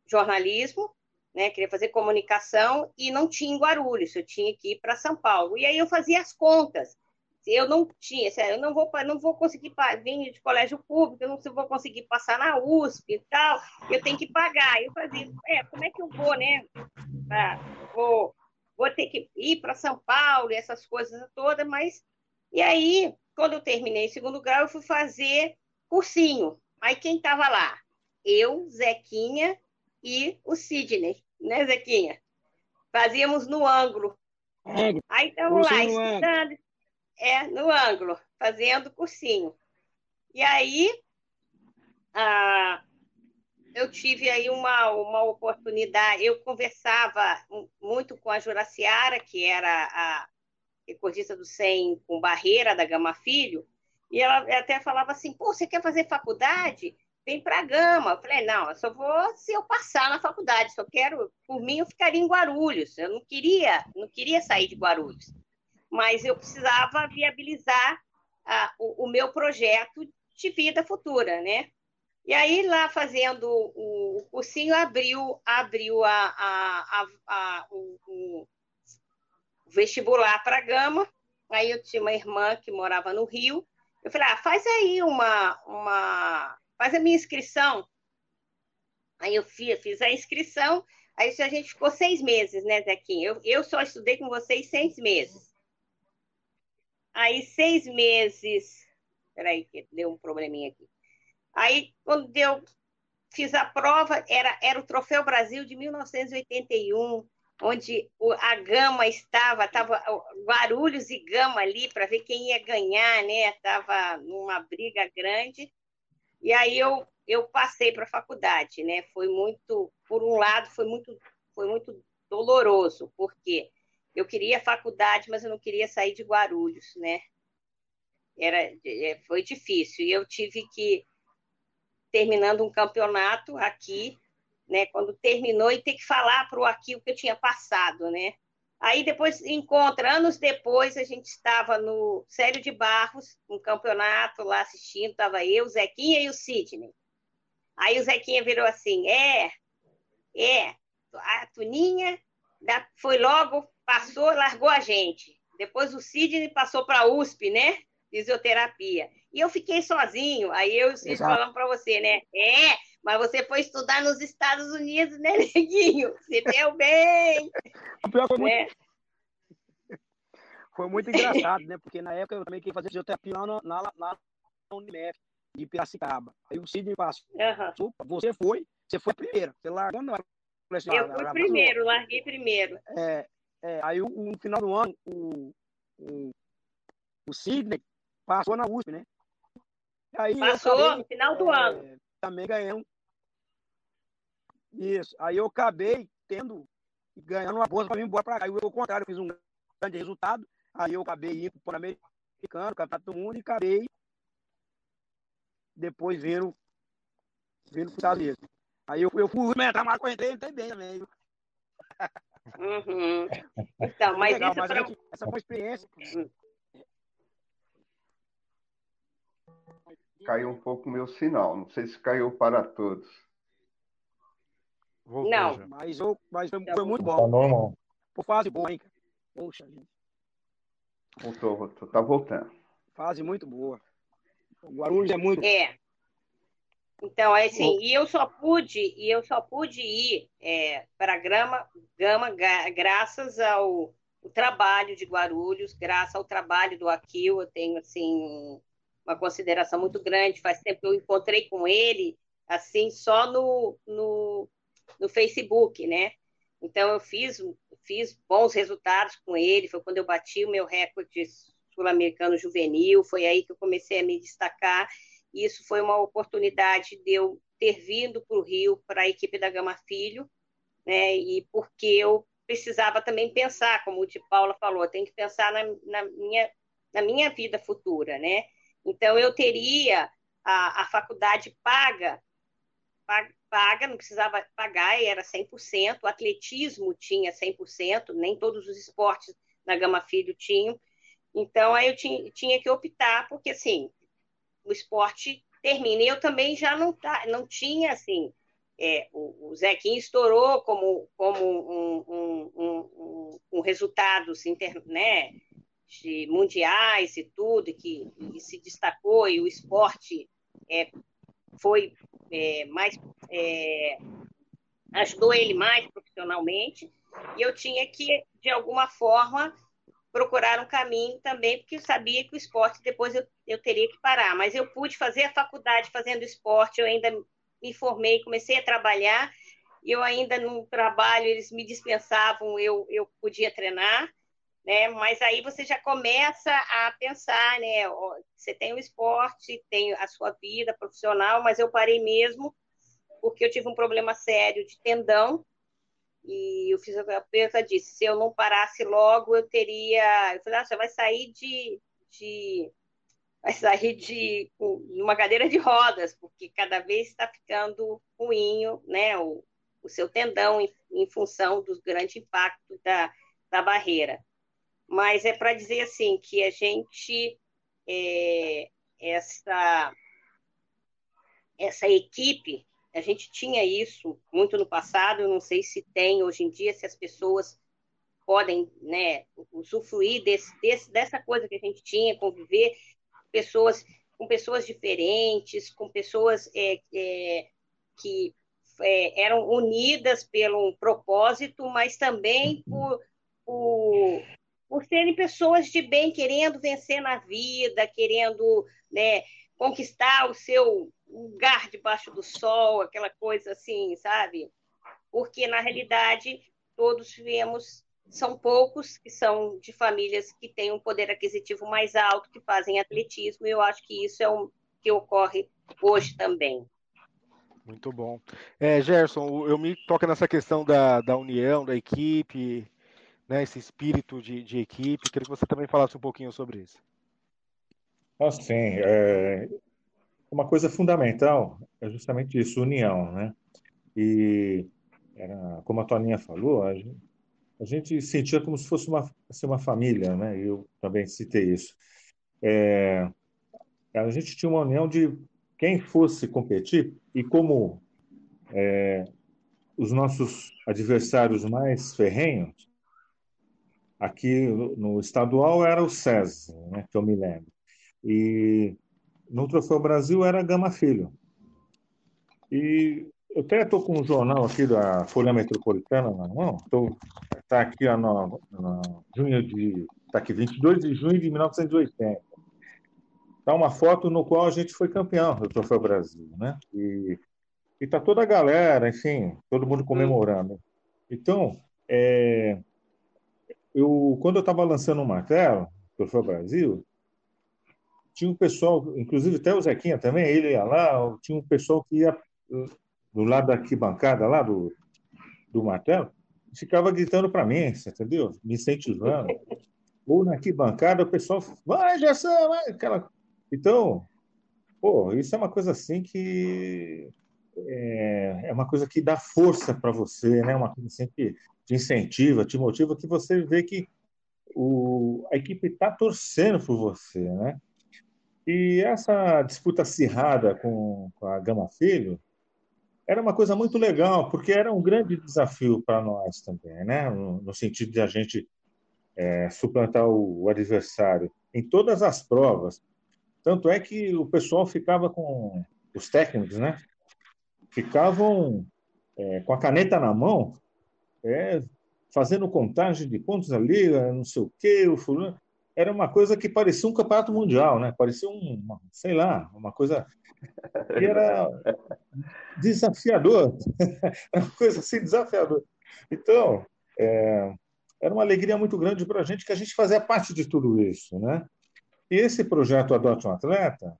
Speaker 6: jornalismo, né? Queria fazer comunicação e não tinha em Guarulhos, eu tinha que ir para São Paulo. E aí eu fazia as contas. Eu não tinha, eu não vou, não vou conseguir vir de colégio público, eu não vou conseguir passar na USP e tal, eu tenho que pagar. Eu fazia, é, como é que eu vou, né? Ah, vou, vou ter que ir para São Paulo e essas coisas todas, mas. E aí, quando eu terminei o segundo grau, eu fui fazer cursinho. Aí quem estava lá? Eu, Zequinha e o Sidney né, Zequinha? Fazíamos no ângulo. Aí estamos lá, estudando. É, no ângulo, fazendo cursinho. E aí, ah, eu tive aí uma, uma oportunidade, eu conversava muito com a Juraciara, que era a recordista do SEM com Barreira, da Gama Filho, e ela até falava assim, pô, você quer fazer faculdade? Vem para Gama. Eu falei, não, eu só vou se eu passar na faculdade, só quero, por mim, eu ficaria em Guarulhos. Eu não queria, não queria sair de Guarulhos, mas eu precisava viabilizar ah, o, o, meu projeto de vida futura, né? E aí, lá fazendo o, o cursinho, abriu, abriu a, a, a, a o, o vestibular para Gama. Aí eu tinha uma irmã que morava no Rio. Eu falei, ah, faz aí uma, uma faz a minha inscrição. Aí eu fiz, fiz a inscrição, aí a gente ficou seis meses, né, Zequinha? Eu, eu só estudei com vocês seis meses. Aí, seis meses. Peraí, que deu um probleminha aqui. Aí, quando deu, fiz a prova, era, era o Troféu Brasil de 1981, onde a Gama estava, estava Guarulhos e Gama ali para ver quem ia ganhar, né? Estava numa briga grande. E aí eu, eu passei para a faculdade, né? Foi muito, por um lado, foi muito, foi muito doloroso, porque eu queria faculdade, mas eu não queria sair de Guarulhos, né? era, é, foi difícil. E eu tive que, terminando um campeonato aqui, né, quando terminou, e ter que falar para o aqui o que eu tinha passado, né? Aí depois encontra, anos depois, a gente estava no Célio de Barros, um campeonato lá assistindo, estava eu, o Zequinha e o Sidney. Aí o Zequinha virou assim: é, é, a Tuninha foi logo, passou, largou a gente. Depois o Sidney passou para a USP, né? Fisioterapia. E eu fiquei sozinho. Aí eu Sidney falando para você, né? É, mas você foi estudar nos Estados Unidos, né, Neguinho? Você deu bem.
Speaker 9: O pior foi né? muito... Foi muito engraçado, né? Porque na época eu também queria fazer fisioterapia lá na, na, na Unimef, de Piracicaba. Aí o Sidney passou. Uhum. Você foi, você foi primeiro. Você largou não.
Speaker 6: Eu fui primeiro, larguei primeiro.
Speaker 9: É, é, aí o, no final do ano, o, o, o Sidney passou na USP, né?
Speaker 6: Aí passou acabei, no final do é, ano.
Speaker 9: Também ganhei um. Isso. Aí eu acabei tendo, ganhando uma bolsa para vir embora para cá. Eu, ao contrário, eu fiz um grande resultado. Aí eu acabei indo para o Pan-Americano, Campeonato do Mundo, e acabei depois vindo, vindo para os Estados Unidos. Aí eu, eu fui entrar, mas eu entrei, entrei bem também.
Speaker 6: Uhum. Então, mas, legal,
Speaker 9: mas pra... gente, essa foi uma experiência.
Speaker 8: Caiu um pouco o meu sinal, não sei se caiu para todos.
Speaker 6: Voltou não,
Speaker 9: já. mas, eu, mas foi, foi muito
Speaker 10: bom.
Speaker 9: Tá
Speaker 10: normal.
Speaker 9: Por fase boa, hein? Poxa, gente.
Speaker 8: Voltou, voltou, tá voltando.
Speaker 9: Fase muito boa. O Guarulhos é muito.
Speaker 6: É. Então, é assim, e eu só pude, e eu só pude ir é, para Grama, Gama graças ao trabalho de Guarulhos, graças ao trabalho do Aquil, eu tenho assim uma consideração muito grande. Faz tempo que eu encontrei com ele, assim, só no, no, no Facebook, né? Então eu fiz, fiz bons resultados com ele, foi quando eu bati o meu recorde sul-americano juvenil, foi aí que eu comecei a me destacar isso foi uma oportunidade de eu ter vindo para o Rio, para a equipe da Gama Filho, né? E porque eu precisava também pensar, como o de Paula falou, tem que pensar na, na, minha, na minha vida futura, né? Então, eu teria a, a faculdade paga, paga, não precisava pagar, era 100%, o atletismo tinha 100%, nem todos os esportes na Gama Filho tinham. Então, aí eu tinha, tinha que optar, porque, assim, o esporte termina. E eu também já não, tá, não tinha, assim, é, o, o Zequinha estourou como, como um, um, um, um resultados inter, né, de mundiais e tudo, que e se destacou, e o esporte é, foi é, mais. É, ajudou ele mais profissionalmente, e eu tinha que, de alguma forma, procurar um caminho também, porque eu sabia que o esporte depois eu, eu teria que parar. Mas eu pude fazer a faculdade fazendo esporte, eu ainda me formei, comecei a trabalhar, eu ainda no trabalho, eles me dispensavam, eu, eu podia treinar, né? Mas aí você já começa a pensar, né? Você tem o esporte, tem a sua vida profissional, mas eu parei mesmo porque eu tive um problema sério de tendão, e o fisioterapeuta disse: se eu não parasse logo, eu teria. Eu falei: ah, você vai sair de. de vai sair de uma cadeira de rodas, porque cada vez está ficando ruim né, o, o seu tendão em, em função do grande impacto da, da barreira. Mas é para dizer assim que a gente é, essa essa equipe a gente tinha isso muito no passado, eu não sei se tem hoje em dia, se as pessoas podem né, usufruir desse, desse, dessa coisa que a gente tinha, conviver pessoas com pessoas diferentes, com pessoas é, é, que é, eram unidas pelo um propósito, mas também por, por, por serem pessoas de bem, querendo vencer na vida, querendo né, conquistar o seu lugar debaixo do sol, aquela coisa assim, sabe? Porque, na realidade, todos vemos, são poucos que são de famílias que têm um poder aquisitivo mais alto, que fazem atletismo, e eu acho que isso é o que ocorre hoje também.
Speaker 3: Muito bom. É, Gerson, eu me toco nessa questão da, da união, da equipe, né, esse espírito de, de equipe. Queria que você também falasse um pouquinho sobre isso.
Speaker 10: Assim, é, uma coisa fundamental é justamente isso, união, né? E era, como a Toninha falou, a gente, a gente sentia como se fosse uma, assim, uma família, né? Eu também citei isso. É, a gente tinha uma união de quem fosse competir e como é, os nossos adversários mais ferrenhos, aqui no estadual era o César, né, que eu me lembro. E no Troféu Brasil era Gama Filho. E eu até estou com um jornal aqui da Folha Metropolitana na mão. Está aqui a no, no, junho de. Está aqui, 22 de junho de 1980. Está uma foto no qual a gente foi campeão do Troféu Brasil, né? E está toda a galera, enfim, todo mundo comemorando. Então, é, eu, quando eu estava lançando o um martelo, Troféu Brasil, tinha um pessoal, inclusive até o Zequinha também, ele ia lá, tinha um pessoal que ia do lado da arquibancada, lá do, do martelo, ficava gritando para mim, entendeu? Me incentivando. Ou na arquibancada o pessoal, vai, Gerson, vai, aquela... Então, pô, isso é uma coisa assim que é, é uma coisa que dá força para você, né? Uma coisa assim que te incentiva, te motiva, que você vê que o, a equipe está torcendo por você, né? E essa disputa acirrada com, com a Gama Filho era uma coisa muito legal, porque era um grande desafio para nós também, né? no, no sentido de a gente é, suplantar o, o, adversário em todas as provas. Tanto é que o pessoal ficava com os técnicos, né? Ficavam é, com a caneta na mão, é, fazendo contagem de pontos ali, não sei o quê, o fulano era uma coisa que parecia um campeonato mundial, né? Parecia um, sei lá, uma coisa que era desafiador, uma coisa assim desafiadora. Então, é, era uma alegria muito grande para a gente que a gente fazia parte de tudo isso, né? E esse projeto Adote um Atleta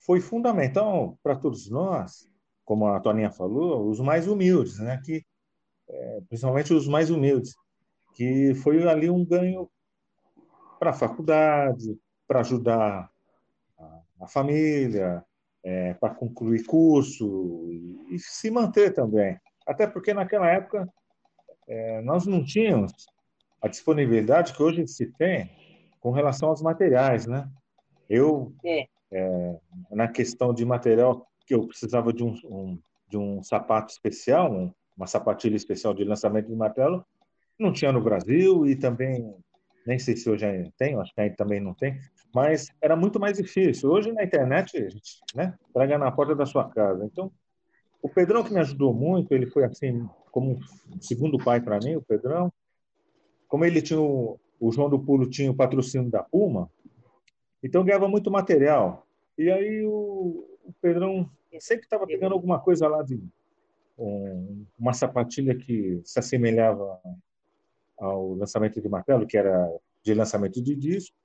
Speaker 10: foi fundamental para todos nós, como a Toninha falou, os mais humildes, né? Que é, principalmente os mais humildes, que foi ali um ganho para a faculdade, para ajudar a, a família, é, para concluir curso e, e, se manter também. Até porque naquela época é, nós não tínhamos a disponibilidade que hoje se tem com relação aos materiais, né? Eu, é. é na questão de material, que eu precisava de um, um de um sapato especial, um, uma sapatilha especial de lançamento de martelo, não tinha no Brasil e também nem sei se hoje ainda tem, acho que ainda também não tem, mas era muito mais difícil. Hoje na internet, a gente, né, traga na porta da sua casa. Então, o Pedrão que me ajudou muito, ele foi assim como um segundo pai para mim, o Pedrão. Como ele tinha o, o João do Pulo tinha o patrocínio da Puma, então ganhava muito material. E aí o, o Pedrão sempre estava pegando alguma coisa lá de um, uma sapatilha que se assemelhava ao lançamento de martelo, que era de lançamento de disco,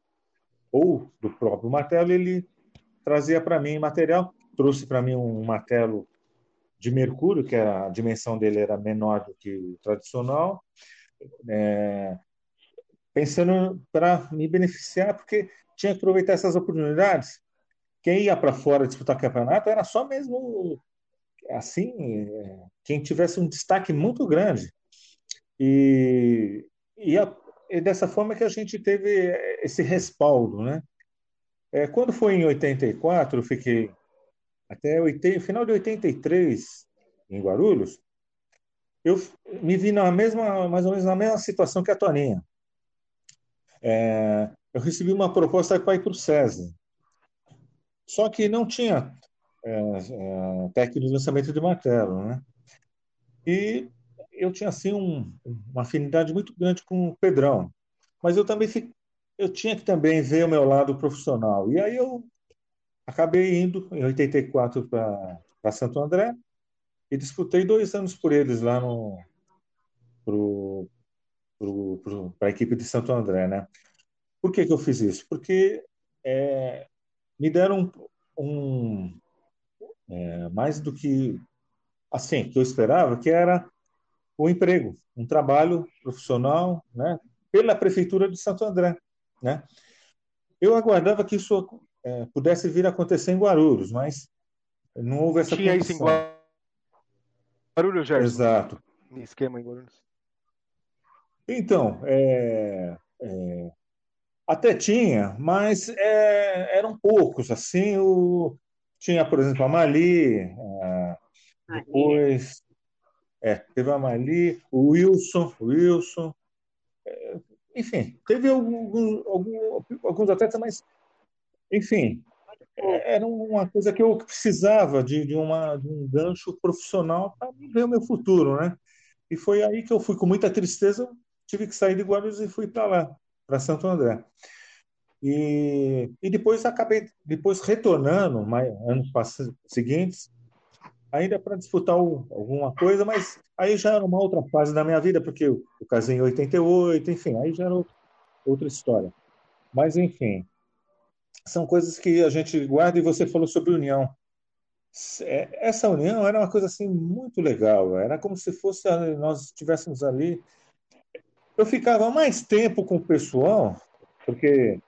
Speaker 10: ou do próprio martelo, ele trazia para mim material, trouxe para mim um martelo de mercúrio, que a dimensão dele era menor do que o tradicional, é, pensando para me beneficiar, porque tinha que aproveitar essas oportunidades. Quem ia para fora disputar campeonato era só mesmo assim, quem tivesse um destaque muito grande. E, e, a, e dessa forma que a gente teve esse respaldo, né? É, quando foi em 84, eu fiquei até 80, final de 83 em Guarulhos, eu me vi na mesma, mais ou menos na mesma situação que a Toninha. É, eu recebi uma proposta para ir para o César, só que não tinha é, é, técnico de lançamento de martelo, né? E eu tinha assim um, uma afinidade muito grande com o Pedrão, mas eu também eu tinha que também ver o meu lado profissional. E aí eu acabei indo em 84 para Santo André e disputei dois anos por eles lá no para a equipe de Santo André, né? Por que, que eu fiz isso? Porque é, me deram um, um é, mais do que assim que eu esperava, que era o emprego, um trabalho profissional, né, pela prefeitura de Santo André, né? Eu aguardava que isso é, pudesse vir a acontecer em Guarulhos, mas não houve essa
Speaker 3: Tinha isso em. Guarulhos, Gerson?
Speaker 10: Exato.
Speaker 3: Esquema em Guarulhos.
Speaker 10: Então, é, é, até tinha, mas é, eram poucos. Assim, o, tinha, por exemplo, a Mali, a, depois é, teve a Mali, o Wilson, o Wilson, é, enfim, teve alguns, alguns, alguns atletas, mas, enfim, é, era uma coisa que eu precisava de, de, uma, de um gancho profissional para ver o meu futuro, né? E foi aí que eu fui com muita tristeza, tive que sair de Guarulhos e fui para lá, para Santo André. E, e depois acabei depois retornando, mais, anos seguintes, ainda para disputar o, alguma coisa, mas aí já era uma outra fase da minha vida, porque eu, eu casei em 88, enfim, aí já era outra história. Mas, enfim, são coisas que a gente guarda e você falou sobre união. É, essa união era uma coisa assim muito legal, era como se fosse nós estivéssemos ali. Eu ficava mais tempo com o pessoal, porque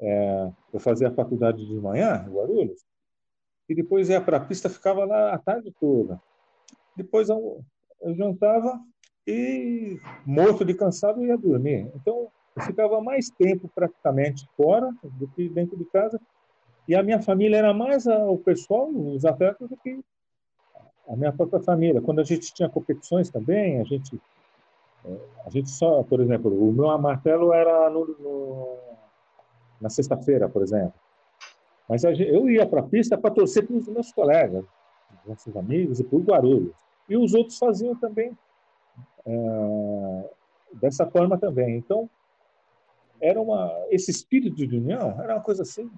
Speaker 10: é, eu fazia a faculdade de manhã, em Guarulhos, e depois ia para a pista, ficava lá a tarde toda. Depois eu, eu jantava e, morto de cansado, ia dormir. Então, eu ficava mais tempo praticamente fora do que dentro de casa. E a minha família era mais o pessoal, os atletas, do que a minha própria família. Quando a gente tinha competições também, a gente, é, a gente só, por exemplo, o meu martelo era no, no, na sexta-feira, por exemplo. Mas eu ia para a pista para torcer para os meus colegas, nossos amigos e por Guarulhos. E os outros faziam também é, dessa forma também. Então, era uma, esse espírito de união era uma coisa assim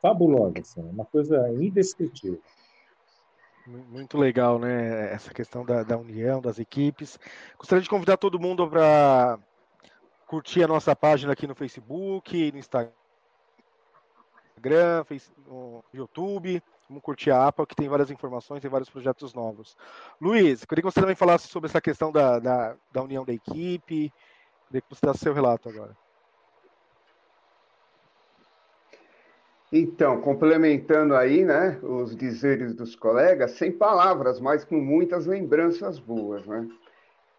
Speaker 10: fabulosa, assim, uma coisa indescritível.
Speaker 3: Muito legal, né? Essa questão da, da união das equipes. Gostaria de convidar todo mundo para curtir a nossa página aqui no Facebook, no Instagram Instagram, no YouTube. Vamos curtir a APA, que tem várias informações, tem vários projetos novos. Luiz, queria que você também falasse sobre essa questão da, da, da união da equipe. Queria que você desse seu relato agora.
Speaker 8: Então, complementando aí, né, os dizeres dos colegas, sem palavras, mas com muitas lembranças boas, né?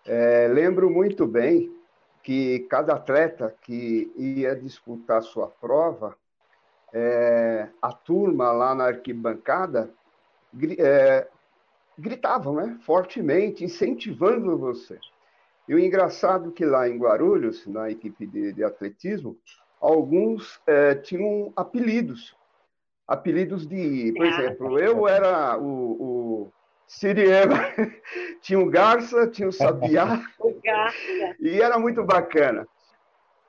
Speaker 8: É, lembro muito bem que cada atleta que ia disputar sua prova, é, a turma lá na arquibancada é, gritavam né, fortemente, incentivando você. E o engraçado é que lá em Guarulhos, na equipe de, de atletismo, alguns é, tinham apelidos. Apelidos de, por exemplo, eu era o, o Siriema, tinha o Garça, tinha o Sabiá, e era muito bacana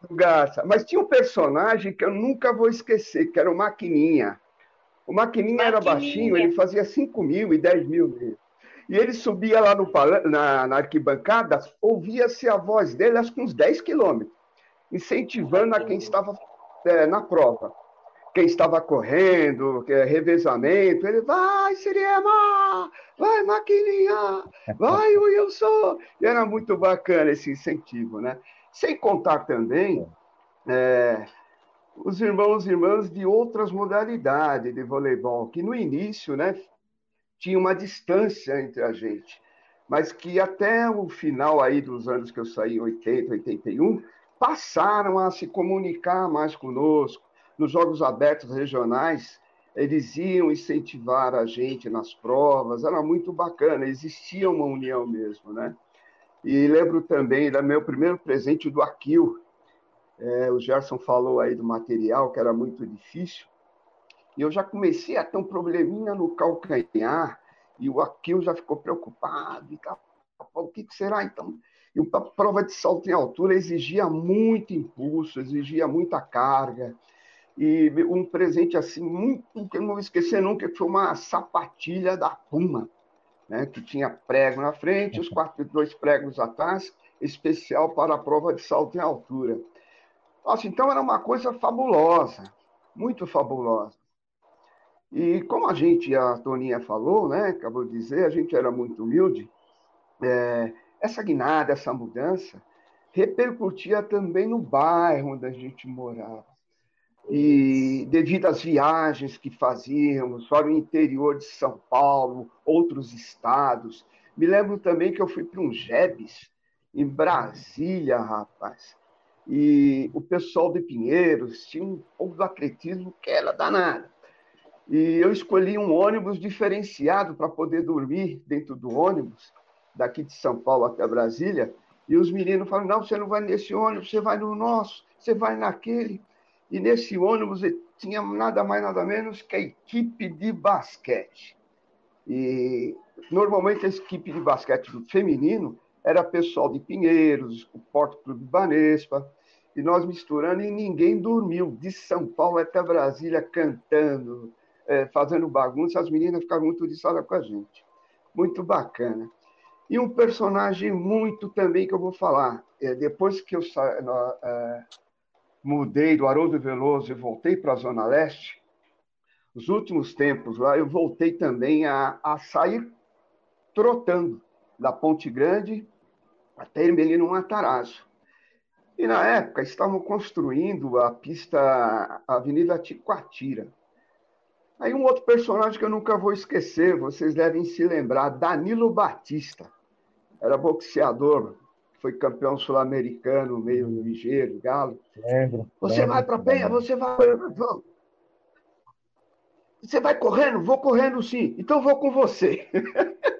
Speaker 8: do Garça. Mas tinha um personagem que eu nunca vou esquecer, que era o Maquininha. O Maquininha, Maquininha. era baixinho, ele fazia 5 mil e 10 mil mesmo. E ele subia lá no, na, na arquibancada, ouvia-se a voz dele, acho que uns 10 quilômetros, incentivando a quem estava é, na prova. Quem estava correndo, é, revezamento, ele vai, Siriema! Vai, Maquininha! Vai, Wilson! E era muito bacana esse incentivo, né? Sem contar também é, os irmãos e irmãs de outras modalidades de voleibol, que no início né, tinha uma distância entre a gente, mas que até o final aí dos anos que eu saí, 80, 81, passaram a se comunicar mais conosco. Nos Jogos Abertos Regionais, eles iam incentivar a gente nas provas, era muito bacana, existia uma união mesmo, né? E lembro também do meu primeiro presente do Aquil. É, o Gerson falou aí do material, que era muito difícil. E eu já comecei a ter um probleminha no calcanhar, e o Aquil já ficou preocupado. E tal. O que será então? E a prova de salto em altura exigia muito impulso, exigia muita carga. E um presente assim, muito, que eu não vou esquecer nunca, que foi uma sapatilha da Puma né, que tinha prego na frente, os quatro, dois pregos atrás, especial para a prova de salto em altura. Nossa, então era uma coisa fabulosa, muito fabulosa. E como a gente, a Toninha falou, né, acabou de dizer, a gente era muito humilde, é, essa guinada, essa mudança, repercutia também no bairro onde a gente morava. E devido às viagens que fazíamos para o interior de São Paulo, outros estados. Me lembro também que eu fui para um Jebes, em Brasília, rapaz. E o pessoal de Pinheiros tinha um pouco do atletismo que era danado. E eu escolhi um ônibus diferenciado para poder dormir dentro do ônibus, daqui de São Paulo até Brasília. E os meninos falaram: não, você não vai nesse ônibus, você vai no nosso, você vai naquele. E nesse ônibus tinha nada mais, nada menos que a equipe de basquete. E normalmente a equipe de basquete feminino era pessoal de Pinheiros, o Porto Clube Banespa, e nós misturando e ninguém dormiu, de São Paulo até Brasília cantando, é, fazendo bagunça, as meninas ficaram muito sala com a gente. Muito bacana. E um personagem muito também que eu vou falar. É, depois que eu é, mudei do Haroldo Veloso e voltei para a Zona Leste, os últimos tempos lá, eu voltei também a, a sair trotando da Ponte Grande até Ermelino Matarazzo. E na época estavam construindo a pista Avenida Ticoatira. Aí um outro personagem que eu nunca vou esquecer, vocês devem se lembrar, Danilo Batista. Era boxeador, foi campeão sul-americano, meio ligeiro, galo.
Speaker 10: Lembro.
Speaker 8: Você lembro, vai para Penha, você vai. Você vai correndo? Vou correndo sim. Então vou com você.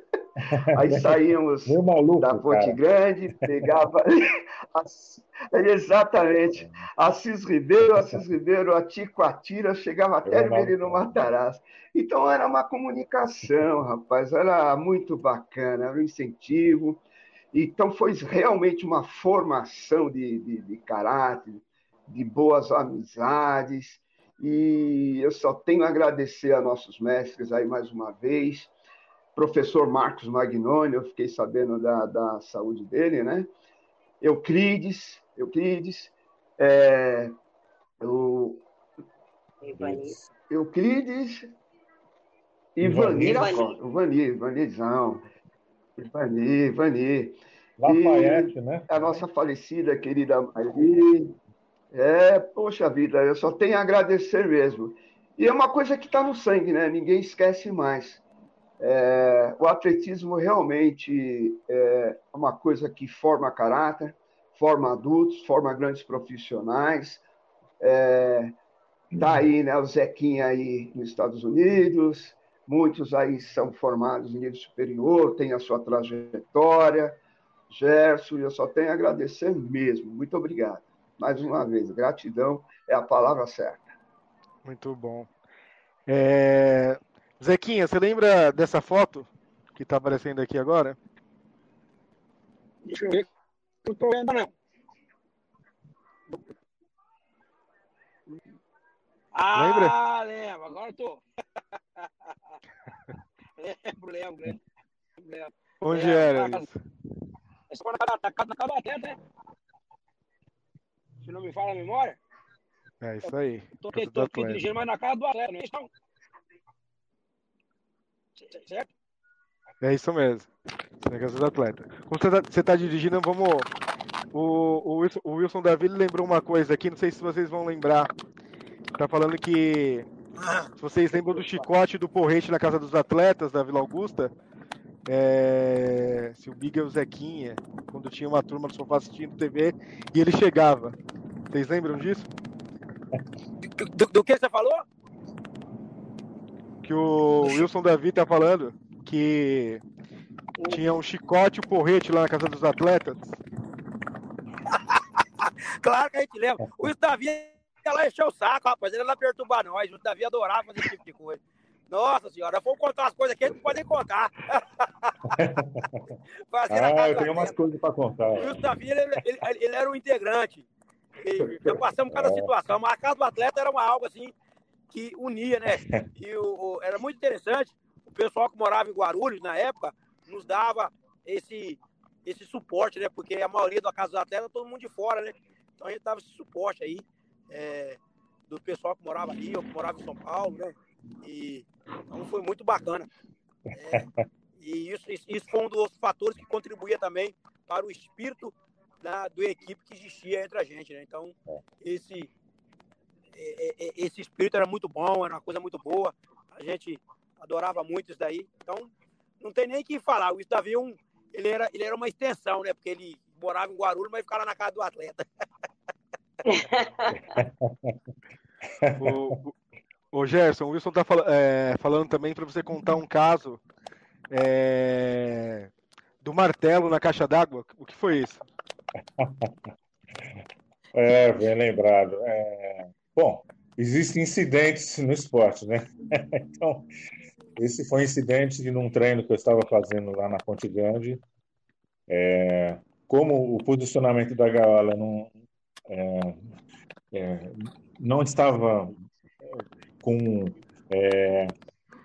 Speaker 8: Aí saímos maluco, da Ponte cara. Grande, pegava. Exatamente. Assis Ribeiro, Assis Ribeiro, a Ticoatira, chegava até Merino Matarazzo. Então era uma comunicação, rapaz, era muito bacana, era um incentivo. Então, foi realmente uma formação de, de, de caráter, de boas amizades, e eu só tenho a agradecer a nossos mestres aí mais uma vez. Professor Marcos Magnoni, eu fiquei sabendo da, da saúde dele, né? Euclides, Euclides, é, eu, Euclides e Vanir, Vanir, Vanirzão. Ivani, Ivani.
Speaker 10: Lafayette, e né?
Speaker 8: A nossa falecida querida Marie. É, poxa vida, eu só tenho a agradecer mesmo. E é uma coisa que está no sangue, né? Ninguém esquece mais. É, o atletismo realmente é uma coisa que forma caráter, forma adultos, forma grandes profissionais. É, tá aí, né? O Zequinha aí nos Estados Unidos, muitos aí são formados em nível superior, têm a sua trajetória. Gerson, eu só tenho a agradecer mesmo. Muito obrigado. Mais uma vez, gratidão é a palavra certa.
Speaker 3: Muito bom. É... Zequinha, você lembra dessa foto que está aparecendo aqui agora?
Speaker 9: Deixa eu ver. Não estou vendo, não. Ah, Lembra? lembro, agora estou. lembro, lembro, lembro.
Speaker 3: Onde era isso?
Speaker 9: Essa foi na, na, na Cabateta, né? Se não me fala a memória.
Speaker 3: É isso aí.
Speaker 9: Tô, tô, tô aqui dirigindo mais na casa do Atleta, não é isso? Certo?
Speaker 3: É isso mesmo. Casa do atleta. Como você está tá dirigindo, vamos. O, o, Wilson, o Wilson Davi lembrou uma coisa aqui, não sei se vocês vão lembrar. Tá falando que se vocês lembram do chicote do porrete na casa dos atletas da Vila Augusta, é, se o Big é o Zequinha, quando tinha uma turma no sofá assistindo TV e ele chegava. Vocês lembram disso?
Speaker 9: Do, do, do que você falou?
Speaker 3: Que o Wilson Davi tá falando que tinha um chicote e um porrete lá na casa dos atletas.
Speaker 9: claro que a gente lembra. O Wilson Davi ela encheu o saco, rapaz. Ele não perturbar nós. O Davi adorava fazer esse tipo de coisa. Nossa senhora, vamos contar umas coisas aqui, a gente não pode contar.
Speaker 10: ah, eu tenho umas coisas para contar.
Speaker 9: O Davi, ele, ele, ele, era um integrante. E, já passamos cada é. situação, mas a casa do atleta era uma algo assim que unia, né? E o, o, era muito interessante. O pessoal que morava em Guarulhos na época nos dava esse, esse suporte, né? Porque a maioria da casa do atleta todo mundo de fora, né? Então a gente dava esse suporte aí é, do pessoal que morava ali, ou que morava em São Paulo, né? E então foi muito bacana. É, e isso, isso foi um dos fatores que contribuía também para o espírito da do equipe que existia entre a gente, né? Então, esse, é, é, esse espírito era muito bom, era uma coisa muito boa. A gente adorava muito isso daí. Então, não tem nem que falar. O Davi, um, ele, era, ele era uma extensão, né? Porque ele morava em Guarulhos, mas ficava na casa do atleta.
Speaker 3: o, o, Gerson, o Wilson está fal é, falando também para você contar um caso é, do martelo na caixa d'água. O que foi isso?
Speaker 10: É, bem lembrado. É... Bom, existem incidentes no esporte, né? Então, esse foi um incidente num treino que eu estava fazendo lá na Ponte Grande. É... Como o posicionamento da gaiola não, é... É... não estava com, é,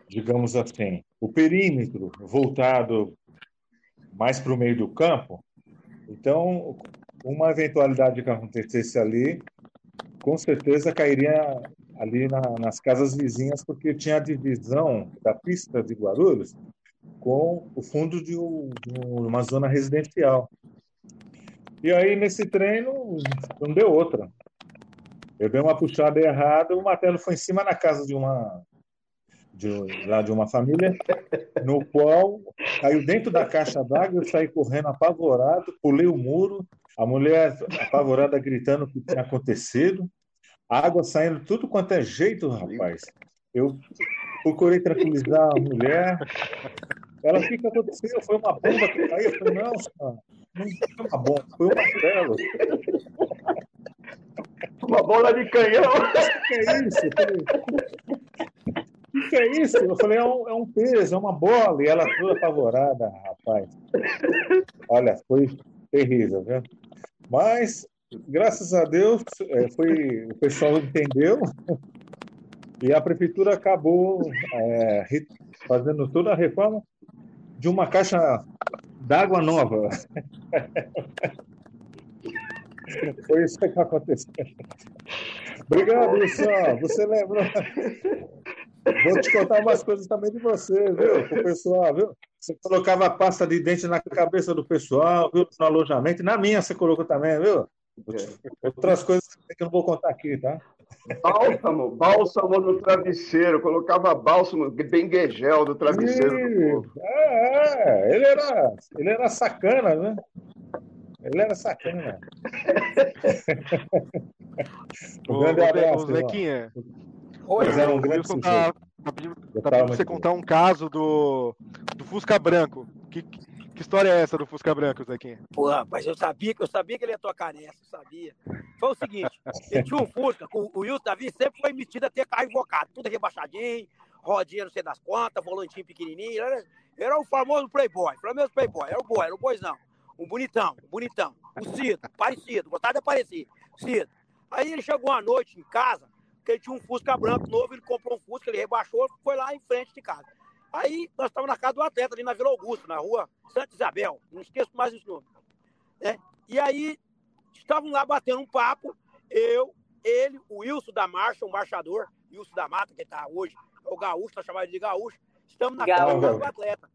Speaker 10: digamos assim, o perímetro voltado mais para o meio do campo, então uma eventualidade que acontecesse ali, com certeza cairia ali na, nas casas vizinhas, porque tinha a divisão da pista de Guarulhos com o fundo de, de uma zona residencial. E aí, nesse treino, não deu outra. Eu dei uma puxada errada, o martelo foi em cima na casa de uma de, lá de uma família, no qual caiu dentro da caixa d'água, eu saí correndo apavorado, pulei o muro, a mulher apavorada gritando o que tinha acontecido, água saindo tudo quanto é jeito, rapaz. Eu procurei tranquilizar a mulher. Ela, o que, aconteceu? Foi uma bomba que caiu? Eu falei, não, senhora, não foi uma bomba, foi um martelo.
Speaker 11: Uma bola de canhão.
Speaker 10: O que é isso? O que é isso? Eu falei, é um, é um peso, é uma bola. E ela toda apavorada, rapaz. Olha, foi terrível, viu? Mas, graças a Deus, é, foi, o pessoal entendeu e a prefeitura acabou é, fazendo toda a reforma de uma caixa d'água nova. Foi isso que aconteceu. Obrigado, Luciano. Você lembrou? Vou te contar umas coisas também de você, viu? o pessoal, viu? Você colocava pasta de dente na cabeça do pessoal, viu? No alojamento. Na minha você colocou também, viu? Outras coisas que eu não vou contar aqui, tá?
Speaker 11: Bálsamo, bálsamo no travesseiro. Colocava bálsamo, benguegel do travesseiro.
Speaker 10: Do é, é, ele era, ele era sacana, né? Ele era sacana.
Speaker 3: um grande abraço. O Zequinha. Oi, um grande tá, tá pedindo tá você contar um caso do, do Fusca Branco. Que, que história é essa do Fusca Branco, Zequinha?
Speaker 9: Pô, rapaz, eu sabia, eu sabia que ele ia tocar nessa, eu sabia. Foi o seguinte, ele tinha um Fusca, o, Wilson Davi sempre foi metido a ter carro invocado, tudo rebaixadinho, rodinha não sei das quantas, volantinho pequenininho, era, era o famoso playboy, famoso playboy, era o boy, era o boizão, um bonitão, um bonitão, o Cido, parecido, gostava de aparecer, Cido. Aí ele chegou uma noite em casa, que ele tinha um Fusca branco novo, ele comprou um Fusca, ele rebaixou, foi lá em frente de casa. Aí nós estávamos na casa do atleta, ali na Vila Augusto, na rua Santa Isabel, não esqueço mais esse nome. Né? E aí estavam lá batendo um papo, eu, ele, o Wilson da Marcha, o marchador, Wilson da Mata, que está hoje, é o gaúcho, está chamado de gaúcho, estamos na casa do atleta.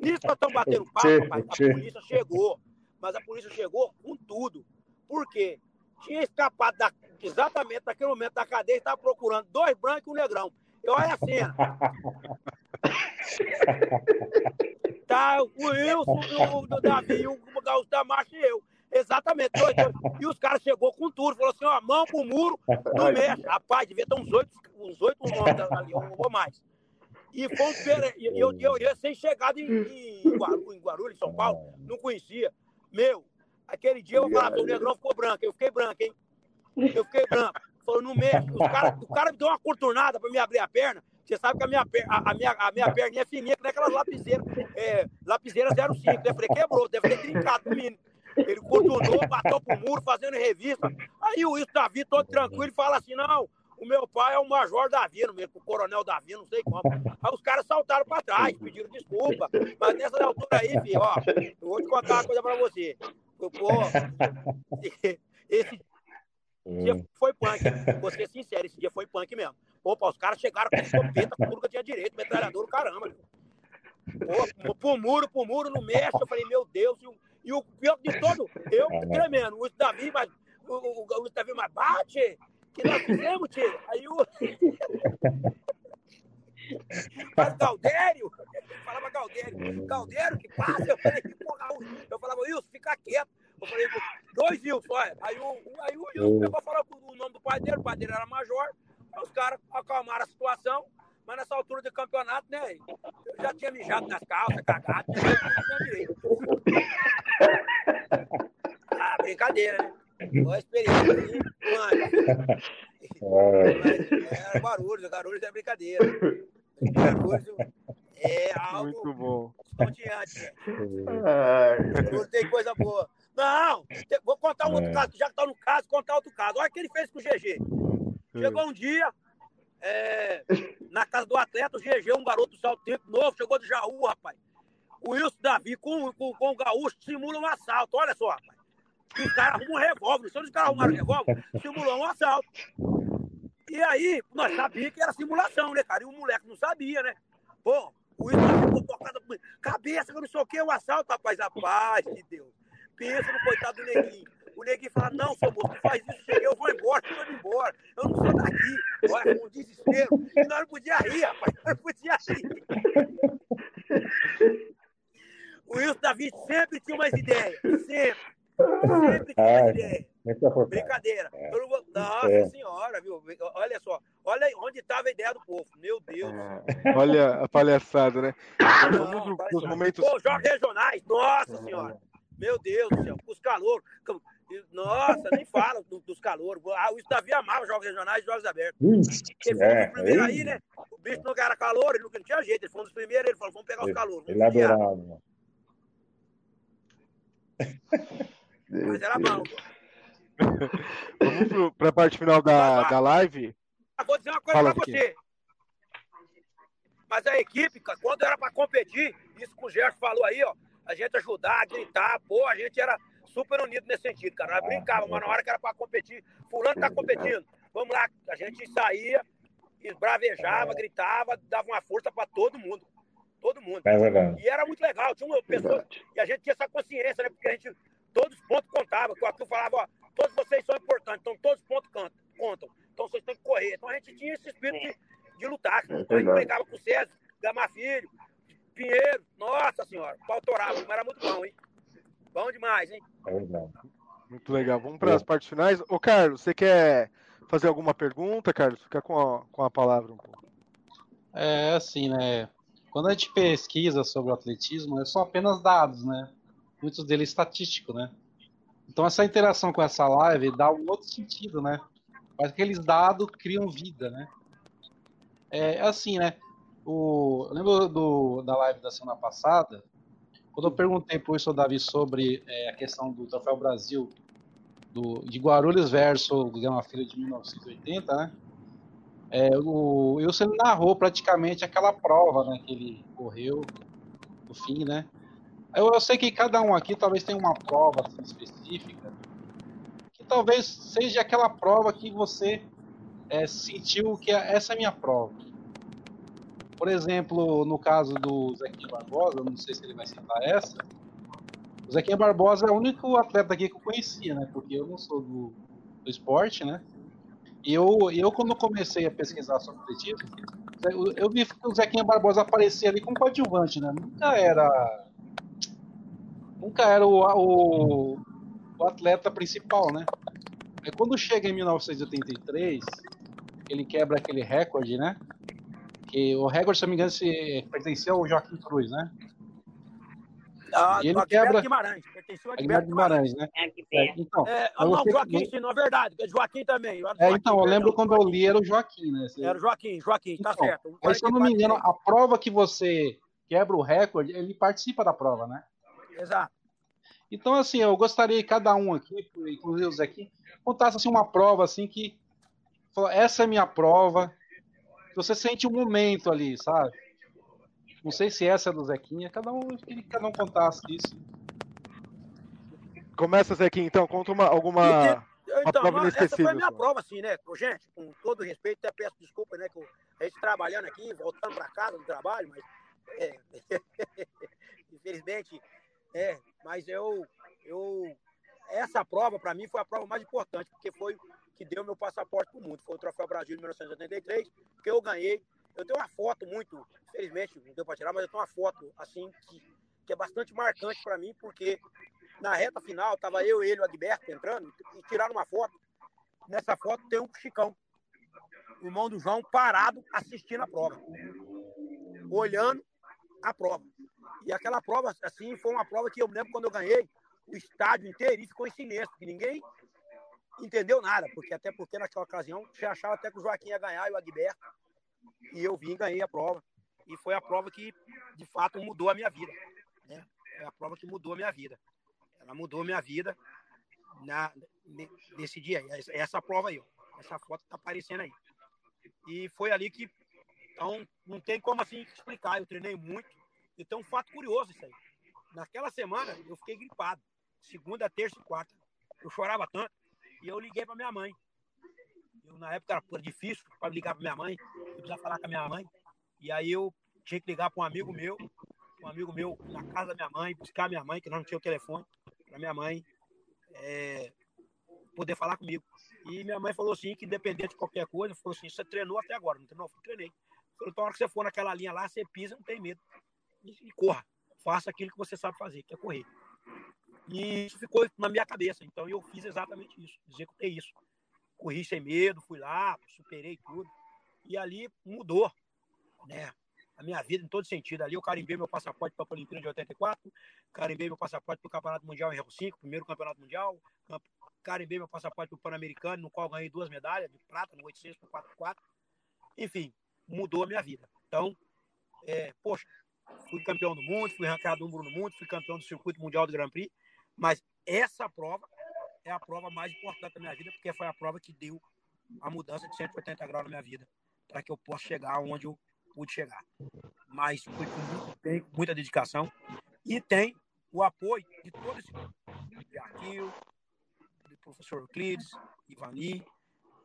Speaker 9: Nisso nós estamos batendo papo, rapaz, a polícia chegou, mas a polícia chegou com tudo. Por quê? Tinha escapado da, exatamente naquele momento da cadeia, estava procurando dois brancos e um negrão. E olha a cena. tá o Wilson, o, o Davi, o Gaúcho da Marcha e eu. Exatamente. Dois, dois. E os caras chegou com tudo, falou assim, ó, mão pro muro, não mexe. Rapaz, devia ter uns oito, uns oito homens ali, ou mais. E foi um e eu, eu, eu, sem chegado em, em, Guarulhos, em Guarulhos, São Paulo, não conhecia. Meu, aquele dia eu falava, o negrão ficou branco, eu fiquei branco, hein? Eu fiquei branco. Falou, não mexe. Cara, o cara me deu uma contornada pra me abrir a perna. Você sabe que a minha, a, a minha, a minha perninha é fininha, que nem aquelas lapiseiras, é, lapiseira 05. Eu falei, quebrou, deve ter trincado o menino. Ele contornou, bateu pro muro, fazendo revista. Aí o Wilson Davi, todo tranquilo, fala assim: não, o meu pai é o Major Davi, mesmo, o Coronel Davi, não sei como. Aí os caras saltaram pra trás, pediram desculpa. Mas nessa altura aí, filho, ó, eu vou te contar uma coisa pra você. Pô, esse dia hum. foi punk. Vou ser sincero, esse dia foi punk mesmo. Opa, os caras chegaram com escopeta, com tudo que eu tinha direito, metralhador, caramba. Pô, pro muro, pro muro, no mexe. Eu falei, meu Deus. E o, e o pior de todo, eu tremendo. O Davi, mas, o, o, o Davi, mas bate. que nós fizemos, tio? Aí o. Mas Galdério, ele falava Galdério, Galdério que passa, eu falei, porra, eu falava, Wilson, fica quieto. Eu falei, dois Wilson, olha. Aí o, aí o Wilson pegou e falou o nome do pai dele, o pai dele era major, aí os caras acalmaram a situação, mas nessa altura do campeonato, né, eu já tinha mijado nas calças, cagado, né, não tinha direito. Ah, brincadeira, né? Foi a experiência, assim, mano. Mas, é, Guarulhos, Guarulhos é brincadeira. É algo
Speaker 3: Muito bom.
Speaker 9: estonteante. Guarulhos tem coisa boa. Não, vou contar um outro
Speaker 7: É.
Speaker 9: caso, já que tá no caso, contar outro caso. Olha o que ele fez com o GG. Chegou um dia, é, na casa do atleta, o GG, um garoto do salto tempo novo, chegou do Jaú, rapaz. O Wilson Davi com, com, com o gaúcho simula um assalto, olha só, rapaz. Os caras arrumam um revólver, se os caras arrumaram um revólver, simulou um assalto. E aí, nós sabíamos que era simulação, né, cara? E o moleque não sabia, né? Pô, o ficou tocado, cabeça, que eu não sei o que, o assalto, rapaz, a paz de Deus. Pensa no coitado do neguinho. O neguinho fala, não, seu moço, faz isso, cheguei, eu vou embora, eu vou embora. Eu não sou daqui. Olha, com desespero. E nós não podia rir, rapaz, nós não podia rir. O Wilson Davi sempre tinha umas ideias, sempre. Sempre tinha umas
Speaker 7: Ah,
Speaker 9: ideias.
Speaker 7: Aportado.
Speaker 9: Brincadeira.
Speaker 7: É.
Speaker 9: Eu vou- Nossa
Speaker 7: É.
Speaker 9: senhora, viu? Olha só. Olha aí onde estava a ideia do povo. Meu Deus.
Speaker 3: Olha a palhaçada, né?
Speaker 9: Não,
Speaker 3: pros momentos.
Speaker 9: Pô, jogos regionais. Nossa senhora. Meu Deus do céu. Os calouros. Nossa, nem fala do- dos calouros. Ah, o Davi amava jogos regionais e jogos abertos.
Speaker 7: Ixi,
Speaker 9: Ele foi um
Speaker 7: é,
Speaker 9: dos primeiros
Speaker 7: aí-
Speaker 9: né? O bicho não era calor, ele não tinha jeito. Ele foi um dos primeiros, ele falou, vamos pegar os calouros.
Speaker 7: ele adorava.
Speaker 9: Mas era bom.
Speaker 3: Vamos pro, pra parte final da, da live.
Speaker 9: Ah, Vou dizer uma coisa pra você. Mas a equipe, quando era pra competir, isso que o Gerson falou aí, ó, a gente ajudar, gritar, pô, a gente era super unido nesse sentido, cara. Nós brincava, mas na hora que era pra competir, fulano tá competindo, vamos lá, a gente saía, esbravejava, gritava, dava uma força pra todo mundo. Todo mundo.
Speaker 7: É verdade.
Speaker 9: E era muito legal, tinha uma pessoa, e a gente tinha essa consciência, né? Porque a gente, todos os pontos contavam, que o Arthur falava, ó, todos vocês são importantes, então todos os pontos contam, então vocês têm que correr. Então a gente tinha esse espírito de, de lutar.
Speaker 11: É
Speaker 9: Então a gente brigava com o César, Gama Filho, Pinheiro, nossa senhora, pau torava, mas era muito bom, hein? Bom demais, hein?
Speaker 7: É verdade.
Speaker 3: Muito legal. Vamos para as partes finais. Ô, Carlos, você quer fazer alguma pergunta, Carlos? Fica com a, com a palavra um pouco.
Speaker 5: É assim, né? Quando a gente pesquisa sobre o atletismo, é são apenas dados, né? Muitos deles estatísticos, né? Então essa interação com essa live dá um outro sentido, né? Mas aqueles dados criam vida, né? É assim, né? O, eu lembro do, da live da semana passada, quando eu perguntei pro professor Davi sobre é, a questão do Troféu Brasil do, de Guarulhos versus o Gama Filho de 1980, né? É, o Wilson narrou praticamente aquela prova né, que ele correu no fim, né? Eu, eu sei que cada um aqui talvez tenha uma prova assim, específica, que talvez seja aquela prova que você é, sentiu que é- essa é a minha prova. Por exemplo, no caso do Zequinha Barbosa, não sei se ele vai citar essa, o Zequinha Barbosa é o único atleta aqui que eu conhecia, né? Porque eu não sou do, do esporte, né? E eu, eu, quando comecei a pesquisar sobre atletismo, eu vi que o Zequinha Barbosa aparecia ali como coadjuvante, né? Nunca era. Nunca era o, o, o atleta principal, né? Aí quando chega em 1983, ele quebra aquele recorde, né? Que o recorde, se não me engano, se pertencia ao Joaquim Cruz, né?
Speaker 9: Ah,
Speaker 5: E ele quebra-
Speaker 9: Guimarães, pertencia ao
Speaker 5: Aguilar
Speaker 9: Agberto
Speaker 5: Guimarães, né?
Speaker 6: É,
Speaker 5: Então,
Speaker 9: É,
Speaker 5: mas
Speaker 9: não,
Speaker 5: você-
Speaker 9: Joaquim, sim, não, verdade. Joaquim também.
Speaker 5: É,
Speaker 9: Joaquim,
Speaker 5: então, eu lembro quando eu li era o Joaquim, né? Você-
Speaker 9: Era Joaquim, Joaquim, tá
Speaker 5: Então,
Speaker 9: certo.
Speaker 5: Mas se eu não me engano, a prova que você quebra o recorde, ele participa da prova, né?
Speaker 9: Exato.
Speaker 5: Então, assim, eu gostaria que cada um aqui, inclusive o Zequinha, contasse assim, uma prova assim que. Essa é a minha prova. Você sente um momento ali, sabe? Não sei se essa é do Zequinha, cada um, queria que cada um contasse isso.
Speaker 3: Começa, Zequinha, então. Conta uma, alguma uma
Speaker 9: Então,
Speaker 3: prova
Speaker 9: essa foi a minha prova, assim, né? Gente, com todo respeito, até peço desculpa, né? Que eu- a gente trabalhando aqui, voltando para casa do trabalho, mas. é, infelizmente, é, mas eu. eu essa prova, para mim, foi a prova mais importante, porque foi que deu meu passaporte para o mundo. Foi o Troféu Brasil de 1983, que eu ganhei. Eu tenho uma foto muito, infelizmente não deu para tirar, mas eu tenho uma foto assim que, que é bastante marcante para mim, porque na reta final tava eu, ele, o Agberto entrando e tiraram uma foto. Nessa foto tem um Chicão, o irmão do João, parado assistindo a prova, olhando a prova. E aquela prova, assim, foi uma prova que eu lembro quando eu ganhei, o estádio inteiro ficou em silêncio, que ninguém entendeu nada, porque até porque naquela ocasião você achava até que o Joaquim ia ganhar e o Agberto, e eu vim ganhei a prova. E foi a prova que, de fato, mudou a minha vida. Né? É a prova que mudou a minha vida. Ela mudou a minha vida na, nesse dia. Essa, prova aí, essa foto tá aparecendo aí. E foi ali que. Então, não tem como assim explicar. Eu treinei muito. E tem um fato curioso isso aí. Naquela semana, eu fiquei gripado. Segunda, terça e quarta. Eu chorava tanto e eu liguei para minha mãe. Eu, na época era difícil para ligar para minha mãe, eu precisava falar com a minha mãe. E aí eu tinha que ligar para um amigo meu, um amigo meu na casa da minha mãe, buscar minha mãe, que não tinha o telefone, para minha mãe é, poder falar comigo. E minha mãe falou assim, que independente de qualquer coisa, falou assim, você treinou até agora, não treinou? Eu treinei. Falou, então, a hora que você for naquela linha lá, você pisa, não tem medo. E, corra. Faça aquilo que você sabe fazer, que é correr. E isso ficou na minha cabeça. Então eu fiz exatamente isso, executei isso. Corri sem medo, fui lá, superei tudo. E ali mudou, né? A minha vida em todo sentido. Ali eu carimbei meu passaporte para a Olimpíada de 84, carimbei meu passaporte para o Campeonato Mundial em Rio 5, primeiro Campeonato Mundial, carimbei meu passaporte para o Pan-Americano, no qual ganhei duas medalhas de prata, no 800 por 4 Enfim, mudou a minha vida. Então, é, poxa, fui campeão do mundo, fui ranqueado número no mundo, fui campeão do circuito mundial do Grand Prix, mas essa prova é a prova mais importante da minha vida, porque foi a prova que deu a mudança de 180 graus na minha vida, para que eu possa chegar onde eu pude chegar. Mas foi com muito bem, muita dedicação. E tem o apoio de todo esse. De Aquil, do professor Euclides, Ivani,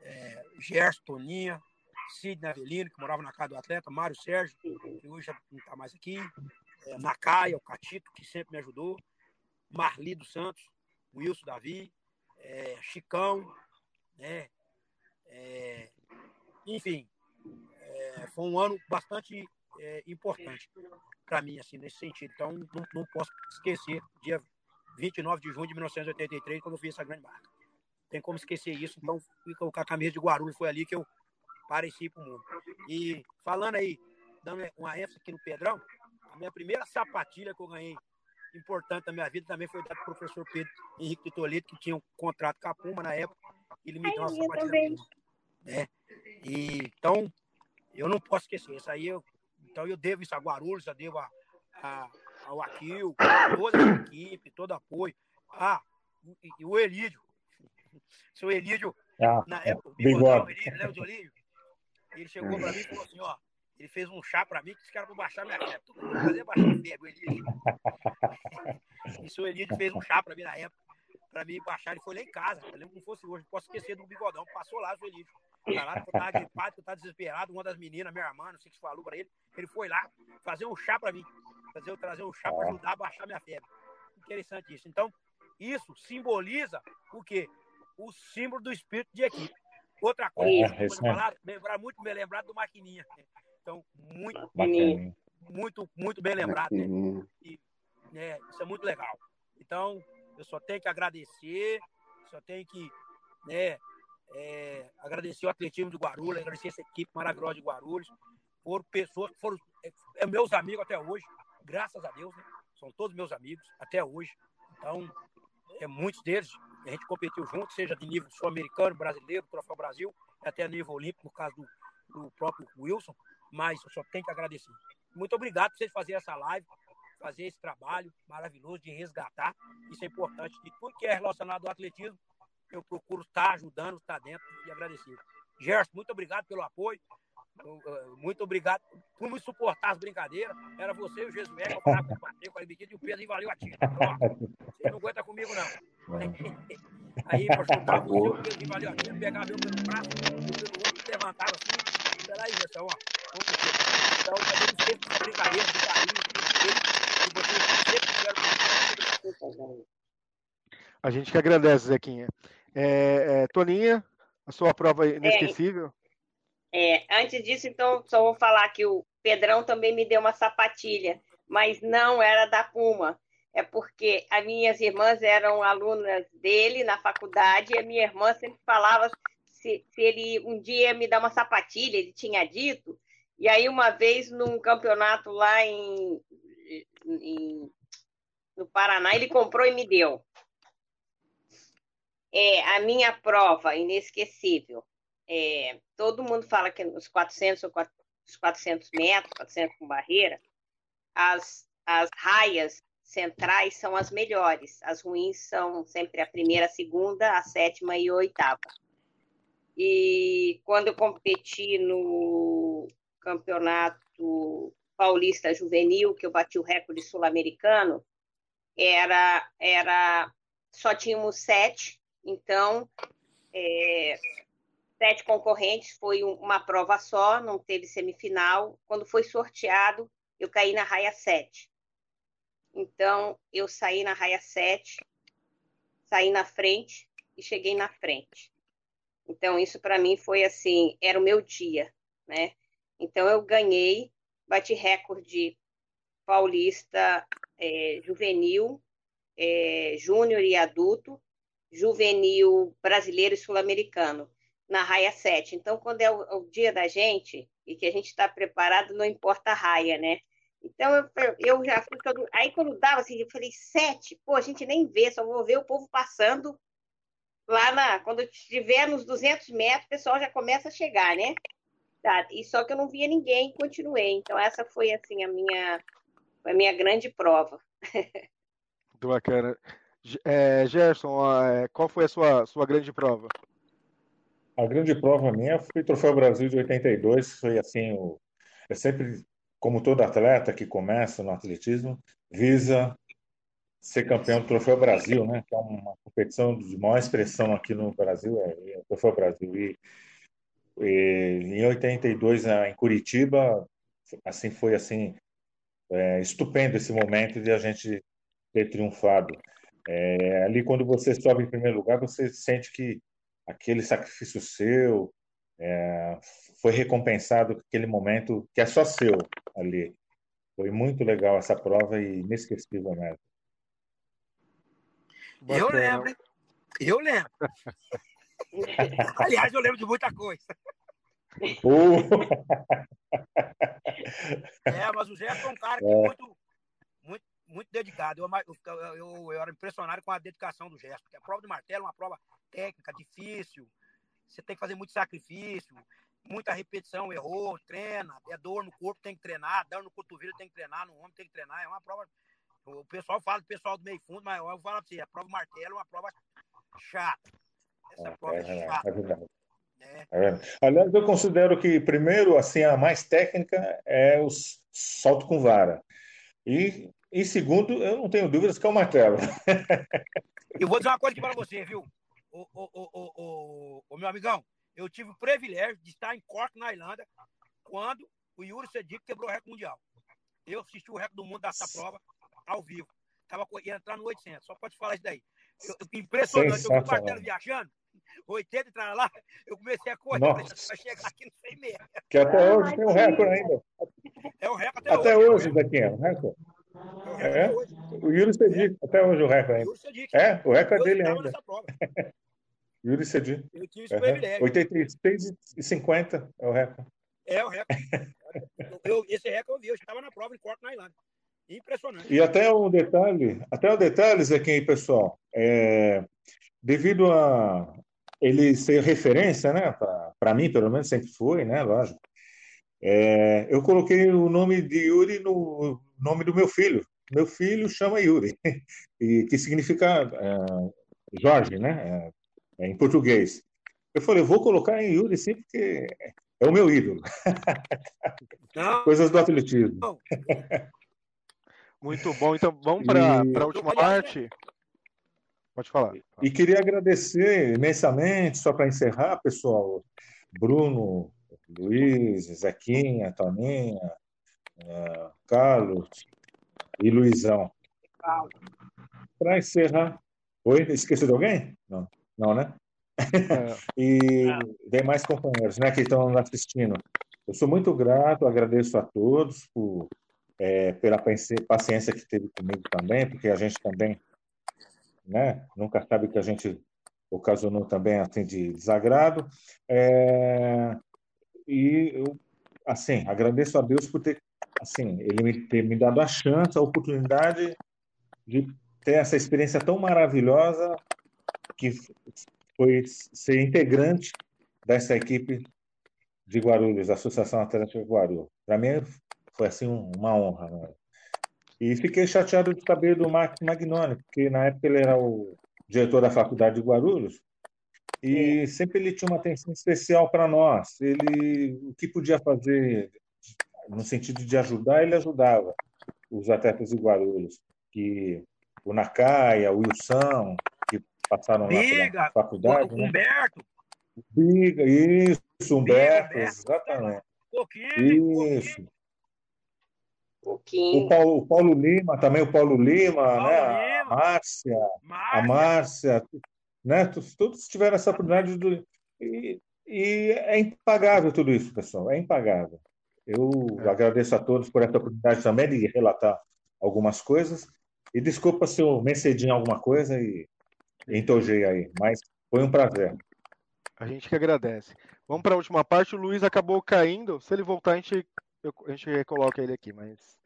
Speaker 9: é, Gerson, Toninha, Sidney Avelino, que morava na casa do atleta, Mário Sérgio, que hoje não está mais aqui, é, o Catito, que sempre me ajudou, Marli dos Santos, Wilson Davi, é, Chicão, né? É, enfim, é, foi um ano bastante é, importante para mim, assim, nesse sentido. Então, não, não, posso esquecer, dia 29 de junho de 1983, quando eu fiz essa grande marca. Tem como esquecer isso, então fui colocar a camisa de Guarulhos, foi ali que eu pareci para o mundo. E falando aí, dando uma ênfase aqui no Pedrão, a minha primeira sapatilha que eu ganhei importante na minha vida também foi dado para o professor Pedro Henrique de Toledo, que tinha um contrato com a Puma na época, ele me deu uma sapatilha. Né? E, então, eu não posso esquecer. Isso aí eu, então eu devo isso a Guarulhos, eu devo a, a, ao Aquil, toda a equipe, todo apoio. Ah, e, e o Elídio. Seu Elídio, ah, na época, o Bigodão, Elídio, lembra de Elídio? Ele chegou para mim e falou assim, ó, ele fez um chá para mim que os caras vão baixar minha febre. Tudo fazer baixar a febre, o Elídio. e o Elídio fez um chá para mim na época, para mim baixar. Ele foi lá em casa, eu lembro como fosse hoje, não posso esquecer do bigodão, passou lá o Elídio. Tá lá, tava gripado, eu tava desesperado. Uma das meninas, minha irmã, não sei o que falou para ele, ele foi lá fazer um chá para mim, fazer eu trazer um chá para ajudar a baixar minha febre. Interessante isso. Então, isso simboliza o quê? O símbolo do espírito de equipe. Outra coisa, é, falar, lembrar muito bem lembrado do Maquininha. Então, muito, muito, muito bem lembrado. Né? E, né, isso é muito legal. Então, eu só tenho que agradecer, só tenho que né, é, agradecer o atletismo de Guarulhos, agradecer essa equipe maravilhosa de Guarulhos, por pessoas que foram é, é, meus amigos até hoje, graças a Deus, né? são todos meus amigos até hoje. Então, é, muitos deles, a gente competiu junto, seja de nível sul-americano, brasileiro, Troféu Brasil, até nível olímpico, no caso do, do próprio Wilson, mas eu só tenho que agradecer. Muito obrigado por vocês fazerem essa live, fazer esse trabalho maravilhoso de resgatar. Isso é importante de tudo que é relacionado ao atletismo eu procuro estar ajudando, estar dentro e agradecer. Gerson, muito obrigado pelo apoio. Muito obrigado por me suportar as brincadeiras. Era você e o falava com o Patrick, com a medida e o Pedro e valeu a tiro. Você não aguenta comigo, não. Aí, para chutar você, o Pedro e valeu a tiro, pegava eu pelo braço, pelo outro, levantava assim. Espera aí, Gerson, ó. Então, também sempre essa brincadeira, de carinho, que vocês sempre
Speaker 3: tiveram a gente que agradece, Zequinha. É, é, Toninha, A sua prova inesquecível?
Speaker 6: É, antes disso, então, só vou falar que o Pedrão também me deu uma sapatilha, mas não era da Puma. É porque as minhas irmãs eram alunas dele na faculdade e a minha irmã sempre falava se, se ele um dia me dar uma sapatilha, ele tinha dito. E aí, uma vez, num campeonato lá em, em no Paraná, ele comprou e me deu. É, a minha prova inesquecível. É, todo mundo fala que nos 400 ou 400 metros, 400 com barreira, as, as raias centrais são as melhores. As ruins são sempre a primeira, a segunda, a sétima e a oitava. E quando eu competi no campeonato paulista juvenil, que eu bati o recorde sul-americano, era, era só tínhamos sete, então é, sete concorrentes, foi uma prova só, não teve semifinal. Quando foi sorteado, eu caí na raia 7. Então, eu saí na raia 7, saí na frente e cheguei na frente. Então, isso para mim foi assim, era o meu dia, né? Então, eu ganhei, bati recorde paulista é, juvenil, é, júnior e adulto, juvenil brasileiro e sul-americano na raia 7. Então, quando é o, o, dia da gente e que a gente está preparado, não importa a raia, né? Então, eu, eu já fui. Aí, quando dava assim, eu falei, sete, pô, a gente nem vê, só vou ver o povo passando lá na. Quando estiver nos 200 metros, o pessoal já começa a chegar, né? Tá, e só que eu não via ninguém e continuei. Então, essa foi, assim, a minha, a minha grande prova.
Speaker 3: Muito bacana. É, Gerson, qual foi a sua, sua grande prova?
Speaker 10: A grande prova minha foi o Troféu Brasil de 82, foi assim, o, é sempre, como todo atleta que começa no atletismo, visa ser campeão do Troféu Brasil, né? Que é uma competição de maior expressão aqui no Brasil, é, é o Troféu Brasil. E, e em 82, em Curitiba, assim foi assim é, estupendo esse momento de a gente ter triunfado. É, ali, quando você sobe em primeiro lugar, você sente que aquele sacrifício seu é, foi recompensado com aquele momento que é só seu ali. Foi muito legal essa prova e inesquecível mesmo.
Speaker 9: Eu lembro, eu lembro. Aliás, eu lembro de muita coisa. Uh. é, mas o Zé é um cara que é. muito, muito, muito dedicado. Eu, eu, eu, eu, era impressionado com a dedicação do Gerson, porque a prova de martelo é uma prova técnica, difícil. Você tem que fazer muito sacrifício, muita repetição, errou, treina, é dor no corpo, tem que treinar, dor no cotovelo tem que treinar, no ombro tem que treinar. É uma prova. O pessoal fala do pessoal do meio fundo, mas eu falar pra você, a prova martelo é uma prova chata. Essa é, prova é, é chata. É verdade.
Speaker 10: É. É Aliás, eu considero que, primeiro, assim, a mais técnica é o salto com vara. E, e segundo, eu não tenho dúvidas que é o martelo.
Speaker 9: Eu vou dizer uma coisa aqui para você, viu? o, o, o, o, meu amigão, eu tive o privilégio de estar em Cork, na Irlanda, quando o Yuri Sedic quebrou o recorde mundial. Eu assisti o recorde do mundo dessa prova ao vivo. Tava, ia entrar no 800, só pode falar isso daí. Eu, eu, impressionante, eu vi o Martelo viajando, 80 entrar lá, eu comecei a correr, para chegar aqui no 100 meia.
Speaker 10: Que até hoje tem um recorde ainda.
Speaker 9: É o recorde
Speaker 10: até, até hoje. Até hoje, daqui é um recorde. É, o Yuri Sedic, é. até hoje o recorde ainda. É, o recorde dele ainda. Yuri Sedi. Eu tive esse uhum. privilégio. 86 e 50 é o recorde.
Speaker 9: É o recorde. eu, esse recorde eu vi, eu estava na prova em Cork, na Irlanda. Impressionante.
Speaker 10: E até um detalhe, até um detalhe, Zequinha pessoal, é, devido a ele ser referência, né, para mim, pelo menos sempre foi, né, lógico, é, eu coloquei o nome de Yuri no nome do meu filho. Meu filho chama Yuri, e que significa é, Jorge, né, é, em português. Eu falei, vou colocar em Yuri sim, porque é o meu ídolo. Não. Coisas do atletismo. Não.
Speaker 3: Muito bom. Então vamos para e... a última parte. Pode falar.
Speaker 10: E queria agradecer imensamente, só para encerrar, pessoal, Bruno, Luiz, Zequinha, Toninha, uh, Carlos e Luizão. Para encerrar. Oi? Esqueceu de alguém? Não, não né? e demais companheiros né, que estão assistindo. Eu sou muito grato, agradeço a todos por, é, pela paciência que teve comigo também, porque a gente também né, nunca sabe que a gente ocasionou também assim de desagrado. É, e eu, assim, agradeço a Deus por ter, assim, ele me, ter me dado a chance, a oportunidade de ter essa experiência tão maravilhosa que foi ser integrante dessa equipe de Guarulhos, Associação Atlética Guarulhos. Para mim foi assim uma honra. Né? E fiquei chateado de saber do Marcos Magnoni, porque na época ele era o diretor da Faculdade de Guarulhos e sempre ele tinha uma atenção especial para nós. Ele o que podia fazer no sentido de ajudar, ele ajudava os atletas de Guarulhos, que o Nakaya, o Wilson, que passaram Biga, na faculdade. O,
Speaker 12: né? Humberto.
Speaker 10: Biga, isso, Humberto, Biga, exatamente.
Speaker 12: Pouquinho,
Speaker 10: isso. Pouquinho. O Paulo, o Paulo Lima, também o Paulo Lima, Paulo né? Lima. A Márcia, Márcia, a Márcia, né? Todos tiveram essa oportunidade do... e, e é impagável tudo isso, pessoal, é impagável. Eu é. agradeço a todos por essa oportunidade também de relatar algumas coisas. E desculpa se eu me cedi em alguma coisa e entojei aí, mas foi um prazer.
Speaker 3: A gente que agradece. Vamos para a última parte. O Luiz acabou caindo. Se ele voltar, a gente, a gente recoloca ele aqui, mas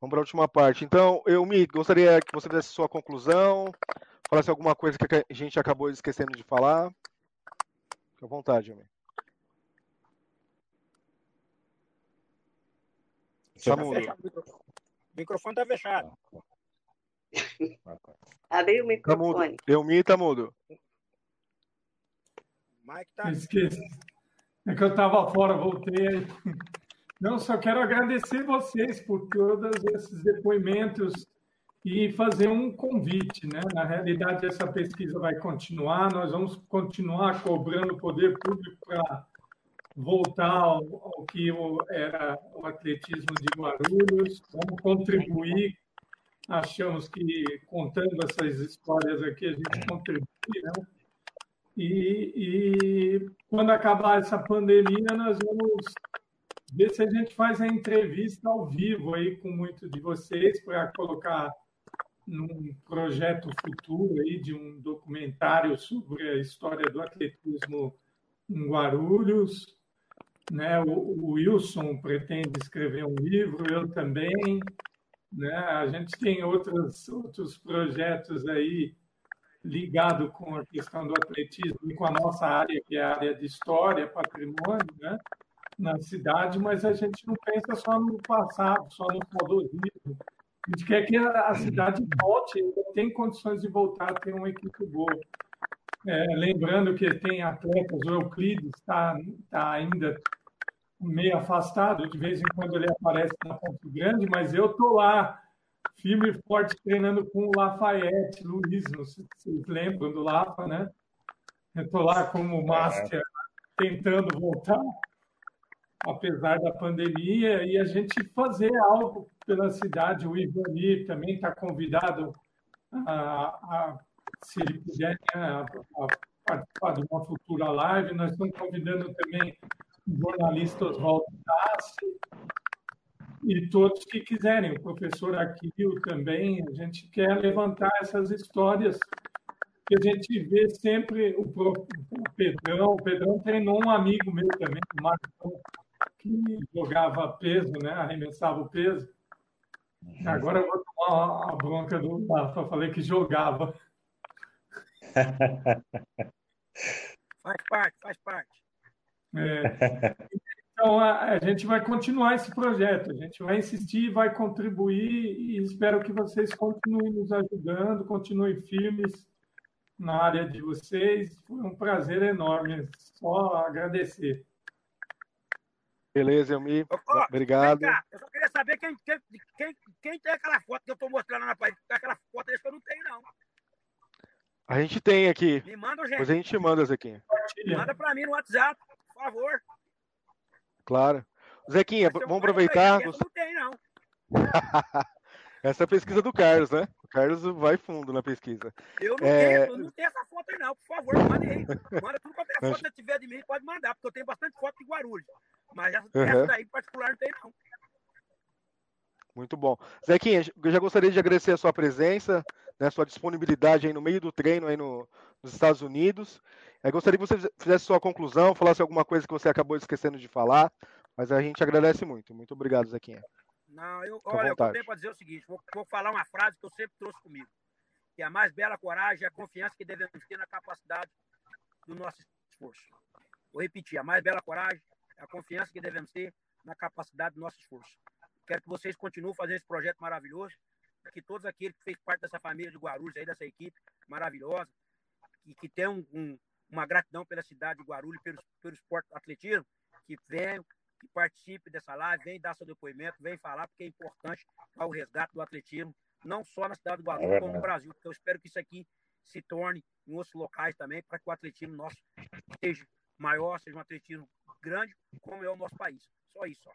Speaker 3: vamos para a última parte. Então, eu me gostaria que você desse sua conclusão, falasse alguma coisa que a gente acabou esquecendo de falar. Fique à vontade, Elmi.
Speaker 12: Tá mudo. O microfone está fechado.
Speaker 6: Abre o microfone.
Speaker 3: Tá mudo. tá mudo.
Speaker 4: Mike tá... Esqueci. É que eu estava fora, voltei. Não, só quero agradecer vocês por todos esses depoimentos e fazer um convite, né? Na realidade, essa pesquisa vai continuar, nós vamos continuar cobrando o poder público para voltar ao, ao que era o atletismo de Guarulhos, vamos contribuir achamos que contando essas histórias aqui a gente contribui, né? E, e, quando acabar essa pandemia, nós vamos ver se a gente faz a entrevista ao vivo aí com muitos de vocês para colocar num projeto futuro aí de um documentário sobre a história do atletismo em Guarulhos. Né? O, o Wilson pretende escrever um livro, eu também. Né? A gente tem outros, outros projetos aí ligados com a questão do atletismo e com a nossa área, que é a área de história, patrimônio, né? na cidade, mas a gente não pensa só no passado, só no saudosismo. A gente quer que a cidade volte, tem condições de voltar a ter uma equipe boa. É, lembrando que tem atletas, o Euclides está tá ainda meio afastado, de vez em quando ele aparece na Ponte Grande, mas eu tô lá, firme e forte, treinando com o Lafayette, Luiz, não sei se vocês lembram do Lafa, né? Eu tô lá como master, tentando voltar, apesar da pandemia, e a gente fazer algo pela cidade. O Ivani também está convidado a, a, se ele puder, né, a, a participar de uma futura live. Nós estamos convidando também jornalista Oswaldo Tassi e todos que quiserem, o professor Aquil também, a gente quer levantar essas histórias que a gente vê sempre o, Pedrão, o Pedrão treinou um amigo meu também, o Marcão, que jogava peso, né, arremessava o peso. Agora eu vou tomar a bronca do Rafa, falei que jogava.
Speaker 12: faz parte, faz parte.
Speaker 4: É. Então, a, a, gente vai continuar esse projeto, a gente vai insistir, vai contribuir e espero que vocês continuem nos ajudando, continuem firmes na área de vocês. Foi um prazer enorme, só agradecer.
Speaker 3: Beleza, Elmi. Obrigado. Cá,
Speaker 12: eu só queria saber quem, quem, quem, quem tem aquela foto que eu estou mostrando na página. Aquela foto que eu não tenho, não.
Speaker 3: A gente tem aqui.
Speaker 12: Me manda, gente.
Speaker 3: Depois a gente manda isso aqui.
Speaker 12: Manda para mim no WhatsApp favor.
Speaker 3: Claro. Zequinha, vamos aproveitar. Não tem, não. Essa é a pesquisa do Carlos, né? O Carlos vai fundo na pesquisa.
Speaker 9: Eu não,
Speaker 3: É,
Speaker 9: tenho, eu não tenho essa foto aí, não. Por favor, manda aí. Manda tudo quanto é foto que tiver de mim, pode mandar, porque eu tenho bastante foto de Guarulhos. Mas essa,
Speaker 3: Uhum.
Speaker 9: essa daí, em particular, não tem, não.
Speaker 3: Muito bom. Zequinha, eu já gostaria de agradecer a sua presença, né, sua disponibilidade aí no meio do treino aí no, nos Estados Unidos. Eu gostaria que você fizesse sua conclusão, falasse alguma coisa que você acabou esquecendo de falar, mas a gente agradece muito. Muito obrigado, Zequinha.
Speaker 9: Não, eu,
Speaker 3: Fica
Speaker 9: olha, eu tenho para dizer é o seguinte: vou, vou falar uma frase que eu sempre trouxe comigo. Que a mais bela coragem é a confiança que devemos ter na capacidade do nosso esforço. Vou repetir: a mais bela coragem é a confiança que devemos ter na capacidade do nosso esforço. Quero que vocês continuem fazendo esse projeto maravilhoso, que todos aqueles que fez parte dessa família de Guarulhos, aí, dessa equipe maravilhosa, e que tem um- um- uma gratidão pela cidade de Guarulhos, pelo, pelo esporte atletismo, que venham, que participe dessa live, vem dar seu depoimento, vem falar, porque é importante para o resgate do atletismo, não só na cidade de Guarulhos,
Speaker 10: É
Speaker 9: como no. Brasil. Porque eu espero que isso aqui se torne em outros locais também, para que o atletismo nosso seja maior, seja um atletismo grande, como é o nosso país. Só isso, ó.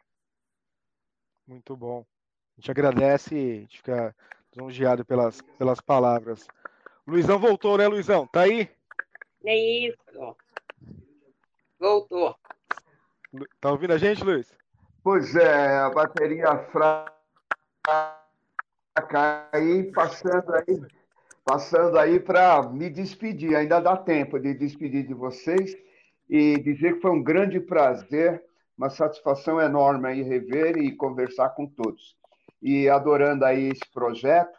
Speaker 3: Muito bom. A gente agradece e a gente fica lisonjeado pelas, pelas palavras. Luizão voltou, né, Luizão? Tá aí?
Speaker 6: É isso. Voltou.
Speaker 3: Tá ouvindo a gente, Luiz?
Speaker 8: Pois é, a bateria fraca aí, passando aí, passando aí para me despedir. Ainda dá tempo de despedir de vocês e dizer que foi um grande prazer, uma satisfação enorme aí rever e conversar com todos. E adorando aí esse projeto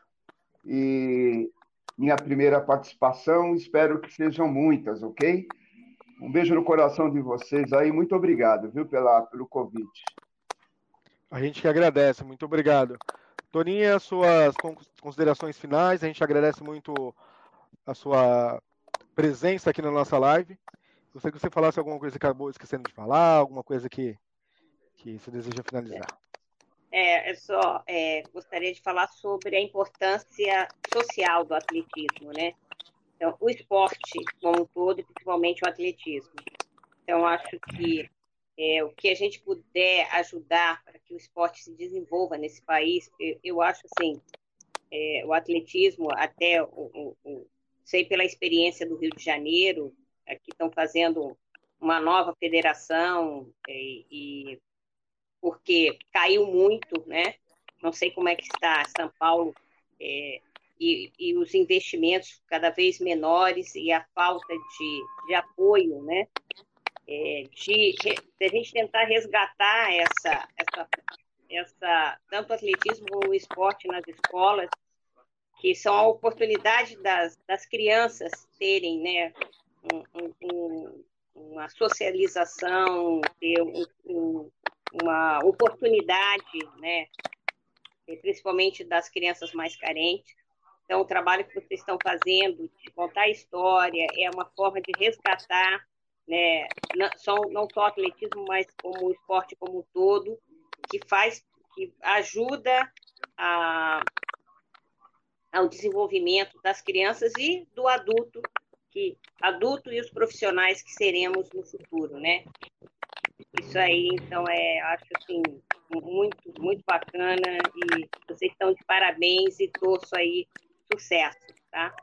Speaker 8: e minha primeira participação, espero que sejam muitas, ok? Um beijo no coração de vocês aí, muito obrigado, viu, pela, pelo convite.
Speaker 3: A gente que agradece, muito obrigado. Toninha, suas con- considerações finais, a gente agradece muito a sua presença aqui na nossa live. Gostaria que você falasse alguma coisa que acabou esquecendo de falar, alguma coisa que, que você deseja finalizar.
Speaker 6: É, eu só é, gostaria de falar sobre a importância social do atletismo, né? Então, o esporte como um todo, principalmente o atletismo. Então, acho que é, o que a gente puder ajudar para que o esporte se desenvolva nesse país, eu, eu acho assim, é, o atletismo, até o, o- o- sei pela experiência do Rio de Janeiro, é, que estão fazendo uma nova federação é, e porque caiu muito, né? Não sei como é que está São Paulo é, e, e os investimentos cada vez menores e a falta de, de apoio, né? É, de, de a gente tentar resgatar essa, essa, essa tanto o atletismo como o esporte nas escolas, que são a oportunidade das, das crianças terem, né? um- um- uma socialização, ter um- um, uma oportunidade, né, principalmente das crianças mais carentes. Então, o trabalho que vocês estão fazendo de contar a história é uma forma de resgatar, né, não só, não só o atletismo, mas como o esporte como um todo, que faz, que ajuda a, ao desenvolvimento das crianças e do adulto, que adulto e os profissionais que seremos no futuro, né? Isso aí, então, é, acho assim, muito, muito bacana e vocês estão de parabéns e torço aí sucesso, tá?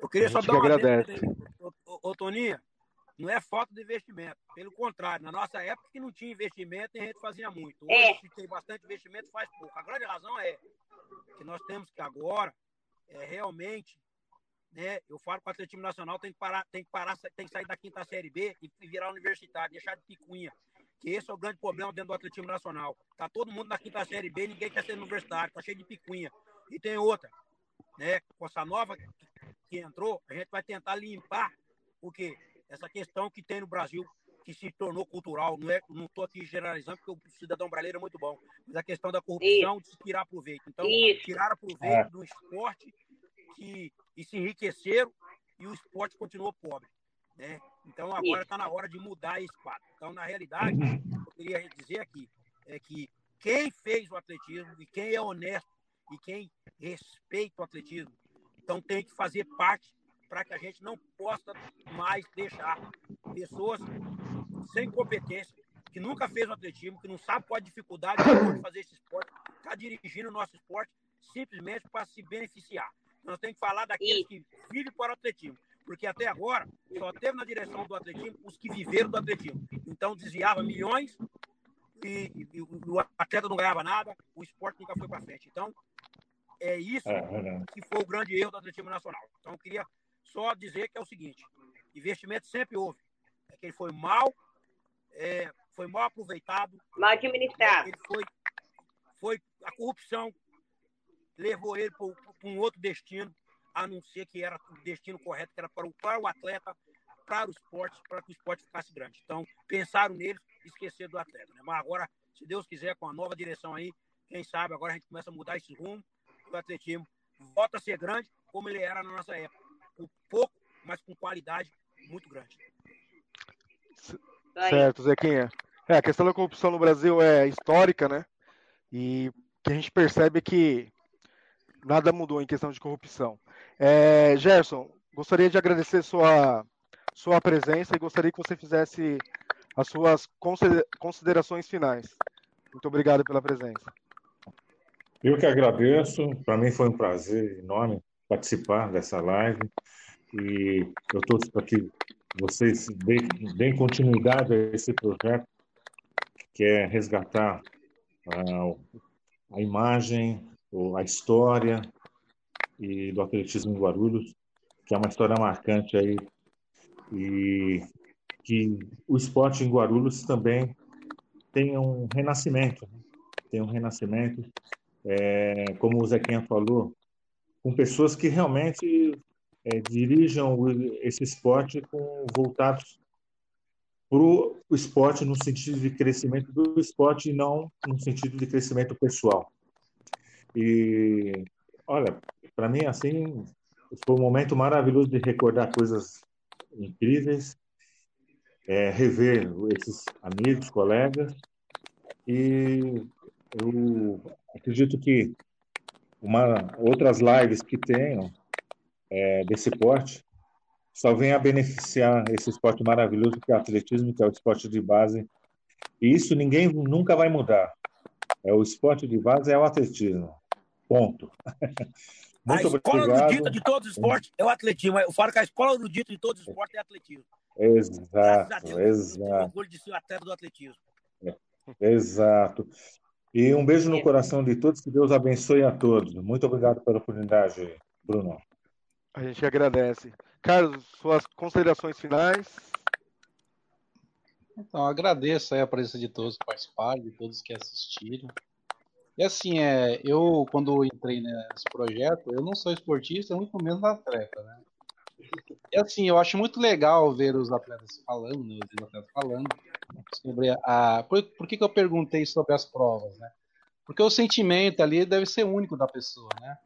Speaker 9: Eu queria só dar
Speaker 3: que
Speaker 9: uma
Speaker 3: agradece.
Speaker 9: ô, ô, ô, Toninha, não é falta de investimento. Pelo contrário, na nossa época que não tinha investimento, a gente fazia muito. Hoje,
Speaker 6: É.
Speaker 9: se tem bastante investimento, faz pouco. A grande razão é que nós temos que agora é, realmente, né? Eu falo que o atletismo nacional tem que parar, tem que parar, tem que sair da quinta série B e virar universitário, deixar de picuinha. Que esse é o grande problema dentro do atletismo nacional. Tá todo mundo na quinta série B, ninguém quer ser universitário, tá cheio de picuinha. E tem outra, né? Com essa nova que entrou, a gente vai tentar limpar o quê? Essa questão que tem no Brasil, que se tornou cultural. Não é, não estou aqui generalizando, porque o cidadão brasileiro é muito bom. Mas a questão da corrupção, de se tirar proveito. Então,
Speaker 6: Isso.
Speaker 9: tiraram proveito
Speaker 10: É.
Speaker 9: do esporte que, e se enriqueceram e o esporte continuou pobre. Né? Então, agora está na hora de mudar esse quadro. Então, na realidade, eu queria dizer aqui é que quem fez o atletismo e quem é honesto e quem respeita o atletismo, então tem que fazer parte para que a gente não possa mais deixar pessoas sem competência, que nunca fez o atletismo, que não sabe qual a dificuldade de fazer esse esporte, está dirigindo o nosso esporte, simplesmente para se beneficiar. Nós temos que falar daqueles que vivem para o atletismo. Porque até agora só teve na direção do atletismo os que viveram do atletismo. Então desviava milhões e, e, e o atleta não ganhava nada, o esporte nunca foi para frente. Então, é isso
Speaker 13: É,
Speaker 9: que foi o grande erro do atletismo nacional. Então, eu queria só dizer que é o seguinte: investimento sempre houve. É que ele foi mal, é, foi mal aproveitado.
Speaker 6: Mal administrado.
Speaker 9: Ele foi, foi a corrupção levou ele para um outro destino, a não ser que era o destino correto, que era para o, para o atleta, para o esporte, para que o esporte ficasse grande. Então, pensaram neles e esqueceram do atleta. Né? Mas agora, se Deus quiser, com a nova direção aí, quem sabe agora a gente começa a mudar esse rumo do atletismo. Volta a ser grande, como ele era na nossa época. Com pouco, mas com qualidade muito grande.
Speaker 3: Certo, Zequinha. É, a questão da corrupção no Brasil é histórica, né? E o que a gente percebe é que nada mudou em questão de corrupção. É, Gerson, gostaria de agradecer sua, sua presença e gostaria que você fizesse as suas consider- considerações finais. Muito obrigado pela presença.
Speaker 10: Eu que agradeço. Para mim foi um prazer enorme participar dessa live e eu torço para que vocês deem, deem continuidade a esse projeto que é resgatar ah, a imagem, a história e do atletismo em Guarulhos, que é uma história marcante aí e que o esporte em Guarulhos também tenha um renascimento, né? tem um renascimento, é, como o Zequinha falou, com pessoas que realmente é, dirijam esse esporte com voltados para o esporte no sentido de crescimento do esporte e não no sentido de crescimento pessoal. E olha, para mim assim foi um momento maravilhoso de recordar coisas incríveis, é, rever esses amigos, colegas e eu acredito que uma, outras lives que tenham é, desse porte só vem a beneficiar esse esporte maravilhoso que é o atletismo, que é o esporte de base. E isso ninguém nunca vai mudar. É o esporte de base é o atletismo. Ponto. Muito
Speaker 9: a escola
Speaker 10: obrigado.
Speaker 9: erudita de todos os esportes é o atletismo. Eu falo que a escola erudita de todos os esportes é atletismo.
Speaker 10: Exato,
Speaker 9: Deus, eu
Speaker 10: exato,
Speaker 9: orgulho de ser atleta do atletismo.
Speaker 10: exato. E um beijo no coração de todos, que Deus abençoe a todos. Muito obrigado pela oportunidade, Bruno.
Speaker 3: A gente agradece. Carlos, suas considerações finais.
Speaker 5: Então, agradeço aí a presença de todos que participaram, de todos que assistiram. E assim, é, eu, quando entrei nesse projeto, eu não sou esportista, muito menos atleta, né? E assim, eu acho muito legal ver os atletas falando, né, os atletas falando sobre a. Por, por que, que eu perguntei sobre as provas, né? Porque o sentimento ali deve ser único da pessoa, né?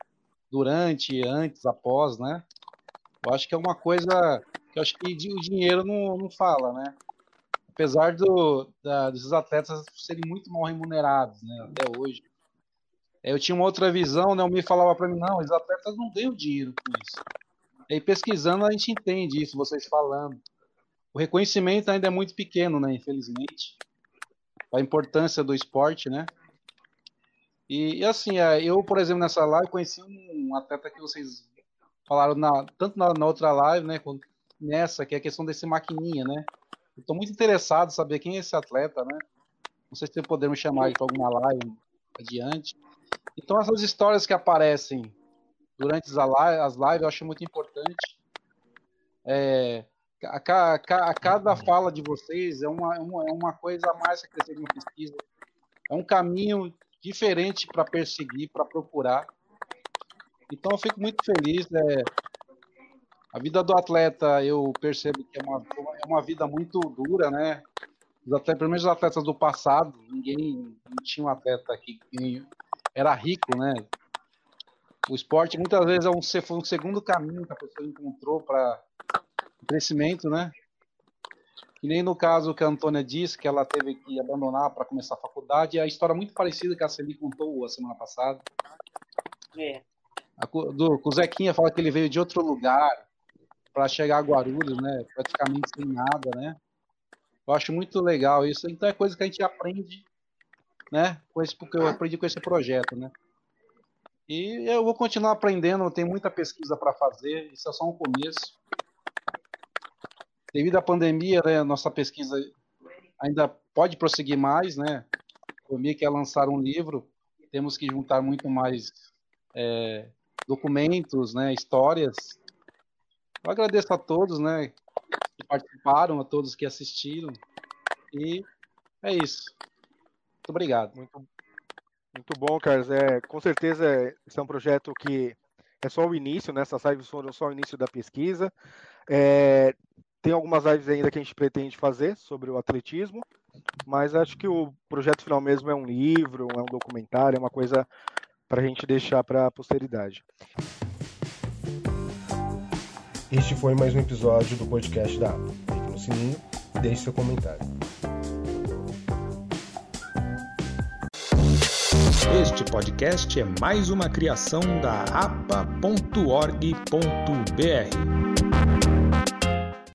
Speaker 5: Durante, antes, após, né? Eu acho que é uma coisa que eu acho que o dinheiro não, não fala, né? Apesar do, da, desses atletas serem muito mal remunerados, né? Até hoje. Eu tinha uma outra visão, né? O me falava para mim, não, os atletas não ganham dinheiro com isso. E aí, pesquisando, a gente entende isso, vocês falando. O reconhecimento ainda é muito pequeno, né? Infelizmente. A importância do esporte, né? E, e assim, é, eu, por exemplo, nessa live conheci um atleta que vocês falaram na, tanto na, na outra live, né? Nessa, que é a questão desse maquininha, né? Estou muito interessado em saber quem é esse atleta, né? Não sei se podemos chamar ele para alguma live adiante. Então, essas histórias que aparecem durante as lives, eu acho muito importante. É, a, ca- a cada fala de vocês é uma, é uma, é uma coisa a mais a crescer uma pesquisa. É um caminho diferente para perseguir, para procurar. Então, eu fico muito feliz. é, a vida do atleta, eu percebo que é uma, é uma vida muito dura, né? Atletas, pelo menos os atletas do passado, ninguém não tinha um atleta que, que era rico, né? O esporte muitas vezes é um, foi um segundo caminho que a pessoa encontrou para o crescimento, né? E nem no caso que a Antônia disse, que ela teve que abandonar para começar a faculdade, é a história muito parecida que a Celi contou a semana passada.
Speaker 6: É.
Speaker 5: A do, o Zequinha fala que ele veio de outro lugar para chegar a Guarulhos, né? Praticamente sem nada, né? Eu acho muito legal isso. Então é coisa que a gente aprende, né? Com esse, porque eu aprendi com esse projeto, né? E eu vou continuar aprendendo, tem muita pesquisa para fazer, isso é só um começo. Devido à pandemia, né, nossa pesquisa ainda pode prosseguir mais, né? O MI quer lançar um livro, temos que juntar muito mais é, documentos, né, histórias. Eu agradeço a todos, né, que participaram, a todos que assistiram. E é isso. Muito obrigado.
Speaker 3: Muito, muito bom, Carlos. É, com certeza, esse é um projeto que é só o início, né? Essas lives foram só o início da pesquisa. É, tem algumas lives ainda que a gente pretende fazer sobre o atletismo, mas acho que o projeto final mesmo é um livro, é um documentário, é uma coisa para a gente deixar para a posteridade.
Speaker 2: Este foi mais um episódio do podcast da APA. Clique no sininho e deixe seu comentário.
Speaker 1: Este podcast é mais uma criação da apa.org.br.